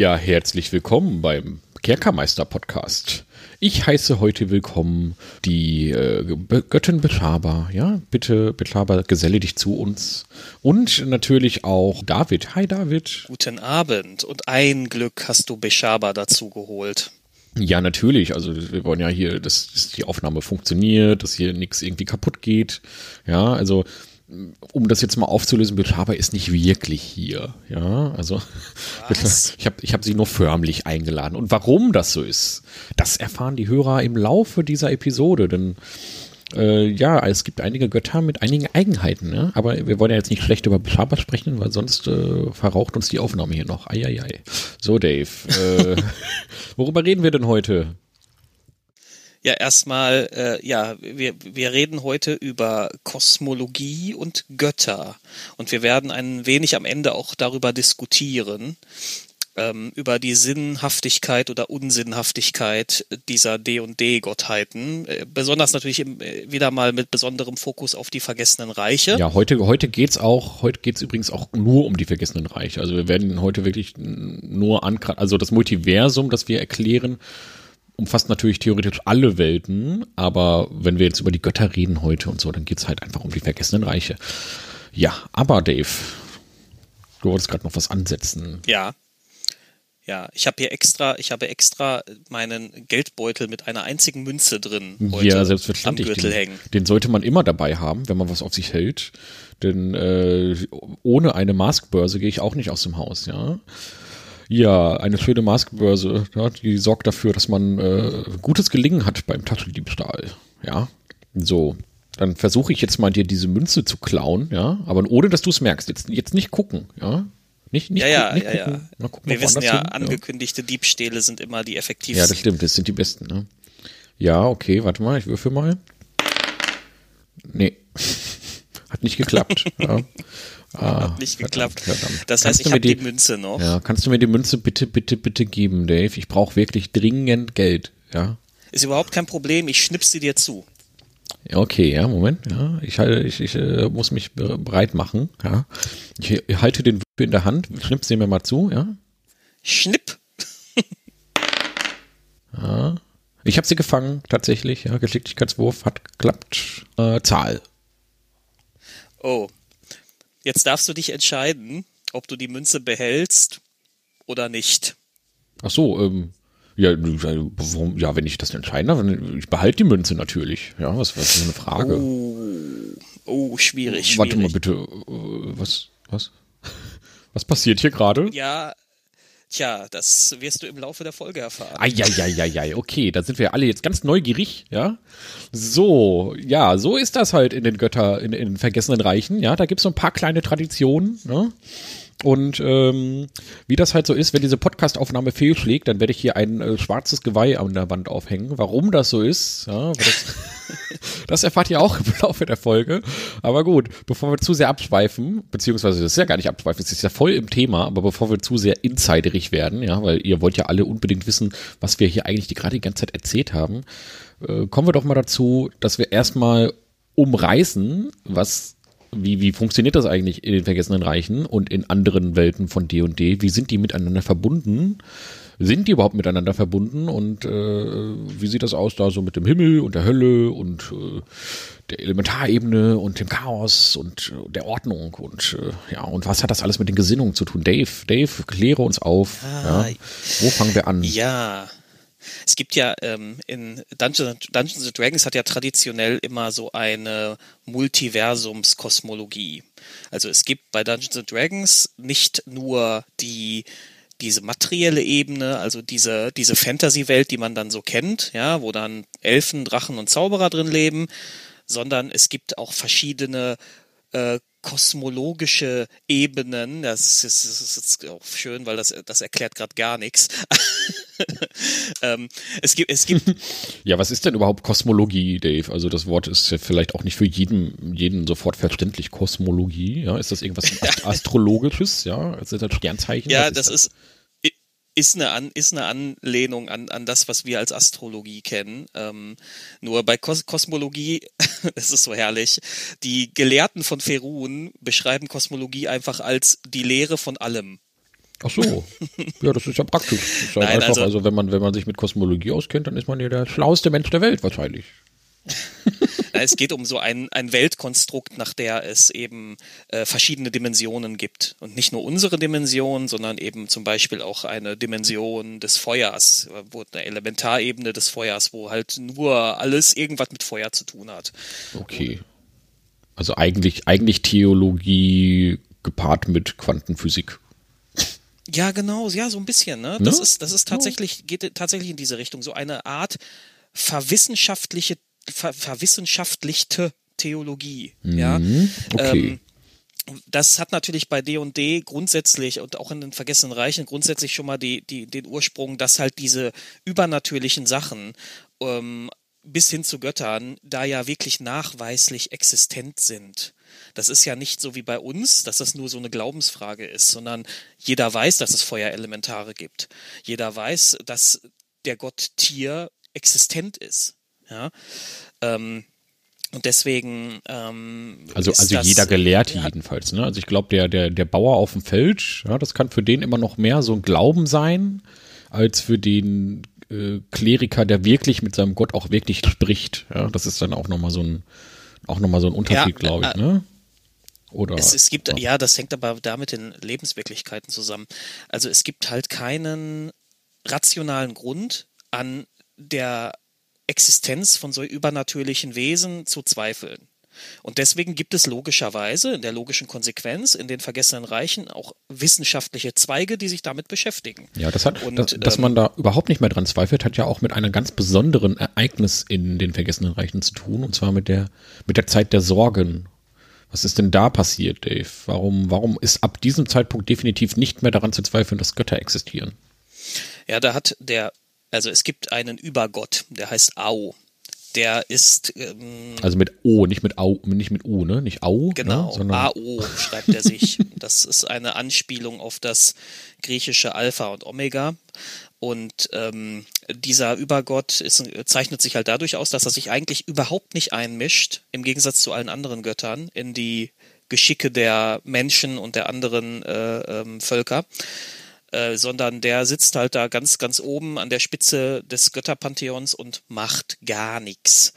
Ja, herzlich willkommen beim Kerkermeister Podcast. Ich heiße heute willkommen die äh, Göttin Betaba. Ja, bitte, Betaba, geselle dich zu uns. Und natürlich auch David. Hi, David. Guten Abend. Und ein Glück hast du Beshaba dazu geholt. Ja, natürlich. Also wir wollen ja hier, dass, dass die Aufnahme funktioniert, dass hier nichts irgendwie kaputt geht. Ja, also um das jetzt mal aufzulösen, Betaba ist nicht wirklich hier. Ja, also Was? ich habe ich hab sie nur förmlich eingeladen. Und warum das so ist, das erfahren die Hörer im Laufe dieser Episode. Denn äh, ja, es gibt einige Götter mit einigen Eigenheiten. Ne? Aber wir wollen ja jetzt nicht schlecht über Betaba sprechen, weil sonst äh, verraucht uns die Aufnahme hier noch. Eieiei. So, Dave. Äh, worüber reden wir denn heute? Ja, erstmal, äh, ja, wir, wir reden heute über Kosmologie und Götter. Und wir werden ein wenig am Ende auch darüber diskutieren, ähm, über die Sinnhaftigkeit oder Unsinnhaftigkeit dieser D&D-Gottheiten. Äh, besonders natürlich im, äh, wieder mal mit besonderem Fokus auf die vergessenen Reiche. Ja, heute, heute geht's auch, heute geht's übrigens auch nur um die vergessenen Reiche. Also wir werden heute wirklich nur an, also das Multiversum, das wir erklären, umfasst natürlich theoretisch alle Welten, aber wenn wir jetzt über die Götter reden heute und so, dann geht es halt einfach um die vergessenen Reiche. Ja, aber Dave, du wolltest gerade noch was ansetzen. Ja. Ja, ich habe hier extra, ich habe extra meinen Geldbeutel mit einer einzigen Münze drin heute ja, selbstverständlich. am Gürtel den, hängen. Den sollte man immer dabei haben, wenn man was auf sich hält. Denn äh, ohne eine Maskbörse gehe ich auch nicht aus dem Haus, ja. Ja, eine schöne Maskbörse, ja, die sorgt dafür, dass man äh, gutes Gelingen hat beim Taschendiebstahl. Ja, so. Dann versuche ich jetzt mal dir diese Münze zu klauen, ja, aber ohne dass du es merkst. Jetzt, jetzt nicht gucken, ja. Nicht, nicht ja, ja, nicht ja, gucken. ja. Gucken, Wir wissen ja, hin. angekündigte. Diebstähle sind immer die effektivsten. Ja, das stimmt, das sind die besten. Ne? Ja, okay, warte mal, ich würfel mal. Nee, hat nicht geklappt. ja. Ah, Hat nicht geklappt. Verdammt, verdammt. Das heißt, ich habe die, die, Münze noch. Ja, kannst du mir die Münze bitte, bitte, bitte geben, Dave? Ich brauche wirklich dringend Geld. Ja. Ist überhaupt kein Problem. Ich schnips sie dir zu. Okay, ja, Moment. Ja, ich, halte, ich, ich äh, muss mich bereit machen. Ja. Ich, ich halte den Würfel in der Hand. Schnipp sie mir mal zu, ja. Schnipp. ja. Ich habe sie gefangen, tatsächlich. Ja, Geschicklichkeitswurf hat geklappt. Äh, Zahl. Oh, Jetzt darfst du dich entscheiden, ob du die Münze behältst oder nicht. Ach so, ähm, ja, warum, ja, wenn ich das entscheiden darf, ich behalte die Münze natürlich. Ja, was, was ist eine Frage? Oh, oh schwierig, Warte schwierig. mal bitte, äh, was, was? Was passiert hier gerade? Ja, Tja, das wirst du im Laufe der Folge erfahren. Eieieiei, okay, da sind wir alle jetzt ganz neugierig, ja. So, ja, so ist das halt in den Götter, in, in den vergessenen Reichen, ja. Da gibt's so ein paar kleine Traditionen, ne? Und ähm, wie das halt so ist, wenn diese Podcast-Aufnahme fehlschlägt, dann werde ich hier ein äh, schwarzes Geweih an der Wand aufhängen. Warum das so ist, ja, das, das erfahrt ihr auch im Laufe der Folge. Aber gut, bevor wir zu sehr abschweifen, beziehungsweise das ist ja gar nicht abschweifen, es ist ja voll im Thema, aber bevor wir zu sehr insiderig werden, ja, weil ihr wollt ja alle unbedingt wissen, was wir hier eigentlich die, gerade die ganze Zeit erzählt haben, äh, kommen wir doch mal dazu, dass wir erstmal umreißen, was wie, wie funktioniert das eigentlich in den Vergessenen Reichen und in anderen Welten von D&D? Wie sind die miteinander verbunden? Sind die überhaupt miteinander verbunden? Und äh, wie sieht das aus da so mit dem Himmel und der Hölle und äh, der Elementarebene und dem Chaos und äh, der Ordnung und äh, ja, und was hat das alles mit den Gesinnungen zu tun? Dave, Dave, kläre uns auf. Ah, ja. Wo fangen wir an? Ja, es gibt ja ähm, in Dungeons, Dungeons Dragons hat ja traditionell immer so eine Multiversumskosmologie. Also es gibt bei Dungeons Dragons nicht nur die diese materielle Ebene, also diese, diese Fantasy-Welt, die man dann so kennt, ja, wo dann Elfen, Drachen und Zauberer drin leben, sondern es gibt auch verschiedene äh, kosmologische Ebenen. Das ist, das ist auch schön, weil das, das erklärt gerade gar nichts. ähm, es gibt, es gibt. Ja, was ist denn überhaupt Kosmologie, Dave? Also das Wort ist ja vielleicht auch nicht für jeden, jeden sofort verständlich. Kosmologie, ja, ist das irgendwas astrologisches, ja? Ist das Sternzeichen? Ja, das, ist, das? ist eine, An ist eine Anlehnung an, an das, was wir als Astrologie kennen. Ähm, nur bei Kos Kosmologie, es ist so herrlich, die Gelehrten von Ferun beschreiben Kosmologie einfach als die Lehre von allem. Ach so. Ja, das ist ja praktisch. Ist halt Nein, einfach, also- also, wenn man, wenn man sich mit Kosmologie auskennt, dann ist man ja der schlauste Mensch der Welt wahrscheinlich. Es geht um so ein, ein Weltkonstrukt, nach der es eben äh, verschiedene Dimensionen gibt. Und nicht nur unsere Dimension, sondern eben zum Beispiel auch eine Dimension des Feuers, wo eine Elementarebene des Feuers, wo halt nur alles irgendwas mit Feuer zu tun hat. Okay. Also eigentlich, eigentlich Theologie gepaart mit Quantenphysik. Ja, genau, ja, so ein bisschen, ne? Das Ne? ist, das ist tatsächlich, geht tatsächlich in diese Richtung. So eine Art verwissenschaftliche, ver, verwissenschaftlichte Theologie. Ja. Mhm, okay. Ähm, das hat natürlich bei D&D grundsätzlich und auch in den Vergessenen Reichen grundsätzlich schon mal die, die, den Ursprung, dass halt diese übernatürlichen Sachen ähm, bis hin zu Göttern da ja wirklich nachweislich existent sind. Das ist ja nicht so wie bei uns, dass das nur so eine Glaubensfrage ist, sondern jeder weiß, dass es Feuerelementare gibt. Jeder weiß, dass der Gott Tier existent ist. Ja. Ähm, und deswegen ähm, Also, also das, jeder Gelehrte ja, jedenfalls. Ne? Also ich glaube, der, der, der Bauer auf dem Feld, ja, das kann für den immer noch mehr so ein Glauben sein, als für den äh, Kleriker, der wirklich mit seinem Gott auch wirklich spricht. Ja, das ist dann auch nochmal so ein, auch noch mal so ein Unterschied, Ja, glaube ich. äh, Ne? Oder Es, es gibt, ja, das hängt aber da mit den Lebenswirklichkeiten zusammen. Also es gibt halt keinen rationalen Grund an der Existenz von so übernatürlichen Wesen zu zweifeln. Und deswegen gibt es logischerweise in der logischen Konsequenz in den vergessenen Reichen auch wissenschaftliche Zweige, die sich damit beschäftigen. Ja, das hat, Und, dass, dass ähm, man da überhaupt nicht mehr dran zweifelt, hat ja auch mit einem ganz besonderen Ereignis in den vergessenen Reichen zu tun, und zwar mit der, mit der Zeit der Sorgen. Was ist denn da passiert, Dave? Warum, warum ist ab diesem Zeitpunkt definitiv nicht mehr daran zu zweifeln, dass Götter existieren? Ja, da hat der, also es gibt einen Übergott, der heißt Au. Der ist ähm, Also mit O, nicht mit Au, nicht mit U, ne? Nicht Au, Genau, ne? AO schreibt er sich. Das ist eine Anspielung auf das griechische Alpha und Omega. Und ähm, dieser Übergott ist, zeichnet sich halt dadurch aus, dass er sich eigentlich überhaupt nicht einmischt, im Gegensatz zu allen anderen Göttern, in die Geschicke der Menschen und der anderen äh, ähm, Völker. Äh, sondern der sitzt halt da ganz, ganz oben an der Spitze des Götterpantheons und macht gar nichts.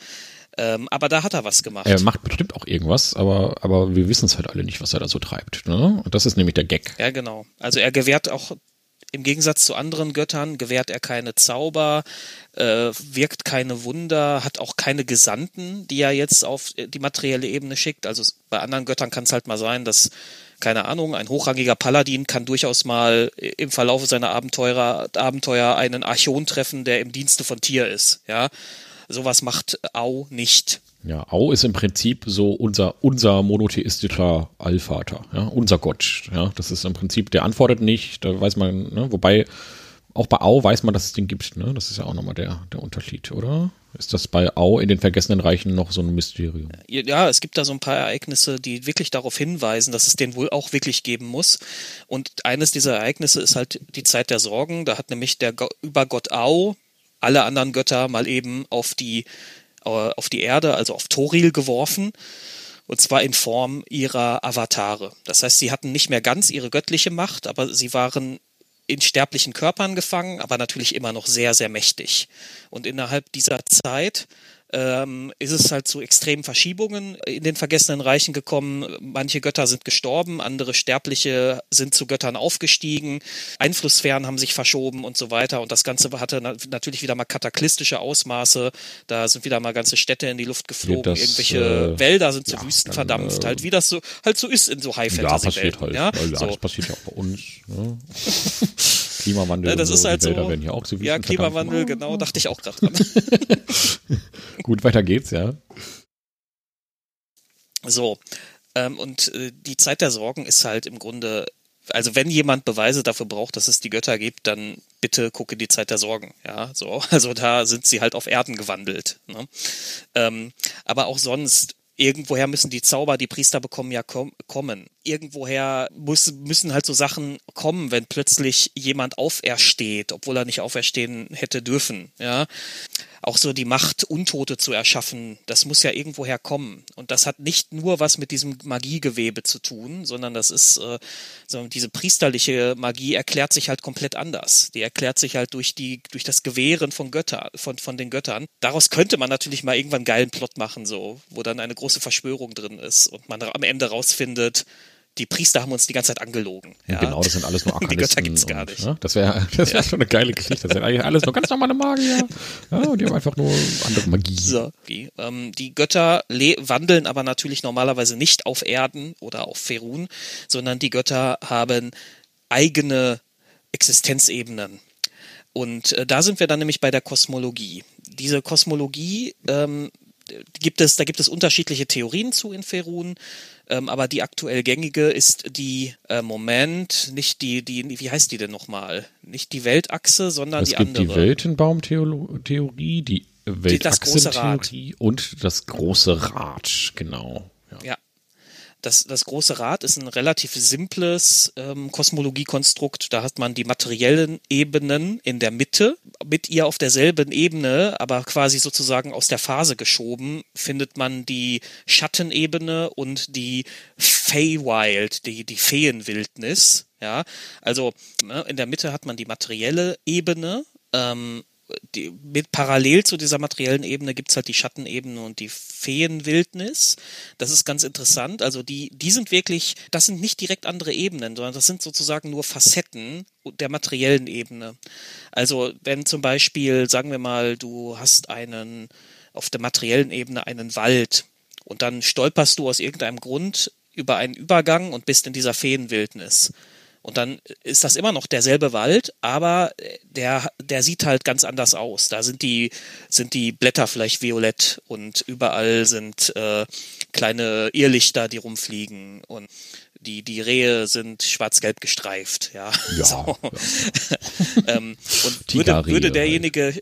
Ähm, aber da hat er was gemacht. er macht bestimmt auch irgendwas, aber, aber wir wissen es halt alle nicht, was er da so treibt. Ne? Und das ist nämlich der Gag. Ja, genau. Also er gewährt auch im Gegensatz zu anderen Göttern gewährt er keine Zauber, äh, wirkt keine Wunder, hat auch keine Gesandten, die er jetzt auf die materielle Ebene schickt. Also bei anderen Göttern kann es halt mal sein, dass keine Ahnung, ein hochrangiger Paladin kann durchaus mal im Verlauf seiner Abenteuer, Abenteuer einen Archon treffen, der im Dienste von Tier ist. Ja, sowas macht Au nicht. Ja, Au ist im Prinzip so unser, unser monotheistischer Allvater, ja, unser Gott. Ja, das ist im Prinzip, der antwortet nicht, da weiß man, ne, wobei auch bei Au weiß man, dass es den gibt, ne? Das ist ja auch nochmal der, der Unterschied, oder? Ist das bei Au in den vergessenen Reichen noch so ein Mysterium? Ja, es gibt da so ein paar Ereignisse, die wirklich darauf hinweisen, dass es den wohl auch wirklich geben muss. Und eines dieser Ereignisse ist halt die Zeit der Sorgen. Da hat nämlich der Go Übergott Au alle anderen Götter mal eben auf die, äh, auf die Erde, also auf Toril geworfen. Und zwar in Form ihrer Avatare. Das heißt, sie hatten nicht mehr ganz ihre göttliche Macht, aber sie waren in sterblichen Körpern gefangen, aber natürlich immer noch sehr, sehr mächtig. Und innerhalb dieser Zeit ähm, ist es halt zu extremen Verschiebungen in den vergessenen Reichen gekommen. Manche Götter sind gestorben, andere Sterbliche sind zu Göttern aufgestiegen, Einflusssphären haben sich verschoben und so weiter. Und das Ganze hatte na natürlich wieder mal kataklystische Ausmaße. Da sind wieder mal ganze Städte in die Luft geflogen, das, irgendwelche äh, Wälder sind zu ja, Wüsten dann, verdampft, äh, halt wie das so halt so ist in so Ja, High-Fantasy-Welten. passiert halt. Ja, Ja, so. Das passiert ja auch bei uns. Ne? Klimawandel. Ja, das und ist so, halt die Wälder so. werden ja auch zu Ja, Klimawandel, genau, dachte ich auch gerade dran. Gut, weiter geht's, ja. So, ähm, und äh, die Zeit der Sorgen ist halt im Grunde, also wenn jemand Beweise dafür braucht, dass es die Götter gibt, dann bitte gucke die Zeit der Sorgen. Ja, so, also da sind sie halt auf Erden gewandelt. Ne? Ähm, aber auch sonst. Irgendwoher müssen die Zauber, die Priester bekommen, ja kom kommen. Irgendwoher muss, müssen halt so Sachen kommen, wenn plötzlich jemand aufersteht, obwohl er nicht auferstehen hätte dürfen. Ja, auch so die Macht, Untote zu erschaffen, das muss ja irgendwoher kommen. Und das hat nicht nur was mit diesem Magiegewebe zu tun, sondern das ist, äh, so diese priesterliche Magie erklärt sich halt komplett anders. Die erklärt sich halt durch die, durch das Gewähren von Götter, von, von den Göttern. Daraus könnte man natürlich mal irgendwann einen geilen Plot machen, so, wo dann eine große Verschwörung drin ist und man am Ende rausfindet, die Priester haben uns die ganze Zeit angelogen. Ja? Genau, das sind alles nur Die Götter gibt's gar nicht. Ne? Das wäre das wär ja. schon eine geile Geschichte. Das sind eigentlich alles nur ganz normale Magier. Ja, und die haben einfach nur andere Magie. So, okay. ähm, die Götter wandeln aber natürlich normalerweise nicht auf Erden oder auf Ferun, sondern die Götter haben eigene Existenzebenen. Und äh, da sind wir dann nämlich bei der Kosmologie. Diese Kosmologie ähm, gibt es, da gibt es unterschiedliche Theorien zu in Ferun. Ähm, aber die aktuell gängige ist die äh, Moment, nicht die, die, wie heißt die denn nochmal? Nicht die Weltachse, sondern es die gibt andere. Die Weltenbaumtheorie, die Weltachsentheorie und das große Rad, genau. Ja. ja das, das große Rad ist ein relativ simples ähm, Kosmologiekonstrukt. Da hat man die materiellen Ebenen in der Mitte. Mit ihr auf derselben Ebene, aber quasi sozusagen aus der Phase geschoben, findet man die Schattenebene und die Feywild, die, die Feenwildnis. Ja, also ne, in der Mitte hat man die materielle Ebene, ähm, die, mit parallel zu dieser materiellen Ebene gibt es halt die Schattenebene und die Feenwildnis. Das ist ganz interessant. Also die, die sind wirklich, das sind nicht direkt andere Ebenen, sondern das sind sozusagen nur Facetten der materiellen Ebene. Also wenn zum Beispiel, sagen wir mal, du hast einen auf der materiellen Ebene einen Wald und dann stolperst du aus irgendeinem Grund über einen Übergang und bist in dieser Feenwildnis und dann ist das immer noch derselbe Wald, aber der, der sieht halt ganz anders aus. Da sind die, sind die Blätter vielleicht violett und überall sind äh, kleine Irrlichter, die rumfliegen und die, die Rehe sind schwarz-gelb gestreift, ja. ja, so. ja. ähm, und würde, würde derjenige,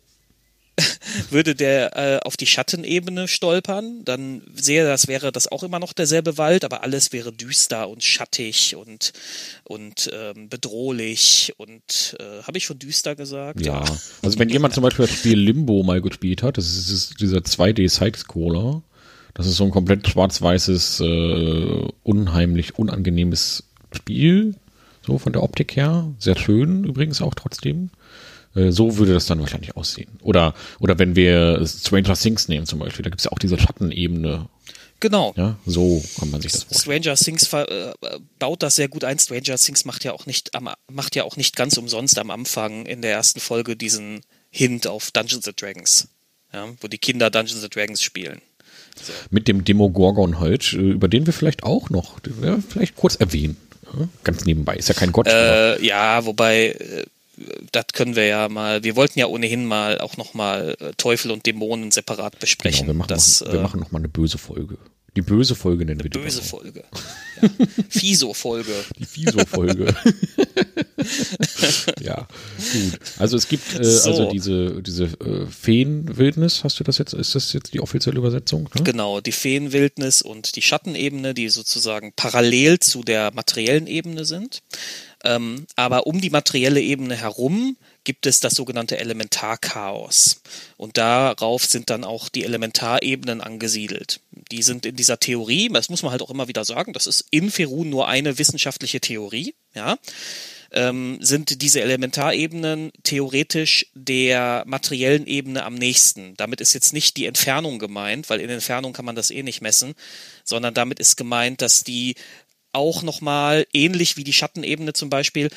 würde der äh, auf die Schattenebene stolpern, dann sehe das wäre das auch immer noch derselbe Wald, aber alles wäre düster und schattig und und ähm, bedrohlich und äh, habe ich schon düster gesagt? Ja, also wenn jemand zum Beispiel das Spiel Limbo mal gespielt hat, das ist, ist dieser 2D Sidescroller, das ist so ein komplett schwarz-weißes, äh, unheimlich unangenehmes Spiel, so von der Optik her, sehr schön übrigens auch trotzdem. Äh, so würde das dann wahrscheinlich aussehen. Oder, oder wenn wir Stranger Things nehmen zum Beispiel, da gibt es ja auch diese Schattenebene. Genau. Ja, so kann man sich das vorstellen. Stranger Things äh, baut das sehr gut ein. Stranger Things macht ja auch nicht, macht ja auch nicht ganz umsonst am Anfang in der ersten Folge diesen Hint auf Dungeons and Dragons. Ja, wo die Kinder Dungeons and Dragons spielen. So. Mit dem Demogorgon halt, äh, über den wir vielleicht auch noch, ja, vielleicht kurz erwähnen. Ganz nebenbei. Ist ja kein Gott. Äh, ja, wobei, das können wir ja mal, wir wollten ja ohnehin mal auch nochmal äh, Teufel und Dämonen separat besprechen. Genau, wir machen, das, noch, wir äh, machen noch mal eine böse Folge. Die böse Folge nennen wir die. Böse Folge. Ja. Fiso-Folge. Die Fiso-Folge. ja, gut. Also es gibt äh, so. also diese, diese äh, Feenwildnis, hast du das jetzt, ist das jetzt die offizielle Übersetzung? Ne? Genau, die Feenwildnis und die Schattenebene, die sozusagen parallel zu der materiellen Ebene sind. Ähm, aber um die materielle Ebene herum gibt es das sogenannte Elementarchaos. Und darauf sind dann auch die Elementarebenen angesiedelt. Die sind in dieser Theorie, das muss man halt auch immer wieder sagen, das ist in Ferun nur eine wissenschaftliche Theorie, ja. Ähm, sind diese Elementarebenen theoretisch der materiellen Ebene am nächsten. Damit ist jetzt nicht die Entfernung gemeint, weil in Entfernung kann man das eh nicht messen, sondern damit ist gemeint, dass die auch nochmal ähnlich wie die Schattenebene zum Beispiel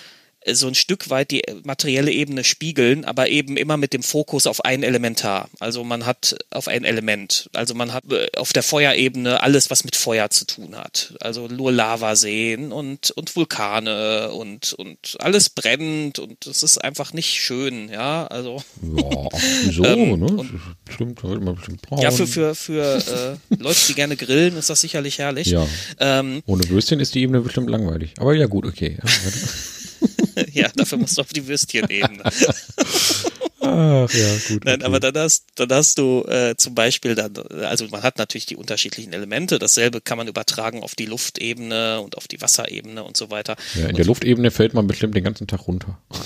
so ein Stück weit die materielle Ebene spiegeln, aber eben immer mit dem Fokus auf ein Elementar. Also man hat auf ein Element. Also man hat äh, auf der Feuerebene alles, was mit Feuer zu tun hat. Also nur Lavaseen und, und Vulkane und, und alles brennt und es ist einfach nicht schön, ja. Also. Ja, so, ähm, ne? Stimmt, halt immer bestimmt braun. Ja, für, für, für äh, Leute, die gerne grillen, ist das sicherlich herrlich. Ja. Ähm, Ohne Würstchen ist die Ebene bestimmt langweilig. Aber ja, gut, okay. Ja, dafür musst du auf die Würstchen eben. Ach ja, gut. Nein, okay. aber dann hast, dann hast du äh, zum Beispiel dann, also man hat natürlich die unterschiedlichen Elemente. Dasselbe kann man übertragen auf die Luftebene und auf die Wasserebene und so weiter. Ja, in und der Luftebene fällt man bestimmt den ganzen Tag runter.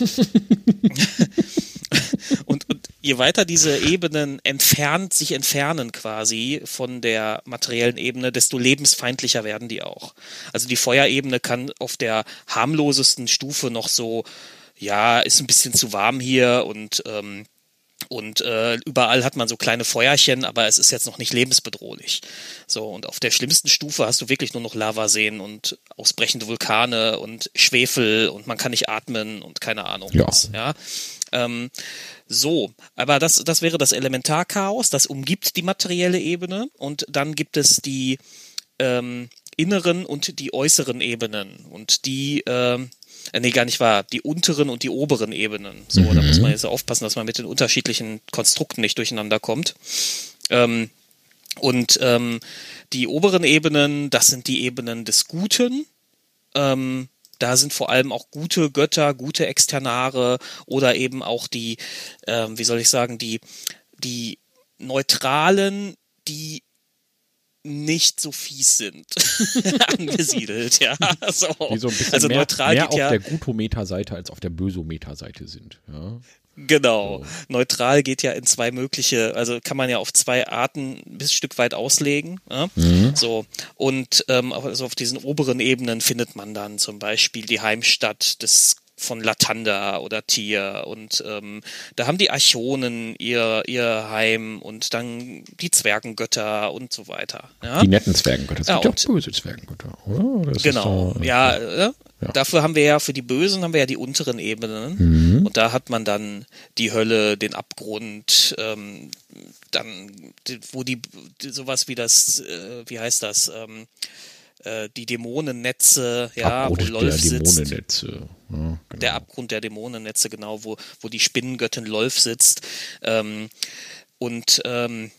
und je weiter diese Ebenen entfernt, sich entfernen quasi von der materiellen Ebene, desto lebensfeindlicher werden die auch. Also die Feuerebene kann auf der harmlosesten Stufe noch so, ja, ist ein bisschen zu warm hier und ähm, und äh, überall hat man so kleine Feuerchen, aber es ist jetzt noch nicht lebensbedrohlich. So, und auf der schlimmsten Stufe hast du wirklich nur noch Lavaseen und ausbrechende Vulkane und Schwefel und man kann nicht atmen und keine Ahnung Ja. was. Ja. Ähm, so, aber das, das wäre das Elementarchaos, das umgibt die materielle Ebene und dann gibt es die ähm, inneren und die äußeren Ebenen und die ähm, äh, nee, gar nicht wahr. Die unteren und die oberen Ebenen. So, da muss man jetzt aufpassen, dass man mit den unterschiedlichen Konstrukten nicht durcheinander kommt. Ähm, und ähm, die oberen Ebenen, das sind die Ebenen des Guten. Ähm, da sind vor allem auch gute Götter, gute Externare oder eben auch die, ähm, wie soll ich sagen, die, die Neutralen, die nicht so fies sind angesiedelt, ja. So. Die so ein bisschen also mehr, neutral mehr geht auf ja der Gutometer-Seite als auf der Bösometer-Seite sind. Ja. Genau. Neutral geht ja in zwei mögliche, also kann man ja auf zwei Arten ein bisschen Stück weit auslegen. Ja? So. Und ähm, also auf diesen oberen Ebenen findet man dann zum Beispiel die Heimstatt des von Latanda oder Tier und ähm, da haben die Archonen ihr, ihr Heim und dann die Zwergengötter und so weiter. Ja? Die netten Zwergengötter. Es Ja, gibt ja auch böse Zwergengötter, oder? Das Genau, doch- ja, äh, Ja. Dafür haben wir ja für die Bösen haben wir ja die unteren Ebenen Mhm. und da hat man dann die Hölle, den Abgrund, ähm, dann wo die, die sowas wie das, äh, wie heißt das, ähm, äh, die Dämonennetze, ja, Abgrund wo der Lolf sitzt. Dämonennetze. Ja, genau. Der Abgrund der Dämonennetze, genau, wo, wo die Spinnengöttin Lolf sitzt. Ähm, und ähm,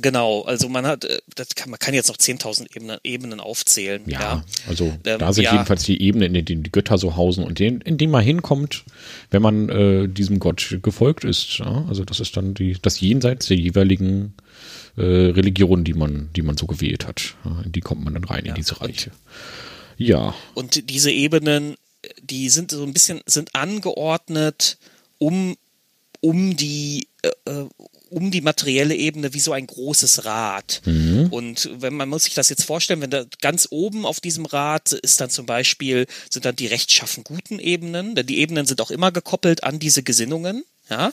genau, also man hat, äh, das kann, man kann jetzt noch 10.000 Ebenen, Ebenen aufzählen. Ja, ja. also Ähm, da sind ja. jedenfalls die Ebenen, in denen die Götter so hausen und den, in denen man hinkommt, wenn man äh, diesem Gott gefolgt ist. Ja? Also das ist dann die, das Jenseits der jeweiligen äh, Religion, die man, die man so gewählt hat. Ja? In die kommt man dann rein, in diese Reiche. Ja, Und diese Ebenen, die sind so ein bisschen, sind angeordnet um, um die, äh, äh, um die materielle Ebene wie so ein großes Rad. Und wenn man muss sich das jetzt vorstellen, wenn da ganz oben auf diesem Rad ist dann zum Beispiel, sind dann die rechtschaffen guten Ebenen, denn die Ebenen sind auch immer gekoppelt an diese Gesinnungen, ja.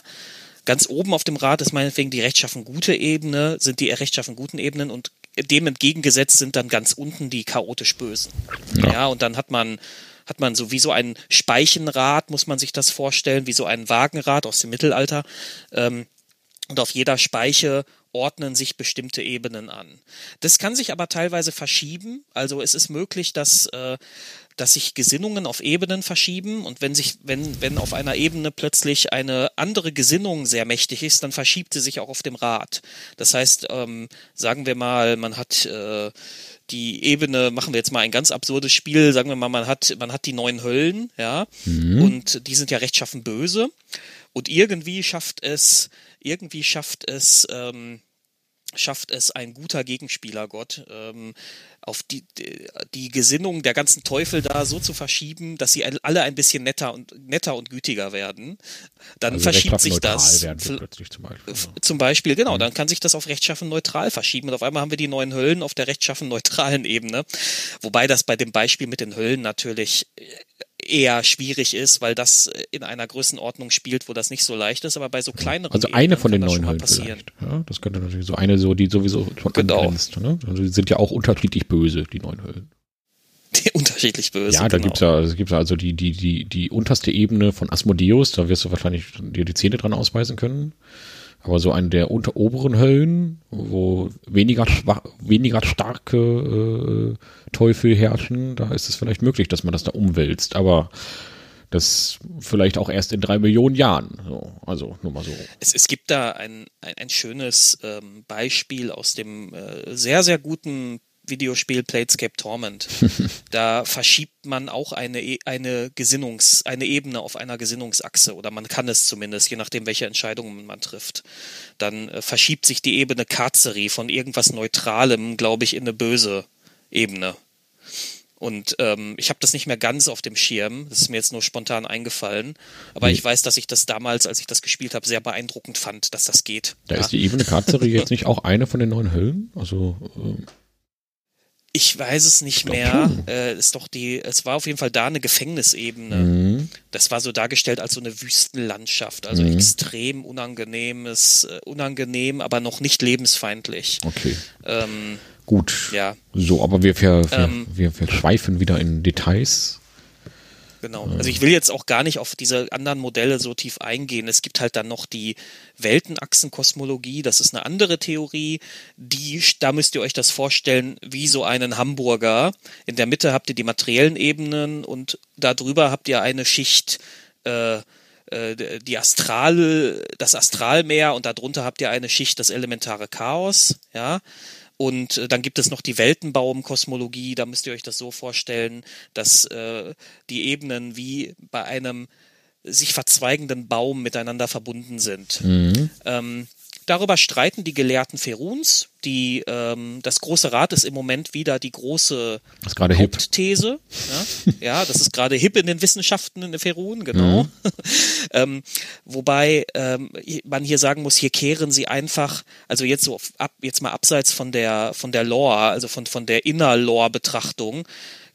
Ganz oben auf dem Rad ist meinetwegen die rechtschaffen gute Ebene, sind die rechtschaffen guten Ebenen und dem entgegengesetzt sind dann ganz unten die chaotisch bösen. Ja, und dann hat man hat man so wie so ein Speichenrad, muss man sich das vorstellen, wie so ein Wagenrad aus dem Mittelalter. Ähm, und auf jeder Speiche ordnen sich bestimmte Ebenen an. Das kann sich aber teilweise verschieben. Also es ist möglich, dass, äh, dass sich Gesinnungen auf Ebenen verschieben und wenn sich, wenn, wenn auf einer Ebene plötzlich eine andere Gesinnung sehr mächtig ist, dann verschiebt sie sich auch auf dem Rad. Das heißt, ähm, sagen wir mal, man hat äh, die Ebene, machen wir jetzt mal ein ganz absurdes Spiel, sagen wir mal, man hat, man hat die neun Höllen, ja, und die sind ja rechtschaffen böse. Und irgendwie schafft es, irgendwie schafft es, ähm, schafft es ein guter Gegenspielergott, ähm, auf die, die, Gesinnung der ganzen Teufel da so zu verschieben, dass sie alle ein bisschen netter und netter und gütiger werden. Dann also verschiebt sich das. plötzlich zum Beispiel. F- Zum Beispiel, genau, dann kann sich das auf rechtschaffen neutral verschieben und auf einmal haben wir die neuen Höllen auf der rechtschaffen neutralen Ebene. Wobei das bei dem Beispiel mit den Höllen natürlich eher schwierig ist, weil das in einer Größenordnung spielt, wo das nicht so leicht ist, aber bei so kleineren Also Ebenen eine von den neun mal Höllen vielleicht. Ja, das könnte natürlich so eine so, die sowieso schon Genau. angrenzt. Ne? Also die sind ja auch unterschiedlich böse, die neun Höllen. Die unterschiedlich böse. Ja, da genau. gibt's ja, es gibt ja also die, die, die, die unterste Ebene von Asmodeus, da wirst du wahrscheinlich dir die Zähne dran ausweisen können. Aber so eine der unter oberen Höllen, wo weniger weniger starke äh, Teufel herrschen, da ist es vielleicht möglich, dass man das da umwälzt. Aber das vielleicht auch erst in drei Millionen Jahren. So, also nur mal so. Es, es gibt da ein, ein, ein schönes ähm, Beispiel aus dem äh, sehr, sehr guten Videospiel Platescape Torment. da verschiebt man auch eine, E- eine Gesinnungs-, eine Ebene auf einer Gesinnungsachse oder man kann es zumindest, je nachdem, welche Entscheidungen man trifft. Dann äh, verschiebt sich die Ebene Karzeri von irgendwas Neutralem, glaube ich, in eine böse Ebene. Und ähm, ich habe das nicht mehr ganz auf dem Schirm. Das ist mir jetzt nur spontan eingefallen. Aber ich weiß, dass ich das damals, als ich das gespielt habe, sehr beeindruckend fand, dass das geht. Da ja. ist die ebene Kartserie jetzt nicht auch eine von den neuen Höllen? Also ähm, Ich weiß es nicht glaub mehr. Äh, ist doch die, es war auf jeden Fall da eine Gefängnisebene. mhm. Das war so dargestellt als so eine Wüstenlandschaft, also Mhm. extrem unangenehmes, äh, unangenehm, aber noch nicht lebensfeindlich. okay. Ähm, Gut. ja, So, aber wir, wir, wir, Ähm. wir, wir schweifen wieder in Details. Genau. Also ich will jetzt auch gar nicht auf diese anderen Modelle so tief eingehen. Es gibt halt dann noch die Weltenachsenkosmologie, das ist eine andere Theorie, die, da müsst ihr euch das vorstellen, wie so einen Hamburger. In der Mitte habt ihr die materiellen Ebenen und darüber habt ihr eine Schicht, äh, äh, die Astral, das Astralmeer und darunter habt ihr eine Schicht, das elementare Chaos, ja. Und äh, dann gibt es noch die Weltenbaum-Kosmologie, da müsst ihr euch das so vorstellen, dass äh, die Ebenen wie bei einem sich verzweigenden Baum miteinander verbunden sind. Ähm, darüber streiten die Gelehrten Feruns. Die, ähm, das Große Rad ist im Moment wieder die große. Hauptthese. Ja, ja, das ist gerade hip in den Wissenschaften in Ferun, genau. ähm, wobei ähm, man hier sagen muss, hier kehren sie einfach, also jetzt so ab, jetzt mal abseits von der von der Lore, also von von der Inner-Lore-Betrachtung,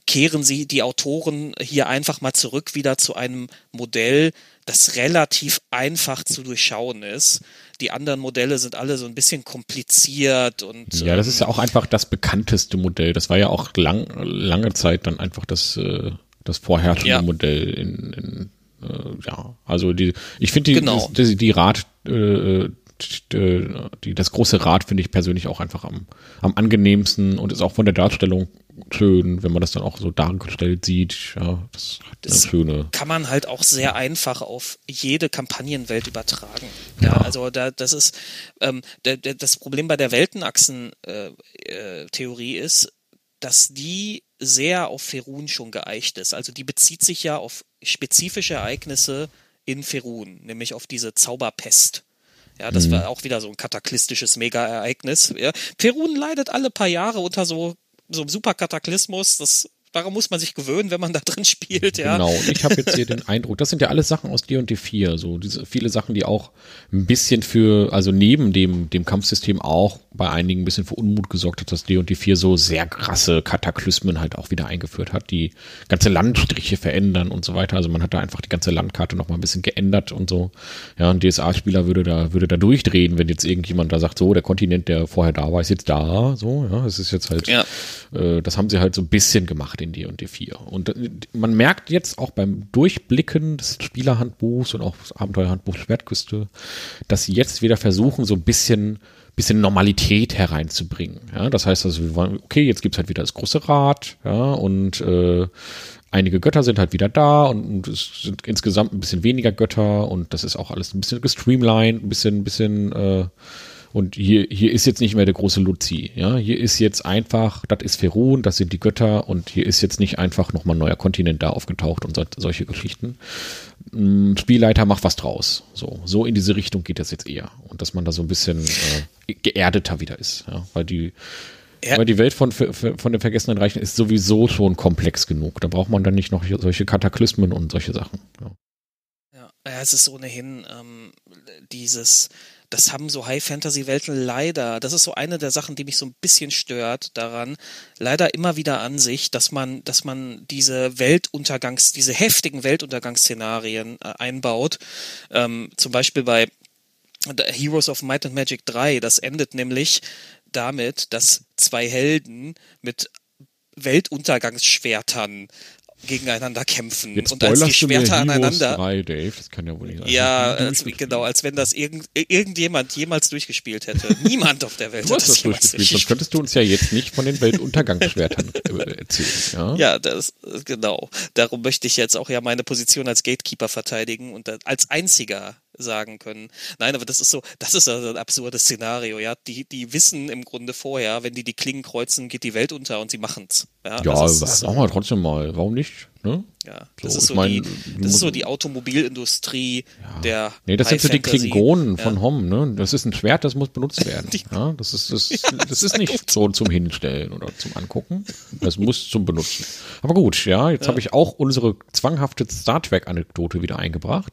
kehren sie die Autoren hier einfach mal zurück wieder zu einem Modell, das relativ einfach zu durchschauen ist. Die anderen Modelle sind alle so ein bisschen kompliziert und Ja, das ähm, ist ja auch einfach das bekannteste Modell. Das war ja auch lang, lange Zeit dann einfach das, äh, das vorherrschende Ja. Modell in, in äh, ja, also die, ich finde die, Genau. die, die Rad, äh, die, die, das große Rad finde ich persönlich auch einfach am, am angenehmsten und ist auch von der Darstellung schön, wenn man das dann auch so dargestellt sieht. Ja, das hat Das- schöne. kann man halt auch sehr einfach auf jede Kampagnenwelt übertragen. Ja, Ja. also da, das ist ähm, der, der, das Problem bei der Weltenachsen-Theorie äh, Theorie ist, dass die sehr auf Ferun schon geeicht ist. Also die bezieht sich ja auf spezifische Ereignisse in Ferun, nämlich auf diese Zauberpest. Ja, das war auch wieder so ein kataklystisches Mega-Ereignis. Ja. Perun leidet alle paar Jahre unter so, so einem Superkataklysmus. Das, daran muss man sich gewöhnen, wenn man da drin spielt. Ja. Genau, und ich habe jetzt hier den Eindruck, das sind ja alles Sachen aus D&D 4, so diese viele Sachen, die auch ein bisschen für, also neben dem, dem Kampfsystem auch bei einigen ein bisschen für Unmut gesorgt hat, dass D&D 4 so sehr krasse Kataklysmen halt auch wieder eingeführt hat, die ganze Landstriche verändern und so weiter. Also man hat da einfach die ganze Landkarte noch mal ein bisschen geändert und so. Ja, ein DSA-Spieler würde da, würde da durchdrehen, wenn jetzt irgendjemand da sagt, so, der Kontinent, der vorher da war, ist jetzt da, so, ja, es ist jetzt halt, Ja. äh, das haben sie halt so ein bisschen gemacht in D&D 4. Und äh, man merkt jetzt auch beim Durchblicken des Spielerhandbuchs und auch des Abenteuerhandbuchs Schwertküste, dass sie jetzt wieder versuchen, so ein bisschen bisschen Normalität hereinzubringen. Ja, das heißt also, wir wollen, okay, jetzt gibt's halt wieder das große Rad, ja, und äh, einige Götter sind halt wieder da und, und es sind insgesamt ein bisschen weniger Götter und das ist auch alles ein bisschen gestreamlined, ein bisschen, ein bisschen äh, und hier, hier ist jetzt nicht mehr der große Luzi, ja. Hier ist jetzt einfach, das ist Ferun, das sind die Götter und hier ist jetzt nicht einfach nochmal ein neuer Kontinent da aufgetaucht und so, solche Geschichten. Ein Spielleiter macht was draus. So, so in diese Richtung geht das jetzt eher. Und dass man da so ein bisschen äh, geerdeter wieder ist, ja. Weil die, Ja. weil die Welt von, von den Vergessenen Reichen ist sowieso schon komplex genug. Da braucht man dann nicht noch solche Kataklysmen und solche Sachen. Ja. Ja, es ist ohnehin ähm, dieses, das haben so High-Fantasy-Welten leider, das ist so eine der Sachen, die mich so ein bisschen stört daran, leider immer wieder an sich, dass man, dass man diese Weltuntergangs, diese heftigen Weltuntergangsszenarien äh, einbaut. Ähm, zum Beispiel bei Heroes of Might and Magic 3, das endet nämlich damit, dass zwei Helden mit Weltuntergangsschwertern gegeneinander kämpfen. Jetzt und als die Schwerter aneinander. 3, Dave. Das kann ja wohl nicht sein. Ja, als, durchgespielt? genau, als wenn das irgend, irgendjemand jemals durchgespielt hätte. Niemand auf der Welt Du hat hast das jemals durchgespielt, sonst könntest du uns ja jetzt nicht von den Weltuntergangsschwertern äh, erzählen. Ja? Ja, das, genau. Darum möchte ich jetzt auch ja meine Position als Gatekeeper verteidigen und als einziger sagen können. Nein, aber das ist so, das ist also ein absurdes Szenario, ja. Die, die wissen im Grunde vorher, wenn die die Klingen kreuzen, geht die Welt unter und sie machen's. Ja, Ja, also das ist, machen wir trotzdem mal. Warum nicht? Ne? Ja, das So, ist so mein, die, das ist so die Automobilindustrie der Nee, das sind so die High. Klingonen von Ja. Hom, ne? Das ist ein Schwert, das muss benutzt werden. Ja, das ist, das, das ist nicht so zum Hinstellen oder zum Angucken. Das muss zum Benutzen. Aber gut, ja, jetzt habe ich auch unsere zwanghafte Star Trek-Anekdote wieder eingebracht.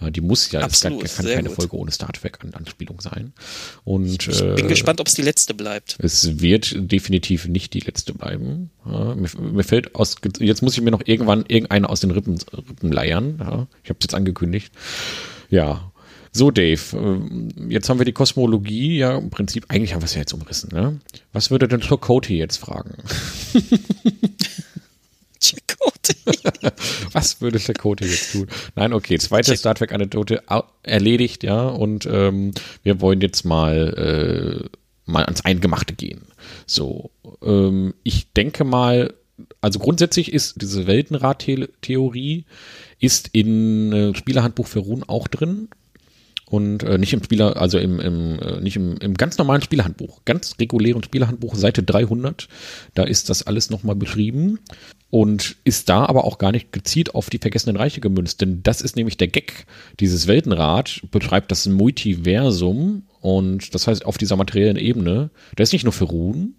Ja, die muss ja, es kann, kann keine gut. Folge ohne Star Trek-Anspielung sein. Und Ich äh, bin gespannt, ob es die letzte bleibt. es wird definitiv nicht die letzte bleiben. Ja, mir, mir fällt aus, jetzt muss ich mir noch irgendwann irgendeine aus den Rippen, Rippen leiern. Ja, ich habe es jetzt angekündigt. Ja. So, Dave, ähm, jetzt haben wir die Kosmologie, ja, im Prinzip, eigentlich haben wir es ja jetzt umrissen, ne? Was würde denn Chakotay jetzt fragen? Chakotay. Was würde Chakotay jetzt tun? Nein, okay, zweite Star Trek-Anekdote erledigt, ja, und ähm, wir wollen jetzt mal, äh, mal ans Eingemachte gehen. So, ähm, ich denke mal, also grundsätzlich ist diese Weltenrad-Theorie ist in äh, Spielerhandbuch für Runen auch drin. Und äh, nicht im Spieler, also im, im äh, nicht im, im ganz normalen Spielerhandbuch, ganz regulären Spielerhandbuch, Seite 300, da ist das alles nochmal beschrieben. Und ist da aber auch gar nicht gezielt auf die vergessenen Reiche gemünzt, denn das ist nämlich der Gag. Dieses Weltenrad beschreibt das Multiversum. Und das heißt auf dieser materiellen Ebene, da ist nicht nur für Ruhen,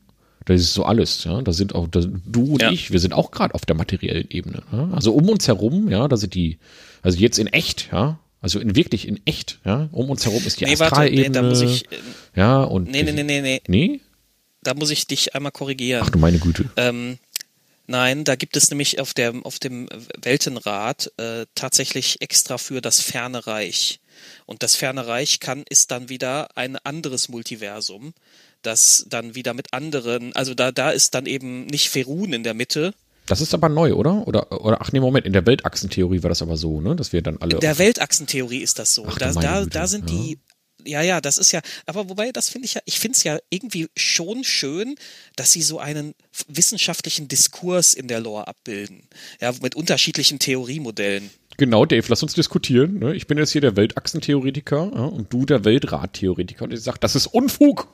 da ist so alles, ja. Da sind auch da, du und Ja. ich, wir sind auch gerade auf der materiellen Ebene. Ja? Also um uns herum, ja, da sind die, also jetzt in echt, ja, also in wirklich in echt, ja, um uns herum ist die Nee, Astralebene. nee, da muss ich, äh, ja und nee, nee, nee, nee, nee, nee, da muss ich dich einmal korrigieren. ach du meine Güte. Ähm, nein, da gibt es nämlich auf dem, auf dem Weltenrat äh, tatsächlich extra für das ferne Reich. Und das ferne Reich kann, ist dann wieder ein anderes Multiversum, das dann wieder mit anderen, also da, da ist dann eben nicht Ferun in der Mitte. Das ist aber neu, oder? Oder oder ach nee, Moment, in der Weltachsentheorie war das aber so, ne, dass wir dann alle In der Weltachsentheorie ist das so. Ach da, da, da sind ja. die, ja, ja, das ist ja, aber wobei, das finde ich ja, ich finde es ja irgendwie schon schön, dass sie so einen wissenschaftlichen Diskurs in der Lore abbilden. Ja, mit unterschiedlichen Theoriemodellen. Genau, Dave, lass uns diskutieren. Ne? Ich bin jetzt hier der Weltachsentheoretiker ja, und du der Weltradtheoretiker. Und ich sag, das ist Unfug.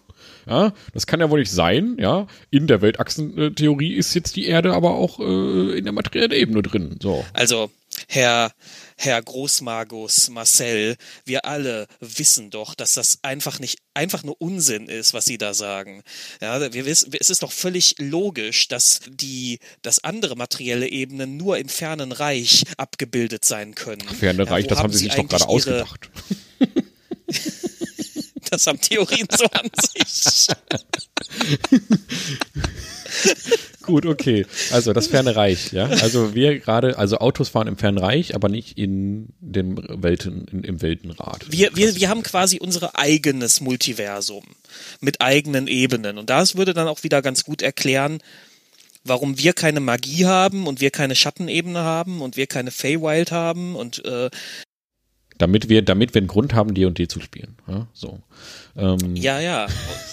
Ja, das kann ja wohl nicht sein. Ja, in der Weltachsentheorie ist jetzt die Erde aber auch äh, in der materiellen Ebene drin. So. Also, Herr, Herr Großmagus Marcel, wir alle wissen doch, dass das einfach nicht, einfach nur Unsinn ist, was Sie da sagen. Ja, wir wissen, es ist doch völlig logisch, dass die, dass andere materielle Ebenen nur im fernen Reich abgebildet sein können. Ferne Ja, Reich, das haben sie sich doch gerade ausgedacht. Das haben Theorien so an sich. Gut, okay. Also das ferne Reich, ja. Also wir gerade, also Autos fahren im fernen Reich, aber nicht in dem Welten, in, im Weltenrad. Wir, wir, wir haben quasi unser eigenes Multiversum mit eigenen Ebenen. Und das würde dann auch wieder ganz gut erklären, warum wir keine Magie haben und wir keine Schattenebene haben und wir keine Feywild haben und äh, Damit wir, damit wir einen Grund haben, D und D zu spielen. Ja, so. Ähm, ja, ja,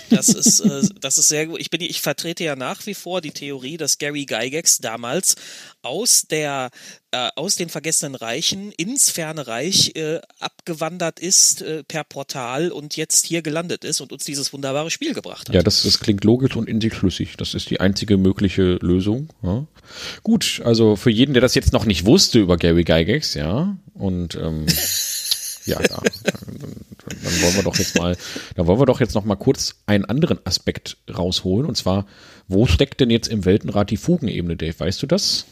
das ist, äh, das ist sehr gut. Ich bin, ich vertrete ja nach wie vor die Theorie, dass Gary Gygax damals aus der, äh, aus den vergessenen Reichen ins ferne Reich äh, abgewandert ist äh, per Portal und jetzt hier gelandet ist und uns dieses wunderbare Spiel gebracht hat. Ja, das, das klingt logisch und in sich schlüssig. Das ist die einzige mögliche Lösung. Ja. Gut, also für jeden, der das jetzt noch nicht wusste über Gary Gygax, ja, und ähm, ja, ja, dann, wollen wir doch jetzt mal, dann wollen wir doch jetzt noch mal kurz einen anderen Aspekt rausholen. Und zwar, wo steckt denn jetzt im Weltenrat die Fugenebene, Dave? Weißt du das?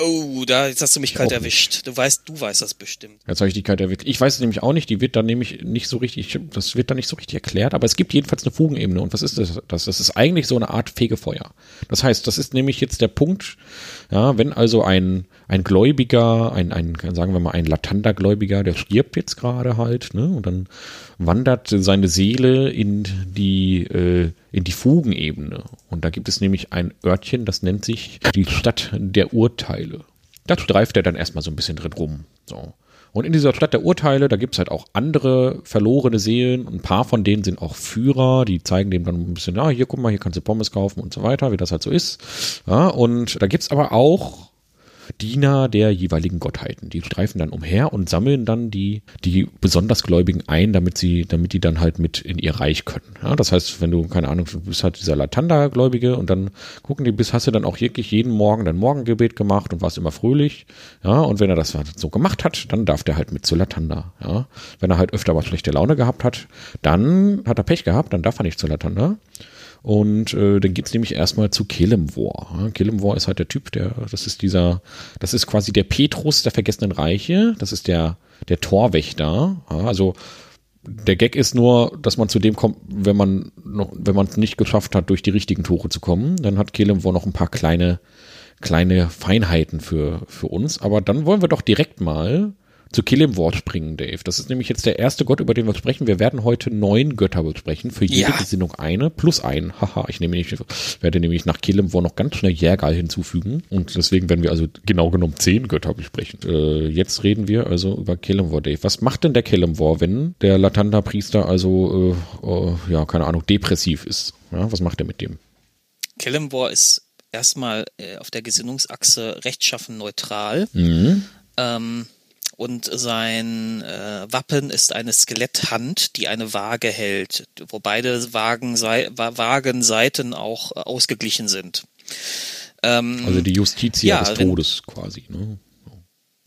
Oh, da jetzt hast du mich kalt erwischt. Du weißt, du weißt das bestimmt. Jetzt habe ich die Karte erwischt. Ich weiß es nämlich auch nicht. Die wird dann nämlich nicht so richtig, das wird dann nicht so richtig erklärt. Aber es gibt jedenfalls eine Fugenebene. Und was ist das? Das, das ist eigentlich so eine Art Fegefeuer. Das heißt, das ist nämlich jetzt der Punkt, ja, wenn also ein, ein Gläubiger, ein, ein, sagen wir mal, ein Latanda-Gläubiger, der stirbt jetzt gerade halt, ne, und dann wandert seine Seele in die, äh, in die Fugenebene. Und da gibt es nämlich ein Örtchen, das nennt sich die Stadt der Urteile. Da streift er dann erstmal so ein bisschen drin rum. So. Und in dieser Stadt der Urteile, da gibt's halt auch andere verlorene Seelen. Ein paar von denen sind auch Führer, die zeigen dem dann ein bisschen, ja, hier guck mal, hier kannst du Pommes kaufen und so weiter, wie das halt so ist. Ja, und da gibt's aber auch Diener der jeweiligen Gottheiten. Die streifen dann umher und sammeln dann die, die besonders Gläubigen ein, damit sie, damit die dann halt mit in ihr Reich können. Ja, das heißt, wenn du, keine Ahnung, du bist halt dieser Latanda-Gläubige und dann gucken die, bis hast du dann auch wirklich jeden Morgen dein Morgengebet gemacht und warst immer fröhlich. Ja, und wenn er das halt so gemacht hat, dann darf der halt mit zu Latanda. Ja, wenn er halt öfter was schlechte Laune gehabt hat, dann hat er Pech gehabt, dann darf er nicht zu Latanda. Und äh, dann geht's nämlich erstmal zu. Ja, Kelemvor ist halt der Typ, der, das ist dieser, das ist quasi der Petrus der vergessenen Reiche. Das ist der, der Torwächter. Also der Gag ist nur, dass man zu dem kommt, wenn man noch, wenn man es nicht geschafft hat, durch die richtigen Tore zu kommen, dann hat Kelemvor noch ein paar kleine, kleine Feinheiten für, für uns. Aber dann wollen wir doch direkt mal zu Killim-Wort springen, Dave. Das ist nämlich jetzt der erste Gott, über den wir sprechen. Wir werden heute neun Götter besprechen, für jede Ja. Gesinnung eine, plus ein. Haha, ich nehme nicht, werde nämlich nach Killim-Wort noch ganz schnell Jägerl hinzufügen. Und deswegen werden wir also genau genommen zehn Götter besprechen. Äh, jetzt reden wir also über Killim-Wort, Dave. Was macht denn der Killim-Wort, wenn der Latanda-Priester also, äh, äh, ja, keine Ahnung, depressiv ist? Ja, was macht er mit dem? Kelemvor ist erstmal äh, auf der Gesinnungsachse rechtschaffen neutral. Mhm. Ähm, und sein äh, Wappen ist eine Skeletthand, die eine Waage hält, wo beide Wagen, Wa- Wagenseiten auch äh, ausgeglichen sind. Ähm, Also die Justitia Ja, des Todes quasi. Ne?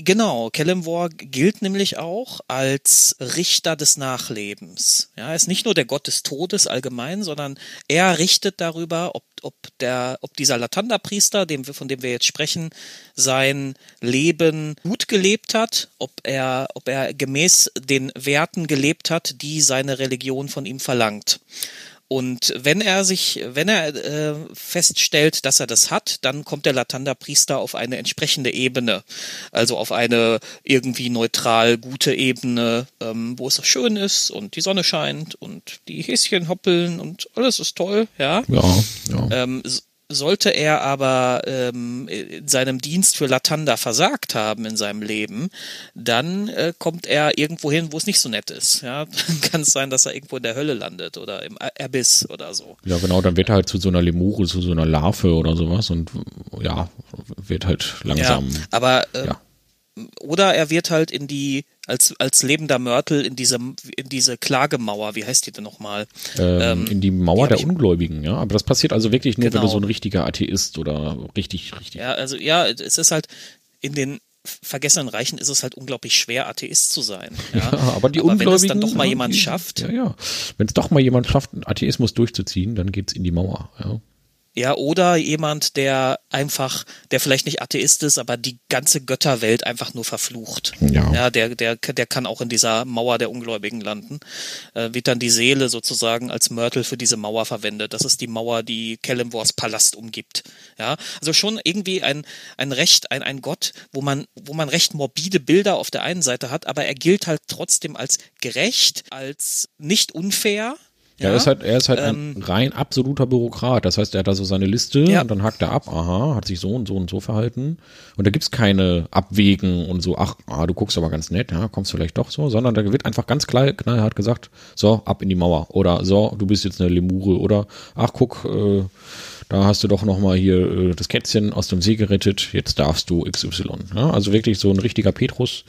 Genau, Kelemvor gilt nämlich auch als Richter des Nachlebens. Ja, er ist nicht nur der Gott des Todes allgemein, sondern er richtet darüber, ob, ob, der, ob dieser Latanda-Priester, dem von dem wir jetzt sprechen, sein Leben gut gelebt hat, ob er, ob er gemäß den Werten gelebt hat, die seine Religion von ihm verlangt. Und wenn er sich, wenn er äh, feststellt, dass er das hat, dann kommt der Latanda-Priester auf eine entsprechende Ebene, also auf eine irgendwie neutral gute Ebene, ähm, wo es schön ist und die Sonne scheint und die Häschen hoppeln und alles ist toll, ja. Ja, ja. Ähm, sollte er aber ähm, in seinem Dienst für Latanda versagt haben in seinem Leben, dann äh, kommt er irgendwo hin, wo es nicht so nett ist. Ja, dann kann es sein, dass er irgendwo in der Hölle landet oder im Abyss oder so. Ja, genau, dann wird er halt zu so einer Lemure, zu so einer Larve oder sowas und ja, wird halt langsam. Ja, aber äh, Ja. Oder er wird halt in die als als lebender Mörtel in diese in diese Klagemauer, wie heißt die denn nochmal? ähm, in die Mauer hab der Ungläubigen, ja. Aber das passiert also wirklich nur, wenn du Genau. so ein richtiger Atheist oder richtig, richtig. Ja, also ja, es ist halt in den vergessenen Reichen ist es halt unglaublich schwer, Atheist zu sein. Ja, Ja, aber die wenn Ungläubigen. es dann doch mal jemand die, schafft, Ja, ja. Wenn es doch mal jemand schafft, Atheismus durchzuziehen, dann geht's in die Mauer, ja. Ja, oder jemand, der einfach, der vielleicht nicht Atheist ist, aber die ganze Götterwelt einfach nur verflucht. Ja. Ja, der, der, der kann auch in dieser Mauer der Ungläubigen landen. Äh, wird dann die Seele sozusagen als Mörtel für diese Mauer verwendet. Das ist die Mauer, die Kellemwors Palast umgibt. Ja, also schon irgendwie ein, ein Recht, ein, ein Gott, wo man, wo man recht morbide Bilder auf der einen Seite hat, aber er gilt halt trotzdem als gerecht, als nicht unfair. Ja, er ist halt, er ist halt Ähm, ein rein absoluter Bürokrat. Das heißt, er hat da so seine Liste Ja. und dann hakt er ab, aha, hat sich so und so und so verhalten. Und da gibt's keine Abwägen und so, ach, ah, du guckst aber ganz nett, ja, kommst vielleicht doch so, sondern da wird einfach ganz knall, knallhart gesagt, so, ab in die Mauer. Oder so, du bist jetzt eine Lemure. Oder, ach, guck, äh, da hast du doch noch mal hier äh, das Kätzchen aus dem See gerettet, jetzt darfst du XY. Ja, also wirklich so ein richtiger Petrus.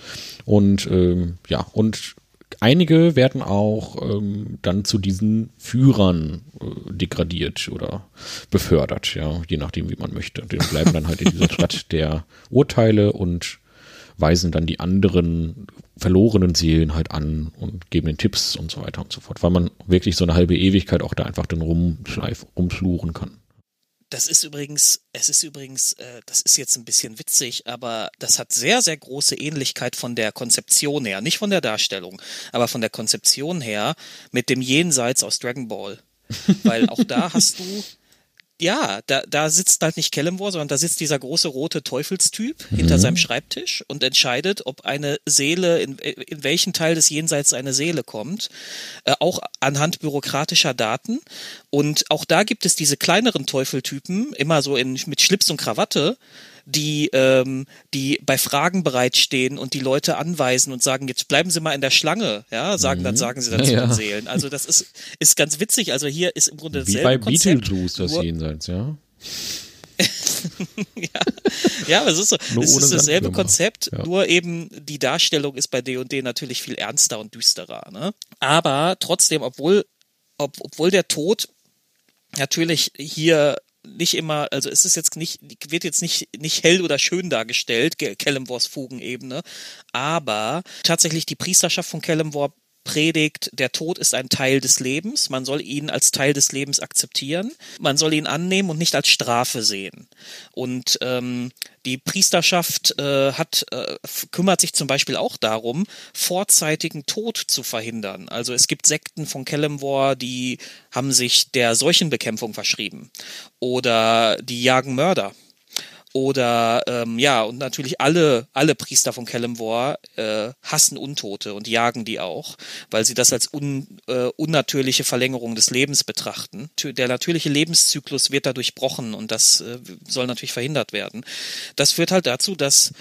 Und ähm, ja, und einige werden auch ähm, dann zu diesen Führern äh, degradiert oder befördert, ja, je nachdem, wie man möchte. Die bleiben dann halt in dieser Stadt der Urteile und weisen dann die anderen verlorenen Seelen halt an und geben den Tipps und so weiter und so fort, weil man wirklich so eine halbe Ewigkeit auch da einfach dann rumschleif, rumschluren kann. Das ist übrigens, es ist übrigens, äh, das ist jetzt ein bisschen witzig, aber das hat sehr, sehr große Ähnlichkeit von der Konzeption her, nicht von der Darstellung, aber von der Konzeption her mit dem Jenseits aus Dragon Ball. Weil auch da hast du, ja, da, da sitzt halt nicht Kellemwar, sondern da sitzt dieser große rote Teufelstyp hinter seinem Schreibtisch und entscheidet, ob eine Seele, in, in welchen Teil des Jenseits eine Seele kommt, äh, auch anhand bürokratischer Daten. Und auch da gibt es diese kleineren Teufeltypen, immer so in, mit Schlips und Krawatte, die, ähm, die bei Fragen bereitstehen und die Leute anweisen und sagen, jetzt bleiben Sie mal in der Schlange, ja, sagen, dann sagen sie dann zu Ja. den Seelen. Also das ist, ist ganz witzig. Also hier ist im Grunde Wie dasselbe bei Konzept, Beetlejuice das nur- Jenseits, ja. Ja, aber es ist so, es ist dasselbe Konzept, ja. nur eben die Darstellung ist bei D&D natürlich viel ernster und düsterer. Ne? Aber trotzdem, obwohl, ob, obwohl der Tod natürlich hier nicht immer, also es ist jetzt nicht, wird jetzt nicht, nicht hell oder schön dargestellt, Kellemwors Fugenebene, aber tatsächlich die Priesterschaft von Kellemwor predigt, der Tod ist ein Teil des Lebens, man soll ihn als Teil des Lebens akzeptieren, man soll ihn annehmen und nicht als Strafe sehen. Und ähm, die Priesterschaft äh, hat, äh, kümmert sich zum Beispiel auch darum, vorzeitigen Tod zu verhindern. Also es gibt Sekten von Kellemwar, die haben sich der Seuchenbekämpfung verschrieben oder die jagen Mörder oder ähm, ja, und natürlich alle, alle Priester von Kellemwar äh, hassen Untote und jagen die auch, weil sie das als un, äh, unnatürliche Verlängerung des Lebens betrachten. Der natürliche Lebenszyklus wird da durchbrochen und das äh, soll natürlich verhindert werden. Das führt halt dazu, dass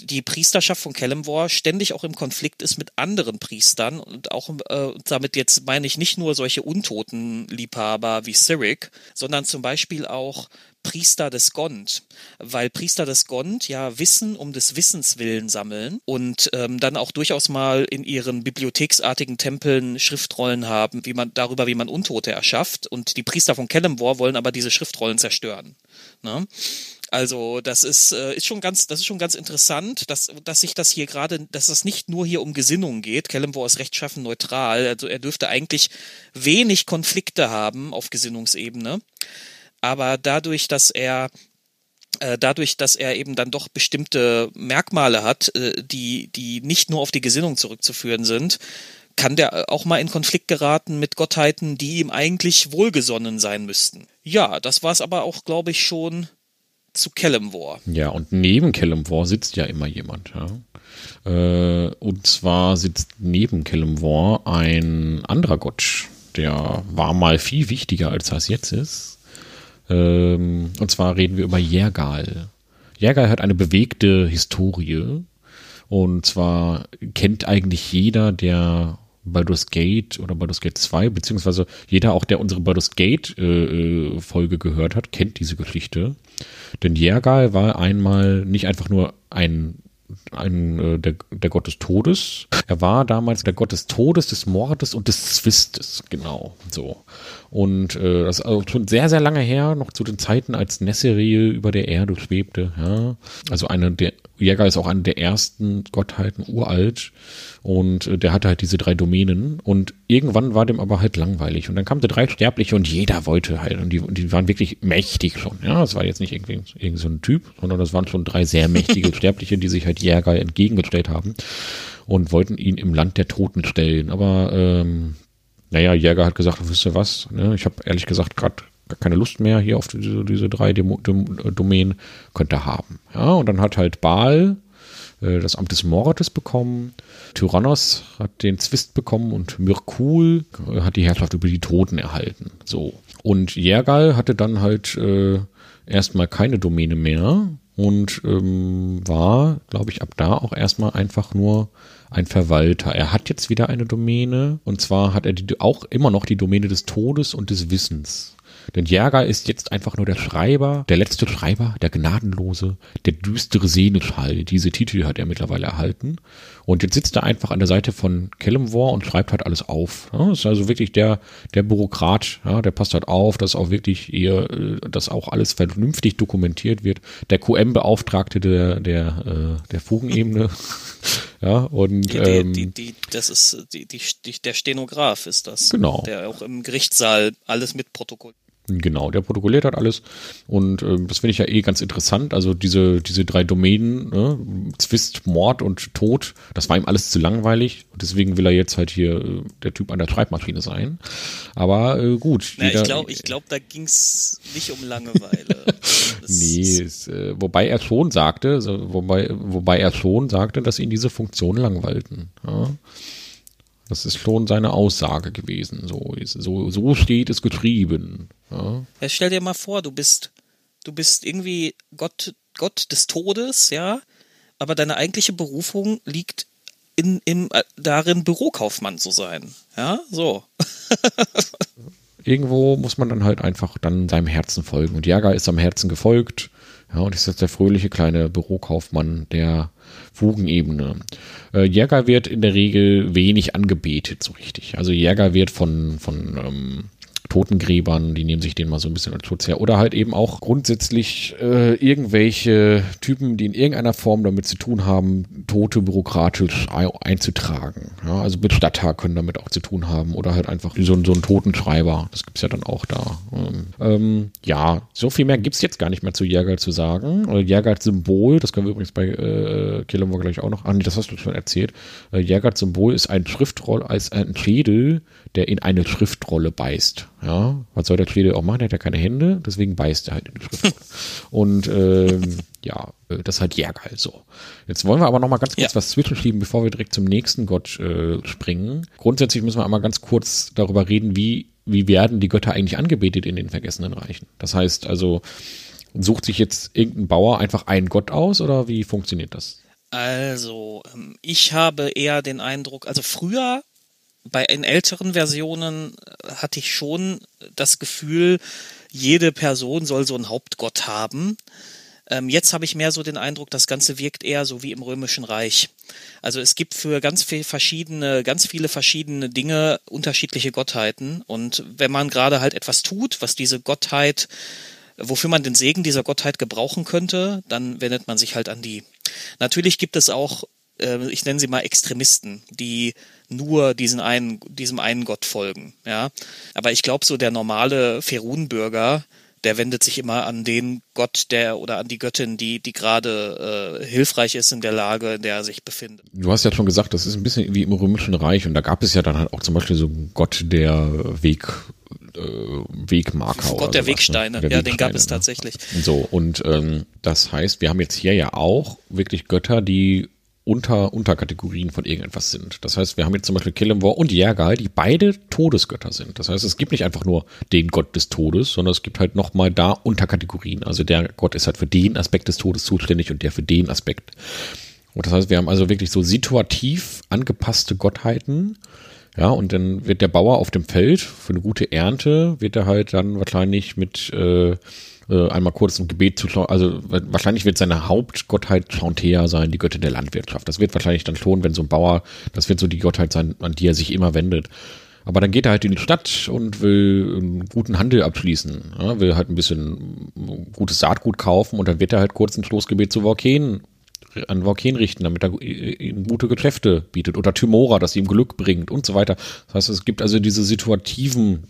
die Priesterschaft von Kellemwar ständig auch im Konflikt ist mit anderen Priestern und auch äh, damit jetzt meine ich nicht nur solche untoten Liebhaber wie Cyric, sondern zum Beispiel auch Priester des Gond, weil Priester des Gond ja Wissen um des Wissens willen sammeln und ähm, dann auch durchaus mal in ihren bibliotheksartigen Tempeln Schriftrollen haben, wie man darüber, wie man Untote erschafft. Und die Priester von Kellemwar wollen aber diese Schriftrollen zerstören. Ne? Also das ist, äh, ist schon ganz, das ist schon ganz interessant, dass, dass sich das hier gerade, dass es nicht nur hier um Gesinnung geht. Kellemwar ist rechtschaffen neutral, also er dürfte eigentlich wenig Konflikte haben auf Gesinnungsebene aber dadurch, dass er äh, dadurch, dass er eben dann doch bestimmte Merkmale hat, äh, die, die nicht nur auf die Gesinnung zurückzuführen sind, kann der auch mal in Konflikt geraten mit Gottheiten, die ihm eigentlich wohlgesonnen sein müssten. Ja, das war es aber auch, glaube ich, schon zu Kellemwar. Ja, und neben Kellemwar sitzt ja immer jemand. Ja. Äh, und zwar sitzt neben Kellemwar ein anderer Gott. Der war mal viel wichtiger, als er es jetzt ist. Ähm, und zwar reden wir über Jergal. Jergal hat eine bewegte Historie. Und zwar kennt eigentlich jeder, der Baldur's Gate oder Baldur's Gate 2, beziehungsweise jeder auch, der unsere Baldur's Gate äh, äh, Folge gehört hat, kennt diese Geschichte. Denn Jergal war einmal nicht einfach nur ein ein, äh, der, der Gott des Todes. Er war damals der Gott des Todes, des Mordes und des Zwistes, genau so. Und äh, das ist also schon sehr, sehr lange her, noch zu den Zeiten, als Nesserie über der Erde schwebte. Ja. Also eine der, Jäger ist auch eine der ersten Gottheiten, uralt. Und äh, der hatte halt diese drei Domänen. Und irgendwann war dem aber halt langweilig. Und dann kamen die drei Sterbliche und jeder wollte halt. Und die, und die waren wirklich mächtig schon. Ja, das war jetzt nicht irgendwie, irgendwie so ein Typ, sondern das waren schon drei sehr mächtige Sterbliche, die sich halt Jäger entgegengestellt haben und wollten ihn im Land der Toten stellen. Aber ähm, naja, Jäger hat gesagt, wisst ihr was, ne? ich habe ehrlich gesagt gerade gar keine Lust mehr hier auf diese, diese drei Demo, Dom, Domänen, könnt ihr haben. Ja, und dann hat halt Baal äh, das Amt des Mordes bekommen, Tyrannos hat den Zwist bekommen und Mirkul hat die Herrschaft über die Toten erhalten. So. Und Jergal hatte dann halt äh, erstmal keine Domäne mehr und ähm, war, glaube ich, ab da auch erstmal einfach nur ein Verwalter. Er hat jetzt wieder eine Domäne und zwar hat er die, auch immer noch die Domäne des Todes und des Wissens. Denn Jäger ist jetzt einfach nur der Schreiber, der letzte Schreiber, der Gnadenlose, der düstere Seneschall. Diese Titel hat er mittlerweile erhalten. Und jetzt sitzt er einfach an der Seite von Kellemwar und schreibt halt alles auf. Ja, ist also wirklich der, der Bürokrat, ja, der passt halt auf, dass auch wirklich eher, äh, dass auch alles vernünftig dokumentiert wird. Der QM-Beauftragte der, der, äh, der Fugenebene. ja, und, die, ähm, die, die, das ist, die, die, der Stenograf ist das. Genau. Der auch im Gerichtssaal alles mit Protokoll Genau, der protokolliert hat alles. Und äh, das finde ich ja eh ganz interessant. Also diese, diese drei Domänen, ne? Zwist, Mord und Tod, das war ihm alles zu langweilig. Und deswegen will er jetzt halt hier äh, der Typ an der Schreibmaschine sein. Aber äh, gut. Na, jeder, ich glaube, ich glaub, da ging es nicht um Langeweile. nee, es, äh, wobei er schon sagte, also, wobei, wobei er schon sagte, dass ihn diese Funktionen langweilten. Ja? Das ist schon seine Aussage gewesen. So, so, so steht es getrieben. Ja. ja, stell dir mal vor, du bist, du bist irgendwie Gott, Gott des Todes, ja, aber deine eigentliche Berufung liegt in, in, äh, darin, Bürokaufmann zu sein. Ja, so. Irgendwo muss man dann halt einfach dann seinem Herzen folgen. Und Jager ist am Herzen gefolgt Ja, und ist jetzt der fröhliche kleine Bürokaufmann der Fugenebene. Äh, Jäger wird in der Regel wenig angebetet, so richtig. Also Jäger wird von, von ähm, Totengräbern, die nehmen sich den mal so ein bisschen als Schutz her. Oder halt eben auch grundsätzlich äh, irgendwelche Typen, die in irgendeiner Form damit zu tun haben, Tote bürokratisch einzutragen. Ja, also Bestatter können damit auch zu tun haben. Oder halt einfach so, so ein Totenschreiber. Das gibt's ja dann auch da. Ähm, ähm, ja, so viel mehr gibt's jetzt gar nicht mehr zu Jäger zu sagen. Äh, Jäger als Symbol, das können wir übrigens bei äh, Killenburg gleich auch noch. Ah, nee, das hast du schon erzählt. Äh, Jäger als Symbol ist ein Schriftroll, als ein Schädel, der in eine Schriftrolle beißt. Ja, was soll der Schädel auch machen? Der hat ja keine Hände, deswegen beißt er halt in die Schriftrolle. Und ähm, ja, äh, das ist halt Jägerl so. Jetzt wollen wir aber noch mal ganz kurz ja. was zwischenschieben, bevor wir direkt zum nächsten Gott äh, springen. Grundsätzlich müssen wir einmal ganz kurz darüber reden, wie, wie werden die Götter eigentlich angebetet in den vergessenen Reichen. Das heißt also, sucht sich jetzt irgendein Bauer einfach einen Gott aus oder wie funktioniert das? Also, ähm, ich habe eher den Eindruck, also früher bei in älteren Versionen äh, hatte ich schon das Gefühl, jede Person soll so einen Hauptgott haben. Ähm, jetzt habe ich mehr so den Eindruck, das Ganze wirkt eher so wie im Römischen Reich. Also es gibt für ganz viel verschiedene, ganz viele verschiedene Dinge unterschiedliche Gottheiten. Und wenn man gerade halt etwas tut, was diese Gottheit, wofür man den Segen dieser Gottheit gebrauchen könnte, dann wendet man sich halt an die. Natürlich gibt es auch, äh, ich nenne sie mal Extremisten, die nur diesen einen, diesem einen Gott folgen. Ja, aber ich glaube, so der normale Ferun-Bürger, der wendet sich immer an den Gott, der oder an die Göttin, die, die gerade äh, hilfreich ist in der Lage, in der er sich befindet. Du hast ja schon gesagt, das ist ein bisschen wie im Römischen Reich und da gab es ja dann halt auch zum Beispiel so einen Gott der Weg, äh, Wegmarker. Gott der sowas, Wegsteine, ne? der ja, Wegsteine, den gab es ne? tatsächlich. So, und ähm, das heißt, wir haben jetzt hier ja auch wirklich Götter, die unter Unterkategorien von irgendetwas sind. Das heißt, wir haben jetzt zum Beispiel Killenwar und Jergal, die beide Todesgötter sind. Das heißt, es gibt nicht einfach nur den Gott des Todes, sondern es gibt halt nochmal da Unterkategorien. Also der Gott ist halt für den Aspekt des Todes zuständig und der für den Aspekt. Und das heißt, wir haben also wirklich so situativ angepasste Gottheiten. Ja, und dann wird der Bauer auf dem Feld für eine gute Ernte, wird er halt dann wahrscheinlich mit äh, äh, einmal kurz im Gebet zu. Also wahrscheinlich wird seine Hauptgottheit Chauntea sein, die Göttin der Landwirtschaft. Das wird wahrscheinlich dann schon, wenn so ein Bauer, das wird so die Gottheit sein, an die er sich immer wendet. Aber dann geht er halt in die Stadt und will einen guten Handel abschließen, ja, will halt ein bisschen gutes Saatgut kaufen und dann wird er halt kurz ein Stoßgebet zu Vorken an Vorken richten, damit er ihm gute Geschäfte bietet oder Tymora, das ihm Glück bringt und so weiter. Das heißt, es gibt also diese situativen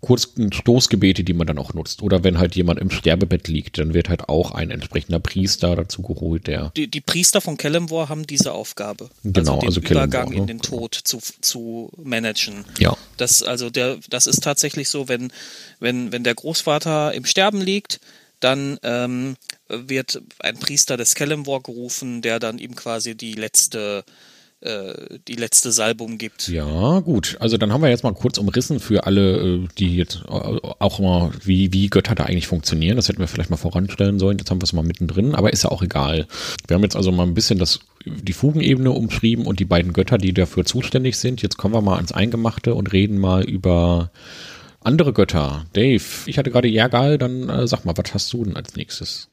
kurzen Stoßgebete, die man dann auch nutzt. Oder wenn halt jemand im Sterbebett liegt, dann wird halt auch ein entsprechender Priester dazu geholt, der. Die, die Priester von Kellemwar haben diese Aufgabe. Genau, also den also Übergang ne? in den Tod zu, zu managen. Ja. Das, also der, das ist tatsächlich so, wenn, wenn, wenn der Großvater im Sterben liegt, dann ähm, wird ein Priester des Kellemwar gerufen, der dann ihm quasi die letzte die letzte Salbung gibt. Ja, gut. Also dann haben wir jetzt mal kurz umrissen für alle, äh, die jetzt äh, auch mal, wie, wie Götter da eigentlich funktionieren. Das hätten wir vielleicht mal voranstellen sollen. Jetzt haben wir es mal mittendrin, aber ist ja auch egal. Wir haben jetzt also mal ein bisschen das, die Fugenebene umschrieben und die beiden Götter, die dafür zuständig sind. Jetzt kommen wir mal ans Eingemachte und reden mal über andere Götter. Dave, ich hatte gerade Jergal, dann äh, sag mal, was hast du denn als nächstes?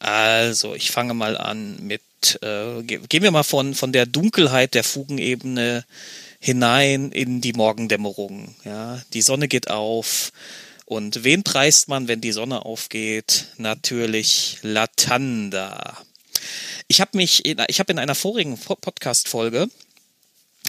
Also, ich fange mal an mit äh, gehen wir mal von, von der Dunkelheit der Fugenebene hinein in die Morgendämmerung. Ja, die Sonne geht auf. Und wen preist man, wenn die Sonne aufgeht? Natürlich Latanda. Ich habe mich, in, ich habe in einer vorigen Podcast-Folge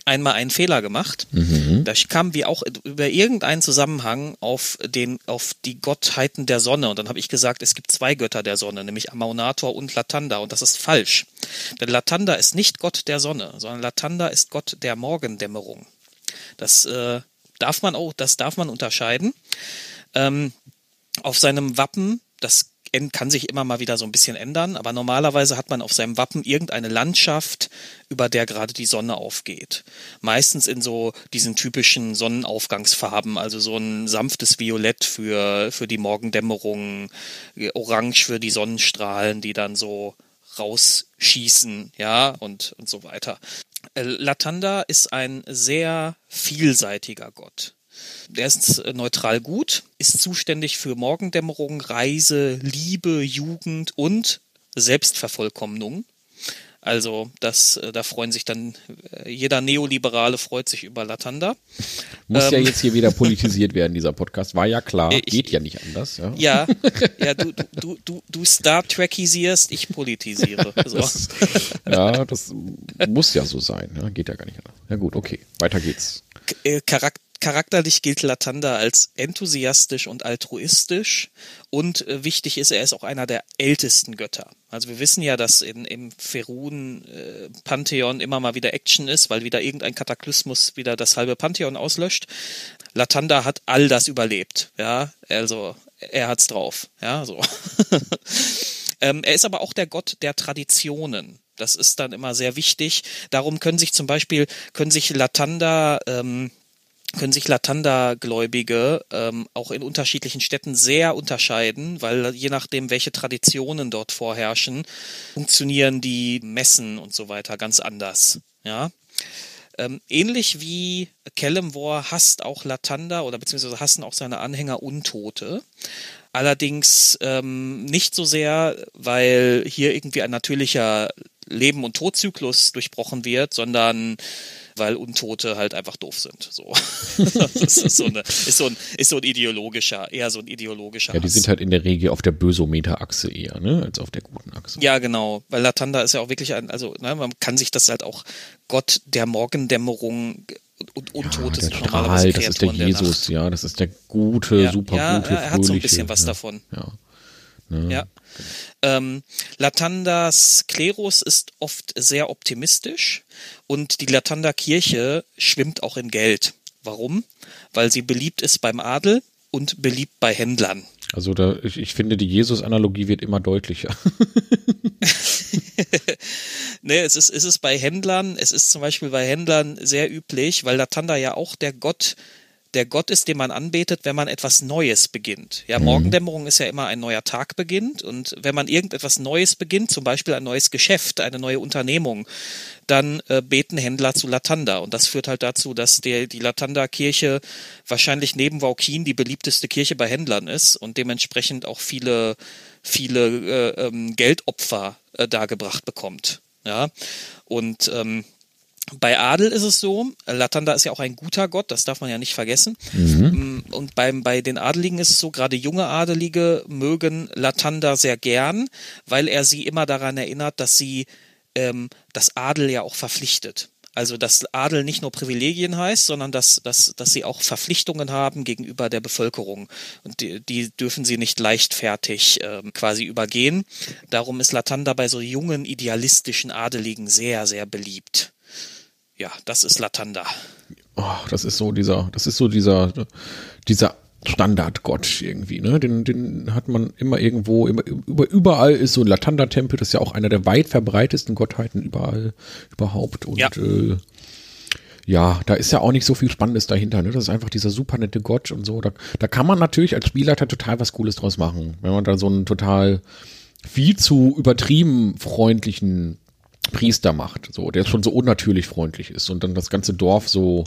einmal einen Fehler gemacht. Mhm. Da kam wie auch über irgendeinen Zusammenhang auf den, auf die Gottheiten der Sonne. Und dann habe ich gesagt, es gibt zwei Götter der Sonne, nämlich Amaunator und Latanda. Und das ist falsch. Denn Latanda ist nicht Gott der Sonne, sondern Latanda ist Gott der Morgendämmerung. Das äh, darf man auch, das darf man unterscheiden. Ähm, auf seinem Wappen, das kann sich immer mal wieder so ein bisschen ändern, aber normalerweise hat man auf seinem Wappen irgendeine Landschaft, über der gerade die Sonne aufgeht. Meistens in so diesen typischen Sonnenaufgangsfarben, also so ein sanftes Violett für, für die Morgendämmerung, orange für die Sonnenstrahlen, die dann so rausschießen, ja, und, und so weiter. Äh, Latanda ist ein sehr vielseitiger Gott. Der ist neutral gut, ist zuständig für Morgendämmerung, Reise, Liebe, Jugend und Selbstvervollkommnung. Also das, äh, da freuen sich dann, äh, jeder Neoliberale freut sich über Latanda. Muss ähm, ja jetzt hier wieder politisiert werden, dieser Podcast. War ja klar, ich, geht ja nicht anders. Ja, ja, ja du, du, du, du Star Trekisierst, ich politisiere. So. Das, ja, das muss ja so sein. Ja, geht ja gar nicht anders. Ja gut, okay, weiter geht's. Äh, Charakter Charakterlich gilt Latanda als enthusiastisch und altruistisch und äh, wichtig ist, er ist auch einer der ältesten Götter. Also wir wissen ja, dass in, im Ferun-Pantheon äh, immer mal wieder Action ist, weil wieder irgendein Kataklysmus wieder das halbe Pantheon auslöscht. Latanda hat all das überlebt, ja, also er hat's drauf, ja, so. ähm, er ist aber auch der Gott der Traditionen. Das ist dann immer sehr wichtig. Darum können sich zum Beispiel, können sich Latanda ähm, können sich Latanda-Gläubige ähm, auch in unterschiedlichen Städten sehr unterscheiden, weil je nachdem, welche Traditionen dort vorherrschen, funktionieren die Messen und so weiter ganz anders. Ja. Ähm, ähnlich wie Kellemwar hasst auch Latanda oder beziehungsweise hassen auch seine Anhänger Untote. Allerdings ähm, nicht so sehr, weil hier irgendwie ein natürlicher Leben- und Todzyklus durchbrochen wird, sondern weil Untote halt einfach doof sind. So. das ist so, eine, ist, so ein, ist so ein ideologischer, eher so ein ideologischer. Ja, die Hass. sind halt in der Regel auf der Bösometer-Achse eher, ne, als auf der guten Achse. Ja, genau. Weil Latanda ist ja auch wirklich ein, also ne, man kann sich das halt auch Gott der Morgendämmerung und Untote ja, der Strahl, das ist der Jesus, der ja, das ist der gute, ja, super ja, gute, er hat so ein bisschen was davon. Ja. Ne? Ja. Ähm, Latandas Klerus ist oft sehr optimistisch und die Latanda Kirche schwimmt auch in Geld. Warum? Weil sie beliebt ist beim Adel und beliebt bei Händlern. Also da, ich, ich finde, die Jesus-Analogie wird immer deutlicher. ne, es ist, es ist bei Händlern, es ist zum Beispiel bei Händlern sehr üblich, weil Latanda ja auch der Gott der Gott ist, den man anbetet, wenn man etwas Neues beginnt. Ja, mhm. Morgendämmerung ist ja immer ein neuer Tag beginnt und wenn man irgendetwas Neues beginnt, zum Beispiel ein neues Geschäft, eine neue Unternehmung, dann äh, beten Händler zu Latanda und das führt halt dazu, dass der, die Latanda-Kirche wahrscheinlich neben Waukin die beliebteste Kirche bei Händlern ist und dementsprechend auch viele, viele äh, ähm, Geldopfer äh, dargebracht bekommt. Ja, und ähm, bei Adel ist es so, Latanda ist ja auch ein guter Gott, das darf man ja nicht vergessen. Mhm. Mm, und beim, bei den Adeligen ist es so, gerade junge Adelige mögen Latanda sehr gern, weil er sie immer daran erinnert, dass sie ähm, das Adel ja auch verpflichtet. Also dass Adel nicht nur Privilegien heißt, sondern dass, dass, dass sie auch Verpflichtungen haben gegenüber der Bevölkerung. Und die, die dürfen sie nicht leichtfertig äh, quasi übergehen. Darum ist Latanda bei so jungen, idealistischen Adeligen sehr, sehr beliebt ja, das ist Latanda. Oh, das ist so dieser, das ist so dieser, dieser Standardgott irgendwie, ne? Den, den hat man immer irgendwo, immer, über, überall ist so ein Latanda-Tempel, das ist ja auch einer der weit verbreitesten Gottheiten überall überhaupt. Und ja. Äh, ja, da ist ja auch nicht so viel Spannendes dahinter, ne? Das ist einfach dieser super nette Gott und so. Da, da kann man natürlich als Spielleiter total was Cooles draus machen, wenn man da so einen total viel zu übertrieben freundlichen Priester macht, so, der schon so unnatürlich freundlich ist und dann das ganze Dorf so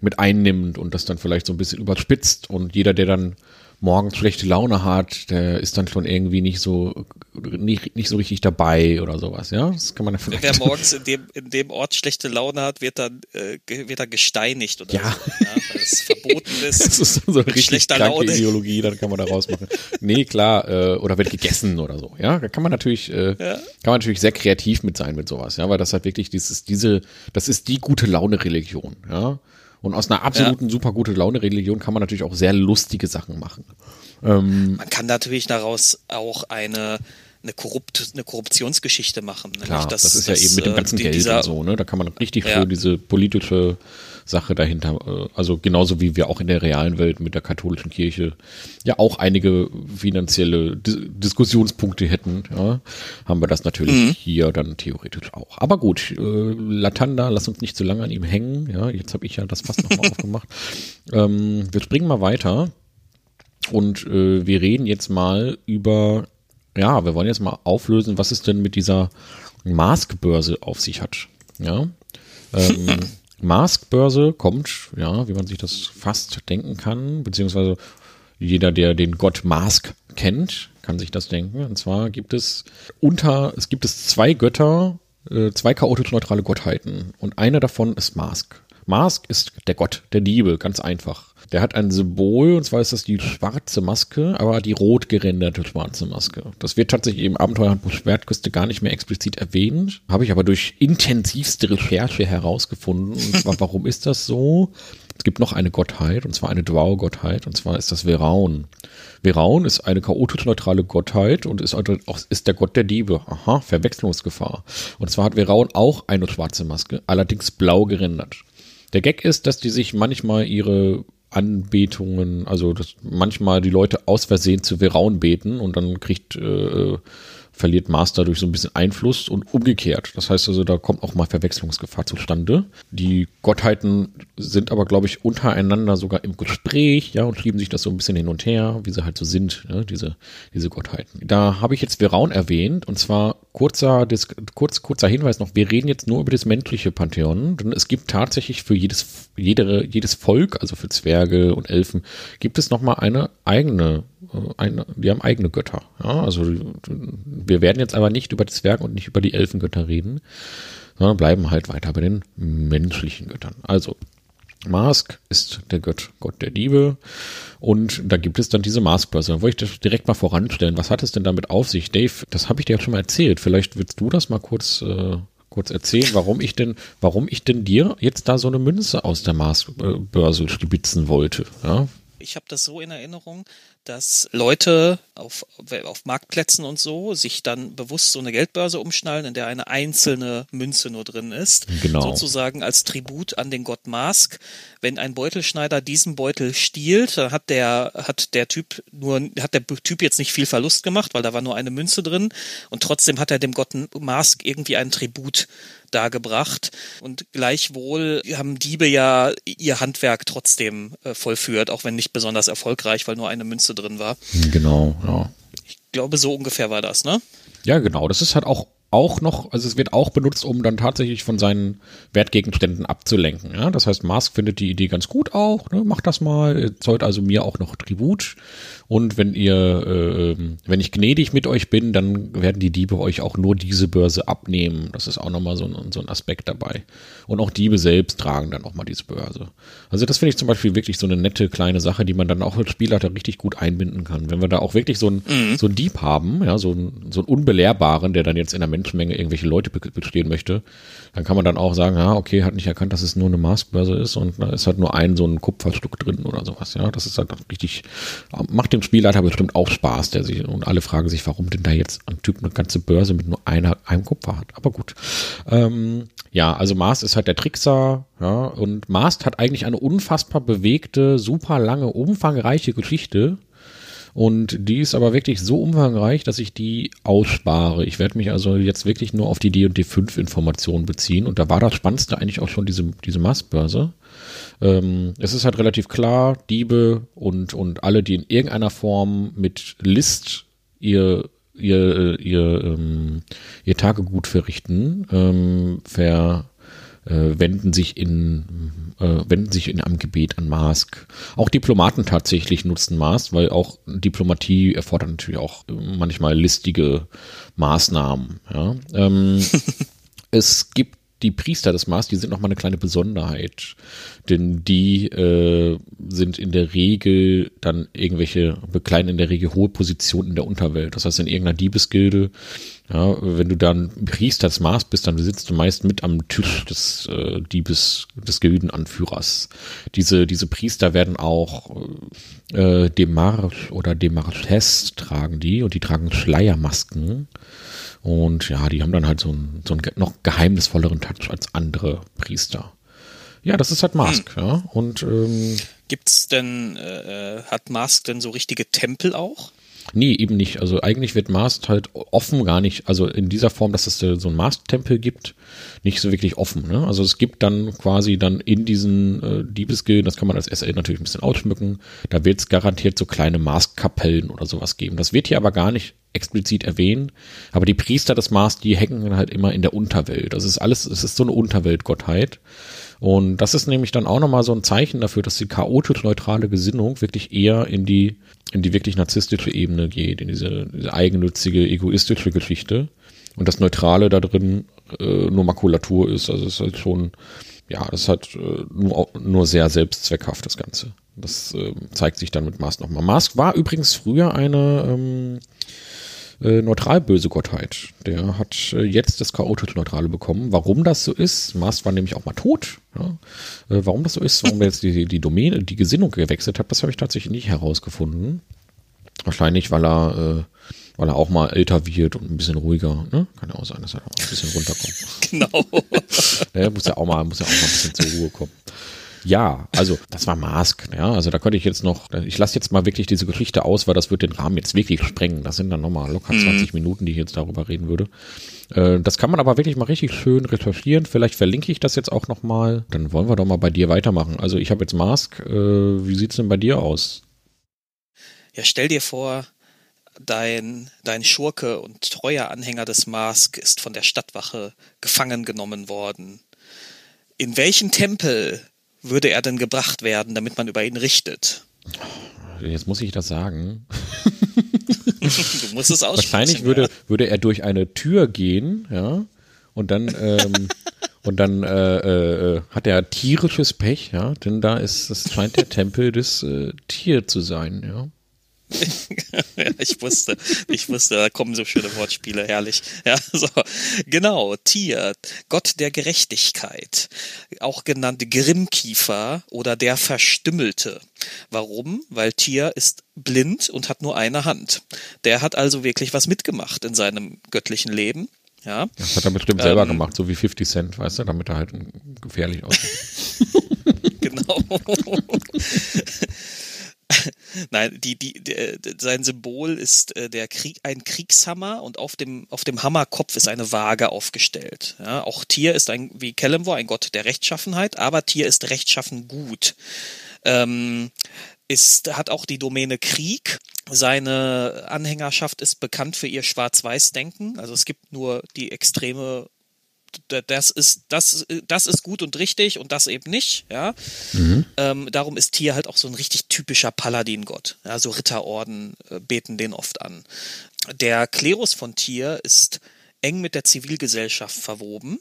mit einnimmt und das dann vielleicht so ein bisschen überspitzt und jeder, der dann morgens schlechte Laune hat, der ist dann schon irgendwie nicht so nicht, nicht so richtig dabei oder sowas, ja? Das kann man ja vielleicht. Wer morgens in dem, in dem Ort schlechte Laune hat, wird dann, äh, wird dann gesteinigt oder ja. so. Ja, es verboten ist. das ist so eine richtig kranke Laune. Ideologie, dann kann man da rausmachen. nee, klar, äh, oder wird gegessen oder so, ja? Da kann man natürlich, äh, ja. kann man natürlich sehr kreativ mit sein mit sowas, ja, weil das halt wirklich dieses, diese, das ist die gute Laune-Religion, ja? Und aus einer absoluten ja. super gute Laune-Religion kann man natürlich auch sehr lustige Sachen machen. Ähm, man kann natürlich daraus auch eine eine, Korrupt, eine Korruptionsgeschichte machen. Klar, das, das ist ja eben mit dem ganzen die, Geld dieser, und so, ne? Da kann man richtig ja. schön diese politische Sache dahinter, also genauso wie wir auch in der realen Welt mit der katholischen Kirche ja auch einige finanzielle Diskussionspunkte hätten, ja, haben wir das natürlich mhm. hier dann theoretisch auch. Aber gut, äh, Latanda, lass uns nicht zu lange an ihm hängen, ja, jetzt habe ich ja das fast nochmal aufgemacht. Ähm, wir springen mal weiter und äh, wir reden jetzt mal über ja, wir wollen jetzt mal auflösen, was es denn mit dieser Maskbörse auf sich hat. Ja. Ähm, Mask-Börse kommt, ja, wie man sich das fast denken kann, beziehungsweise jeder, der den Gott Mask kennt, kann sich das denken. Und zwar gibt es unter, es gibt es zwei Götter, äh, zwei chaotisch neutrale Gottheiten. Und eine davon ist Mask. Mask ist der Gott der Diebe, ganz einfach. Der hat ein Symbol, und zwar ist das die schwarze Maske, aber die rot gerenderte schwarze Maske. Das wird tatsächlich im Abenteuerhandbuch Schwertküste gar nicht mehr explizit erwähnt, habe ich aber durch intensivste Recherche herausgefunden. Und zwar, warum ist das so? Es gibt noch eine Gottheit, und zwar eine Dwao-Gottheit, und zwar ist das Veraun. Veraun ist eine chaotisch-neutrale Gottheit und ist, auch, ist der Gott der Diebe. Aha, Verwechslungsgefahr. Und zwar hat Veraun auch eine schwarze Maske, allerdings blau gerendert. Der Gag ist, dass die sich manchmal ihre Anbetungen, also dass manchmal die Leute aus Versehen zu Veraun beten und dann kriegt äh, verliert Mars dadurch so ein bisschen Einfluss und umgekehrt. Das heißt also, da kommt auch mal Verwechslungsgefahr zustande. Die Gottheiten sind aber, glaube ich, untereinander sogar im Gespräch, ja, und schieben sich das so ein bisschen hin und her, wie sie halt so sind, ja, diese, diese Gottheiten. Da habe ich jetzt Veraun erwähnt, und zwar kurzer, kurz, kurzer Hinweis noch, wir reden jetzt nur über das menschliche Pantheon, denn es gibt tatsächlich für jedes, jede, jedes Volk, also für Zwerge und Elfen, gibt es nochmal eine eigene äh, eine, die haben eigene Götter. Ja, also wir werden jetzt aber nicht über die Zwerge und nicht über die Elfengötter reden, sondern bleiben halt weiter bei den menschlichen Göttern. Also Mask ist der Gott, Gott der Diebe. Und da gibt es dann diese Maskbörse. Da wollte ich das direkt mal voranstellen. Was hat es denn damit auf sich? Dave, das habe ich dir ja schon mal erzählt. Vielleicht willst du das mal kurz, äh, kurz erzählen, warum ich denn, warum ich denn dir jetzt da so eine Münze aus der Maskbörse stibitzen wollte. Ja? Ich habe das so in Erinnerung, dass Leute auf, auf Marktplätzen und so sich dann bewusst so eine Geldbörse umschnallen, in der eine einzelne Münze nur drin ist. Genau. Sozusagen als Tribut an den Gott Mask. Wenn ein Beutelschneider diesen Beutel stiehlt, dann hat der, hat der Typ nur, hat der Typ jetzt nicht viel Verlust gemacht, weil da war nur eine Münze drin und trotzdem hat er dem Gott Mask irgendwie einen Tribut dargebracht. Und gleichwohl haben Diebe ja ihr Handwerk trotzdem äh, vollführt, auch wenn nicht besonders erfolgreich, weil nur eine Münze drin war. Genau, ja. Ich glaube, so ungefähr war das, ne? Ja, genau. Das ist halt auch auch noch, also es wird auch benutzt, um dann tatsächlich von seinen Wertgegenständen abzulenken. Ja? Das heißt, Mask findet die Idee ganz gut auch, ne? macht das mal, zollt also mir auch noch Tribut. Und wenn ihr, äh, ähm, wenn ich gnädig mit euch bin, dann werden die Diebe euch auch nur diese Börse abnehmen. Das ist auch nochmal so ein, so ein Aspekt dabei. Und auch Diebe selbst tragen dann auch mal diese Börse. Also das finde ich zum Beispiel wirklich so eine nette kleine Sache, die man dann auch als Spielleiter richtig gut einbinden kann. Wenn wir da auch wirklich so einen, mhm. so einen Dieb haben, ja, so einen, so einen unbelehrbaren, der dann jetzt in der Menschenmenge irgendwelche Leute bestehen möchte, dann kann man dann auch sagen, ja, okay, hat nicht erkannt, dass es nur eine Maskbörse ist und da ist halt nur ein so ein Kupferstück drin oder sowas. Ja, das ist halt richtig, macht dem Spielleiter bestimmt auch Spaß, der sich, und alle fragen sich, warum denn da jetzt ein Typ eine ganze Börse mit nur einer, einem Kupfer hat. Aber gut. Ähm, ja, also Mast ist halt der Trickser, ja, und Mast hat eigentlich eine unfassbar bewegte, super lange, umfangreiche Geschichte und die ist aber wirklich so umfangreich, dass ich die ausspare. Ich werde mich also jetzt wirklich nur auf die D&D 5 Informationen beziehen. Und da war das Spannendste eigentlich auch schon diese, diese Mastbörse. Ähm, es ist halt relativ klar, Diebe und, und alle, die in irgendeiner Form mit List ihr ihr, ihr, ähm, ihr Tagegut verrichten, ähm, ver, äh, wenden sich in äh, wenden sich in einem Gebet an Mask. Auch Diplomaten tatsächlich nutzen Mask, weil auch Diplomatie erfordert natürlich auch manchmal listige Maßnahmen. Ja? Ähm, es gibt die Priester des Mars, die sind nochmal eine kleine Besonderheit. Denn die äh, sind in der Regel dann irgendwelche, bekleiden in der Regel hohe Positionen in der Unterwelt. Das heißt, in irgendeiner Diebesgilde, ja, wenn du dann Priester des Mars bist, dann sitzt du meist mit am Tisch des äh, Diebes, des Gildenanführers. Diese, diese Priester werden auch äh, Demarche oder Demarches tragen die und die tragen Schleiermasken. Und ja, die haben dann halt so einen, so einen noch geheimnisvolleren Touch als andere Priester. Ja, das ist halt Mask, hm. ja. Und ähm, gibt's denn, äh, hat Mask denn so richtige Tempel auch? Nee, eben nicht. Also eigentlich wird Mast halt offen gar nicht, also in dieser Form, dass es so einen Mast-Tempel gibt, nicht so wirklich offen. Ne? Also es gibt dann quasi dann in diesen äh, Diebesgilden, das kann man als SL natürlich ein bisschen ausschmücken, da wird es garantiert so kleine Mast-Kapellen oder sowas geben. Das wird hier aber gar nicht explizit erwähnen, aber die Priester des Mast, die hängen halt immer in der Unterwelt. Das ist alles, es ist so eine Unterweltgottheit. Und das ist nämlich dann auch nochmal so ein Zeichen dafür, dass die chaotisch-neutrale Gesinnung wirklich eher in die, in die wirklich narzisstische Ebene geht, in diese, diese eigennützige, egoistische Geschichte. Und das Neutrale da drin äh, nur Makulatur ist. Also es ist halt schon, ja, das halt äh, nur, nur sehr selbstzweckhaft, das Ganze. Das äh, zeigt sich dann mit Mask nochmal. Mask war übrigens früher eine ähm, äh, neutral böse Gottheit. Der hat äh, jetzt das chaotisch-neutrale bekommen. Warum das so ist, Mast war nämlich auch mal tot. Ja? Äh, warum das so ist, warum er jetzt die, die Domäne, die Gesinnung gewechselt hat, das habe ich tatsächlich nicht herausgefunden. Wahrscheinlich, weil er, äh, weil er auch mal älter wird und ein bisschen ruhiger. Ne? Kann ja auch sein, dass er auch ein bisschen runterkommt. Genau. der muss ja auch mal, muss ja auch mal ein bisschen zur Ruhe kommen. Ja, also das war Mask, ja. Also da könnte ich jetzt noch, ich lasse jetzt mal wirklich diese Geschichte aus, weil das wird den Rahmen jetzt wirklich sprengen. Das sind dann nochmal locker 20 mhm. Minuten, die ich jetzt darüber reden würde. Äh, das kann man aber wirklich mal richtig schön recherchieren. Vielleicht verlinke ich das jetzt auch nochmal. Dann wollen wir doch mal bei dir weitermachen. Also ich habe jetzt Mask. Äh, wie sieht's denn bei dir aus? Ja, stell dir vor, dein, dein Schurke und treuer Anhänger des Mask ist von der Stadtwache gefangen genommen worden. In welchen Tempel würde er denn gebracht werden, damit man über ihn richtet? Jetzt muss ich das sagen. du musst es aussprechen. Wahrscheinlich würde, ja. würde er durch eine Tür gehen, ja, und dann ähm, und dann äh, äh, hat er tierisches Pech, ja, denn da ist, das scheint der Tempel des äh, Tier zu sein, ja. Ja, ich wusste, ich wusste, da kommen so schöne Wortspiele, herrlich. Ja, so. Genau, Tier, Gott der Gerechtigkeit, auch genannt Grimmkiefer oder der Verstümmelte. Warum? Weil Tier ist blind und hat nur eine Hand. Der hat also wirklich was mitgemacht in seinem göttlichen Leben. Ja. Das hat er bestimmt ähm, selber gemacht, so wie 50 Cent, weißt du, damit er halt gefährlich aussieht. genau. Nein, die, die, die, sein Symbol ist äh, der Krieg, ein Kriegshammer und auf dem, auf dem Hammerkopf ist eine Waage aufgestellt. Ja, auch Tier ist ein, wie Kellemwor, ein Gott der Rechtschaffenheit, aber Tier ist rechtschaffen gut. Ähm, ist, hat auch die Domäne Krieg. Seine Anhängerschaft ist bekannt für ihr Schwarz-Weiß-Denken. Also es gibt nur die extreme das ist, das, das ist gut und richtig und das eben nicht, ja. Mhm. Ähm, darum ist Tier halt auch so ein richtig typischer Paladin-Gott. Ja, so Ritterorden äh, beten den oft an. Der Klerus von Tier ist eng mit der Zivilgesellschaft verwoben.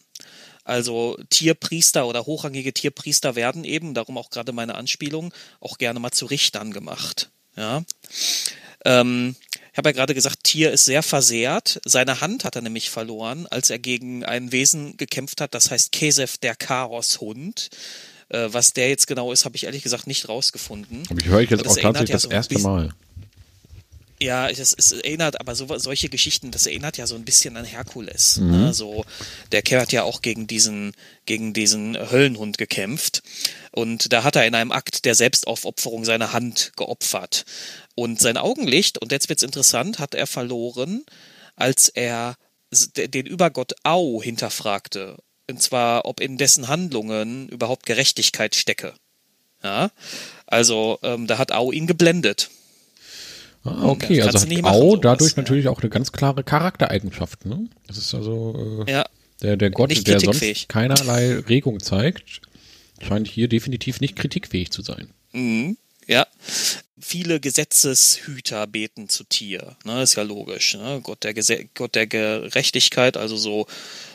Also Tierpriester oder hochrangige Tierpriester werden eben, darum auch gerade meine Anspielung, auch gerne mal zu Richtern gemacht. Ja. Ähm, ich habe ja gerade gesagt, Tier ist sehr versehrt. Seine Hand hat er nämlich verloren, als er gegen ein Wesen gekämpft hat, das heißt Kesef, der Chaoshund. Äh, was der jetzt genau ist, habe ich ehrlich gesagt nicht rausgefunden. Aber ich höre ich jetzt auch tatsächlich ja das so erste Mal. Ja, es, es erinnert, aber so, solche Geschichten, das erinnert ja so ein bisschen an Herkules. Mhm. Ne? So, der Kerl hat ja auch gegen diesen, gegen diesen Höllenhund gekämpft. Und da hat er in einem Akt der Selbstaufopferung seine Hand geopfert. Und sein Augenlicht, und jetzt wird's interessant, hat er verloren, als er den Übergott Au hinterfragte. Und zwar, ob in dessen Handlungen überhaupt Gerechtigkeit stecke. Ja, also ähm, da hat Au ihn geblendet. Ah, okay, also hat Au sowas, dadurch ja. natürlich auch eine ganz klare Charaktereigenschaft. Ne? Das ist also äh, ja. der, der Gott, der sonst keinerlei Regung zeigt, scheint hier definitiv nicht kritikfähig zu sein. Mhm. Ja, viele Gesetzeshüter beten zu Tier. Ne, ist ja logisch. Ne? Gott, der Gott der Gerechtigkeit, also so,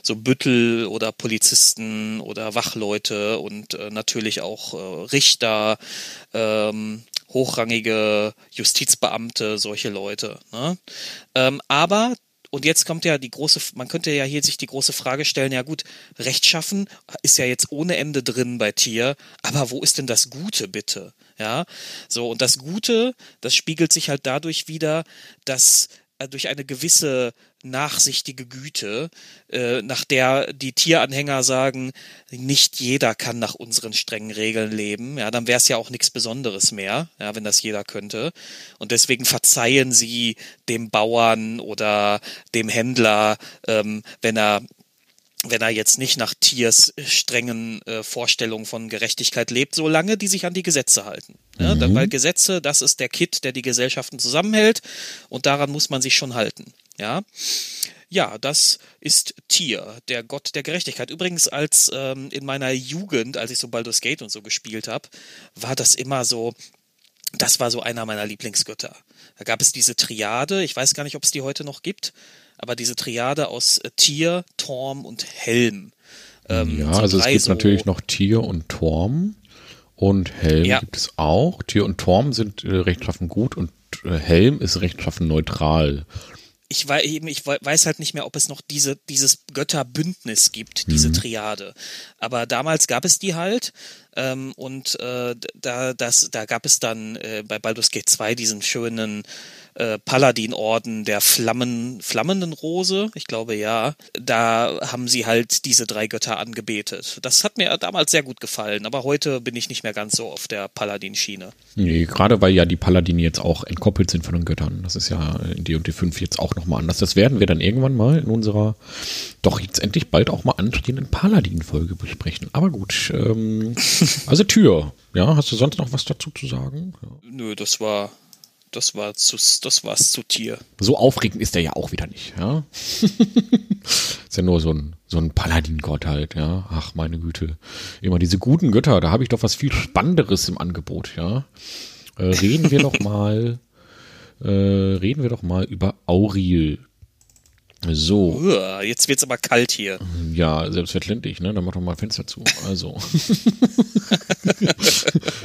so Büttel oder Polizisten oder Wachleute und äh, natürlich auch äh, Richter, ähm, hochrangige Justizbeamte, solche Leute. Ne? Ähm, aber und jetzt kommt ja die große, man könnte ja hier sich die große Frage stellen, ja gut, Rechtschaffen ist ja jetzt ohne Ende drin bei Tier, aber wo ist denn das Gute bitte? Ja, so, und das Gute, das spiegelt sich halt dadurch wieder, dass äh, durch eine gewisse nachsichtige Güte, äh, nach der die Tieranhänger sagen, nicht jeder kann nach unseren strengen Regeln leben. Ja, dann wäre es ja auch nichts Besonderes mehr, ja, wenn das jeder könnte. Und deswegen verzeihen sie dem Bauern oder dem Händler, ähm, wenn er wenn er jetzt nicht nach Tiers strengen äh, Vorstellungen von Gerechtigkeit lebt, solange die sich an die Gesetze halten. Ja, mhm. Weil Gesetze, das ist der Kit, der die Gesellschaften zusammenhält und daran muss man sich schon halten. Ja. Ja, das ist Tier, der Gott der Gerechtigkeit. Übrigens, als ähm, in meiner Jugend, als ich so Baldur's Gate und so gespielt habe, war das immer so, das war so einer meiner Lieblingsgötter. Da gab es diese Triade, ich weiß gar nicht, ob es die heute noch gibt, aber diese Triade aus äh, Tier, Torm und Helm. Ähm, ja, also es gibt so natürlich noch Tier und Torm und Helm ja. gibt es auch. Tier und Torm sind äh, rechtschaffen gut und äh, Helm ist rechtschaffen neutral ich weiß eben, ich weiß halt nicht mehr, ob es noch diese, dieses Götterbündnis gibt, diese mhm. Triade. Aber damals gab es die halt. Ähm, und äh, da, das, da gab es dann äh, bei Baldur's Gate 2 diesen schönen äh, Paladin-Orden der Flammen, flammenden Rose, ich glaube ja, da haben sie halt diese drei Götter angebetet. Das hat mir damals sehr gut gefallen, aber heute bin ich nicht mehr ganz so auf der Paladin-Schiene. Nee, gerade weil ja die Paladine jetzt auch entkoppelt sind von den Göttern. Das ist ja in D&D 5 jetzt auch nochmal anders. Das werden wir dann irgendwann mal in unserer doch jetzt endlich bald auch mal anstehenden Paladin-Folge besprechen. Aber gut, ähm, also Tür. Ja, hast du sonst noch was dazu zu sagen? Ja. Nö, das war das war zu, das war's zu Tier. So aufregend ist er ja auch wieder nicht, ja. ist ja nur so ein, so ein Paladin-Gott halt, ja. Ach, meine Güte. Immer diese guten Götter, da habe ich doch was viel Spannenderes im Angebot, ja. Äh, reden wir doch mal, äh, reden wir doch mal über Auril. So. Jetzt wird's aber kalt hier. Ja, selbstverständlich, ne? Dann mach doch mal Fenster zu. Also.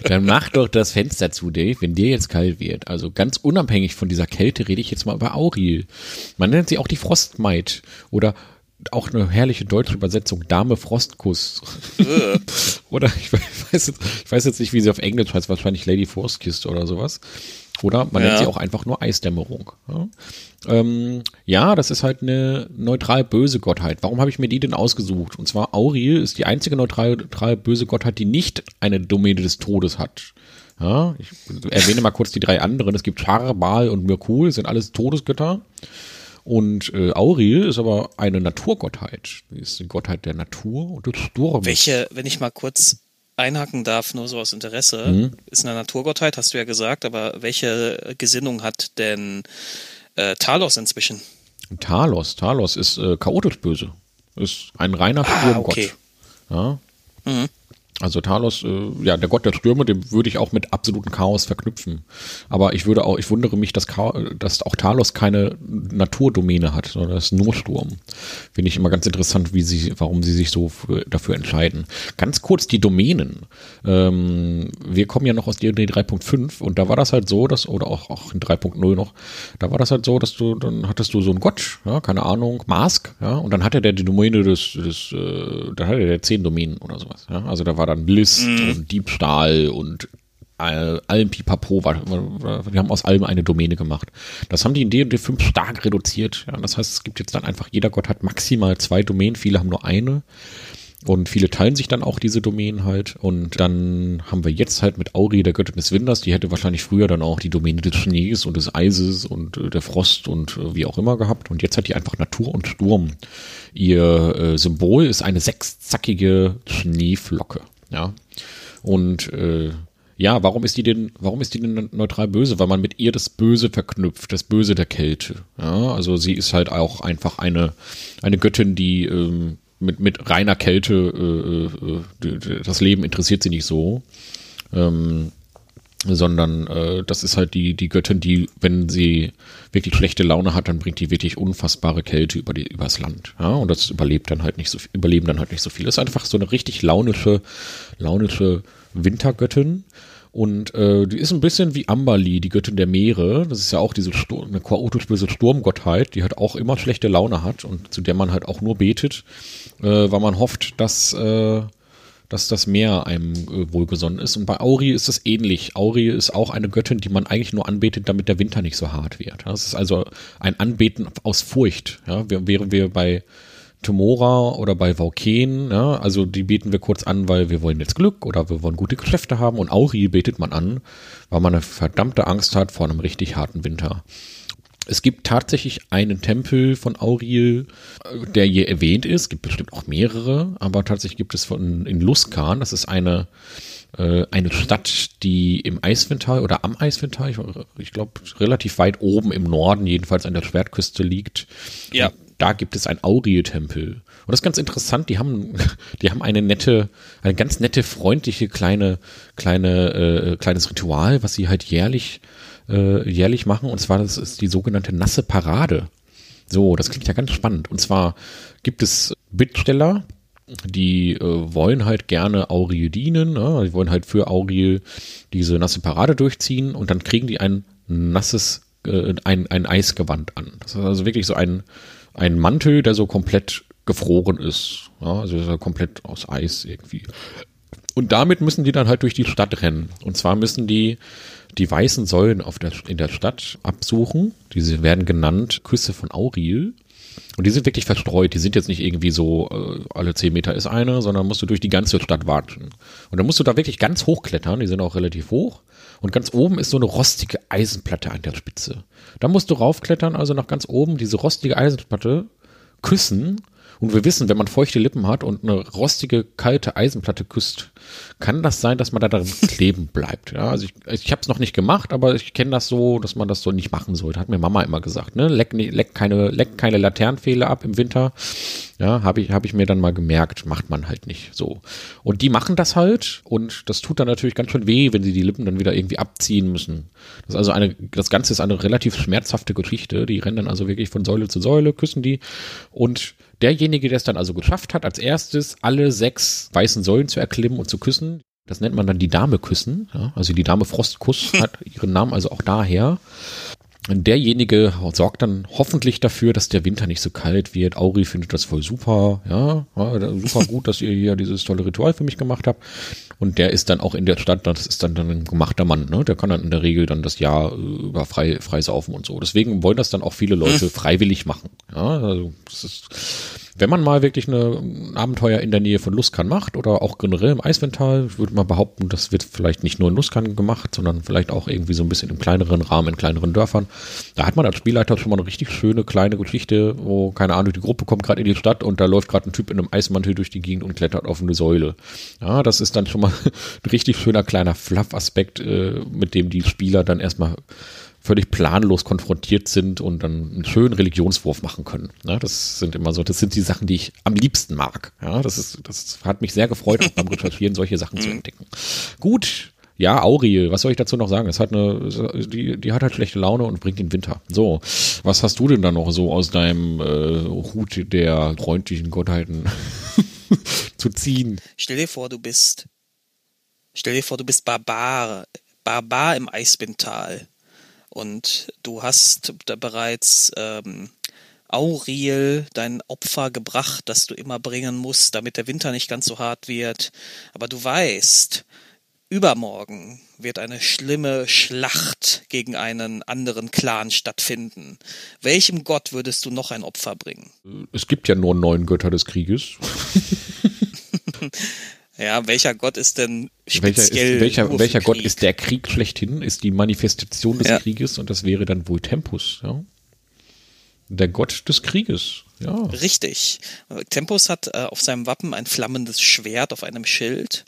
Dann mach doch das Fenster zu, Dave, wenn dir jetzt kalt wird. Also ganz unabhängig von dieser Kälte rede ich jetzt mal über Auril. Man nennt sie auch die Frostmaid oder auch eine herrliche deutsche Übersetzung, Dame Frostkuss. oder ich weiß, jetzt, ich weiß jetzt nicht, wie sie auf Englisch heißt, wahrscheinlich Lady Frostkiss oder sowas. Oder man ja. nennt sie auch einfach nur Eisdämmerung. Ja? Ähm, ja, das ist halt eine neutral böse Gottheit. Warum habe ich mir die denn ausgesucht? Und zwar Auril ist die einzige neutral, neutral böse Gottheit, die nicht eine Domäne des Todes hat. Ja, ich erwähne mal kurz die drei anderen. Es gibt Char, Baal und Merkul, sind alles Todesgötter. Und äh, Auril ist aber eine Naturgottheit. Sie ist die Gottheit der Natur und des Sturms. Welche, wenn ich mal kurz einhaken darf, nur so aus Interesse, mhm. ist eine Naturgottheit, hast du ja gesagt, aber welche Gesinnung hat denn äh, Talos inzwischen? Talos, Talos ist äh, chaotisch böse. Ist ein reiner ah, Sturmgott. Okay. Ja. Mhm. Also Talos, äh, ja, der Gott der Stürme, den würde ich auch mit absolutem Chaos verknüpfen. Aber ich würde auch, ich wundere mich, dass, dass auch Talos keine Naturdomäne hat, sondern das ist nur Sturm. Finde ich immer ganz interessant, wie sie, warum sie sich so dafür entscheiden. Ganz kurz die Domänen. Ähm, wir kommen ja noch aus D&D 3.5 und da war das halt so, dass, oder auch, auch in 3.0 noch, da war das halt so, dass du, dann hattest du so einen Gott, ja, keine Ahnung, Mask, ja, und dann hatte der die Domäne des, des äh, dann hatte der zehn Domänen oder sowas, ja. Also da war dann List mm. und Diebstahl und all, allem Pipapo. Wir haben aus allem eine Domäne gemacht. Das haben die in D&D 5 stark reduziert. Ja, das heißt, es gibt jetzt dann einfach, jeder Gott hat maximal zwei Domänen, viele haben nur eine. Und viele teilen sich dann auch diese Domänen halt. Und dann haben wir jetzt halt mit Auri, der Göttin des Winters, die hätte wahrscheinlich früher dann auch die Domäne des Schnees und des Eises und äh, der Frost und äh, wie auch immer gehabt. Und jetzt hat die einfach Natur und Sturm. Ihr äh, Symbol ist eine sechszackige Schneeflocke. Ja. Und äh, ja, warum ist die denn, warum ist die denn neutral böse? Weil man mit ihr das Böse verknüpft, das Böse der Kälte. Ja, also sie ist halt auch einfach eine, eine Göttin, die ähm, mit, mit reiner Kälte, äh, äh, das Leben interessiert sie nicht so. Ähm, sondern äh, das ist halt die, die Göttin, die, wenn sie wirklich schlechte Laune hat, dann bringt die wirklich unfassbare Kälte über die, übers Land. Ja, und das überlebt dann halt nicht so überleben dann halt nicht so viel. Das ist einfach so eine richtig launische, launische Wintergöttin. Und äh, die ist ein bisschen wie Amberly, die Göttin der Meere. Das ist ja auch diese Sturm, eine chaotisch böse Sturmgottheit, die halt auch immer schlechte Laune hat und zu der man halt auch nur betet, äh, weil man hofft, dass äh, dass das Meer einem äh, wohlgesonnen ist. Und bei Auri ist es ähnlich. Auri ist auch eine Göttin, die man eigentlich nur anbetet, damit der Winter nicht so hart wird. Das ist also ein Anbeten aus Furcht. Ja, während wir bei Tomora oder bei Vauken, ja, also die beten wir kurz an, weil wir wollen jetzt Glück oder wir wollen gute Geschäfte haben. Und Auri betet man an, weil man eine verdammte Angst hat vor einem richtig harten Winter. Es gibt tatsächlich einen Tempel von Auril, äh, der hier erwähnt ist. Es gibt bestimmt auch mehrere, aber tatsächlich gibt es von in Luskan, das ist eine äh, eine Stadt, die im Eiswindtal oder am Eiswindtal, ich, ich glaube relativ weit oben im Norden, jedenfalls an der Schwertküste liegt. Ja. Und da gibt es einen Auril-Tempel. Und das ist ganz interessant, die haben, die haben eine nette, eine ganz nette, freundliche kleine, kleine, äh, kleines Ritual, was sie halt jährlich, äh, jährlich machen. Und zwar, das ist die sogenannte nasse Parade. So, das klingt ja ganz spannend. Und zwar gibt es Bittsteller, die äh, wollen halt gerne Auril dienen, ne? die wollen halt für Auril diese nasse Parade durchziehen und dann kriegen die ein nasses, äh, ein, ein Eisgewand an. Das ist also wirklich so ein, ein Mantel, der so komplett gefroren ist. Ja? Also ist komplett aus Eis irgendwie. Und damit müssen die dann halt durch die Stadt rennen. Und zwar müssen die die weißen Säulen auf der, in der Stadt absuchen. Diese werden genannt Küsse von Auril. Und die sind wirklich verstreut. Die sind jetzt nicht irgendwie so, äh, alle zehn Meter ist eine, sondern musst du durch die ganze Stadt watschen. Und dann musst du da wirklich ganz hoch klettern. Die sind auch relativ hoch. Und ganz oben ist so eine rostige Eisenplatte an der Spitze. Da musst du raufklettern, also nach ganz oben diese rostige Eisenplatte küssen und wir wissen, wenn man feuchte Lippen hat und eine rostige, kalte Eisenplatte küsst, kann das sein, dass man da drin kleben bleibt. Ja, also ich, ich habe es noch nicht gemacht, aber ich kenne das so, dass man das so nicht machen sollte. Hat mir Mama immer gesagt. Ne? Leck, leck, keine, leck keine Laternenpfähle ab im Winter. Ja, habe ich, hab ich mir dann mal gemerkt, macht man halt nicht so. Und die machen das halt und das tut dann natürlich ganz schön weh, wenn sie die Lippen dann wieder irgendwie abziehen müssen. Das ist also eine, das Ganze ist eine relativ schmerzhafte Geschichte. Die rennen dann also wirklich von Säule zu Säule, küssen die und derjenige, der es dann also geschafft hat, als erstes alle sechs weißen Säulen zu erklimmen und zu küssen, das nennt man dann die Dame küssen. Ja? Also die Dame Frostkuss hat ihren Namen also auch daher. Derjenige sorgt dann hoffentlich dafür, dass der Winter nicht so kalt wird. Auri findet das voll super, ja, super gut, dass ihr hier dieses tolle Ritual für mich gemacht habt. Und der ist dann auch in der Stadt, das ist dann, dann ein gemachter Mann, ne? Der kann dann in der Regel dann das Jahr über frei, frei saufen und so. Deswegen wollen das dann auch viele Leute freiwillig machen. Ja, also das ist wenn man mal wirklich eine, ein Abenteuer in der Nähe von Luskan macht oder auch generell im Eisvental, würde man behaupten, das wird vielleicht nicht nur in Luskan gemacht, sondern vielleicht auch irgendwie so ein bisschen im kleineren Rahmen, in kleineren Dörfern. Da hat man als Spielleiter schon mal eine richtig schöne kleine Geschichte, wo, keine Ahnung, die Gruppe kommt gerade in die Stadt und da läuft gerade ein Typ in einem Eismantel durch die Gegend und klettert auf eine Säule. Ja, das ist dann schon mal ein richtig schöner kleiner Fluff-Aspekt, äh, mit dem die Spieler dann erstmal völlig planlos konfrontiert sind und dann einen schönen Religionswurf machen können. Ja, das sind immer so, das sind die Sachen, die ich am liebsten mag. Ja, das ist, das hat mich sehr gefreut, auch beim Recherchieren solche Sachen zu mhm. entdecken. Gut. Ja, Auriel, was soll ich dazu noch sagen? Es hat eine, die, die hat halt schlechte Laune und bringt den Winter. So, was hast du denn da noch so aus deinem äh, Hut der freundlichen Gottheiten zu ziehen? Stell dir vor, du bist, stell dir vor, du bist Barbar, Barbar im Eisbintal und du hast da bereits ähm, Auriel, dein Opfer gebracht, das du immer bringen musst, damit der Winter nicht ganz so hart wird. Aber du weißt, übermorgen wird eine schlimme Schlacht gegen einen anderen Clan stattfinden. Welchem Gott würdest du noch ein Opfer bringen? Es gibt ja nur neun Götter des Krieges. Ja, welcher Gott ist denn speziell? Welcher, ist, welcher, welcher Gott ist der Krieg schlechthin? Ist die Manifestation des ja. Krieges und das wäre dann wohl Tempus, ja? Der Gott des Krieges, ja. Richtig. Tempus hat äh, auf seinem Wappen ein flammendes Schwert auf einem Schild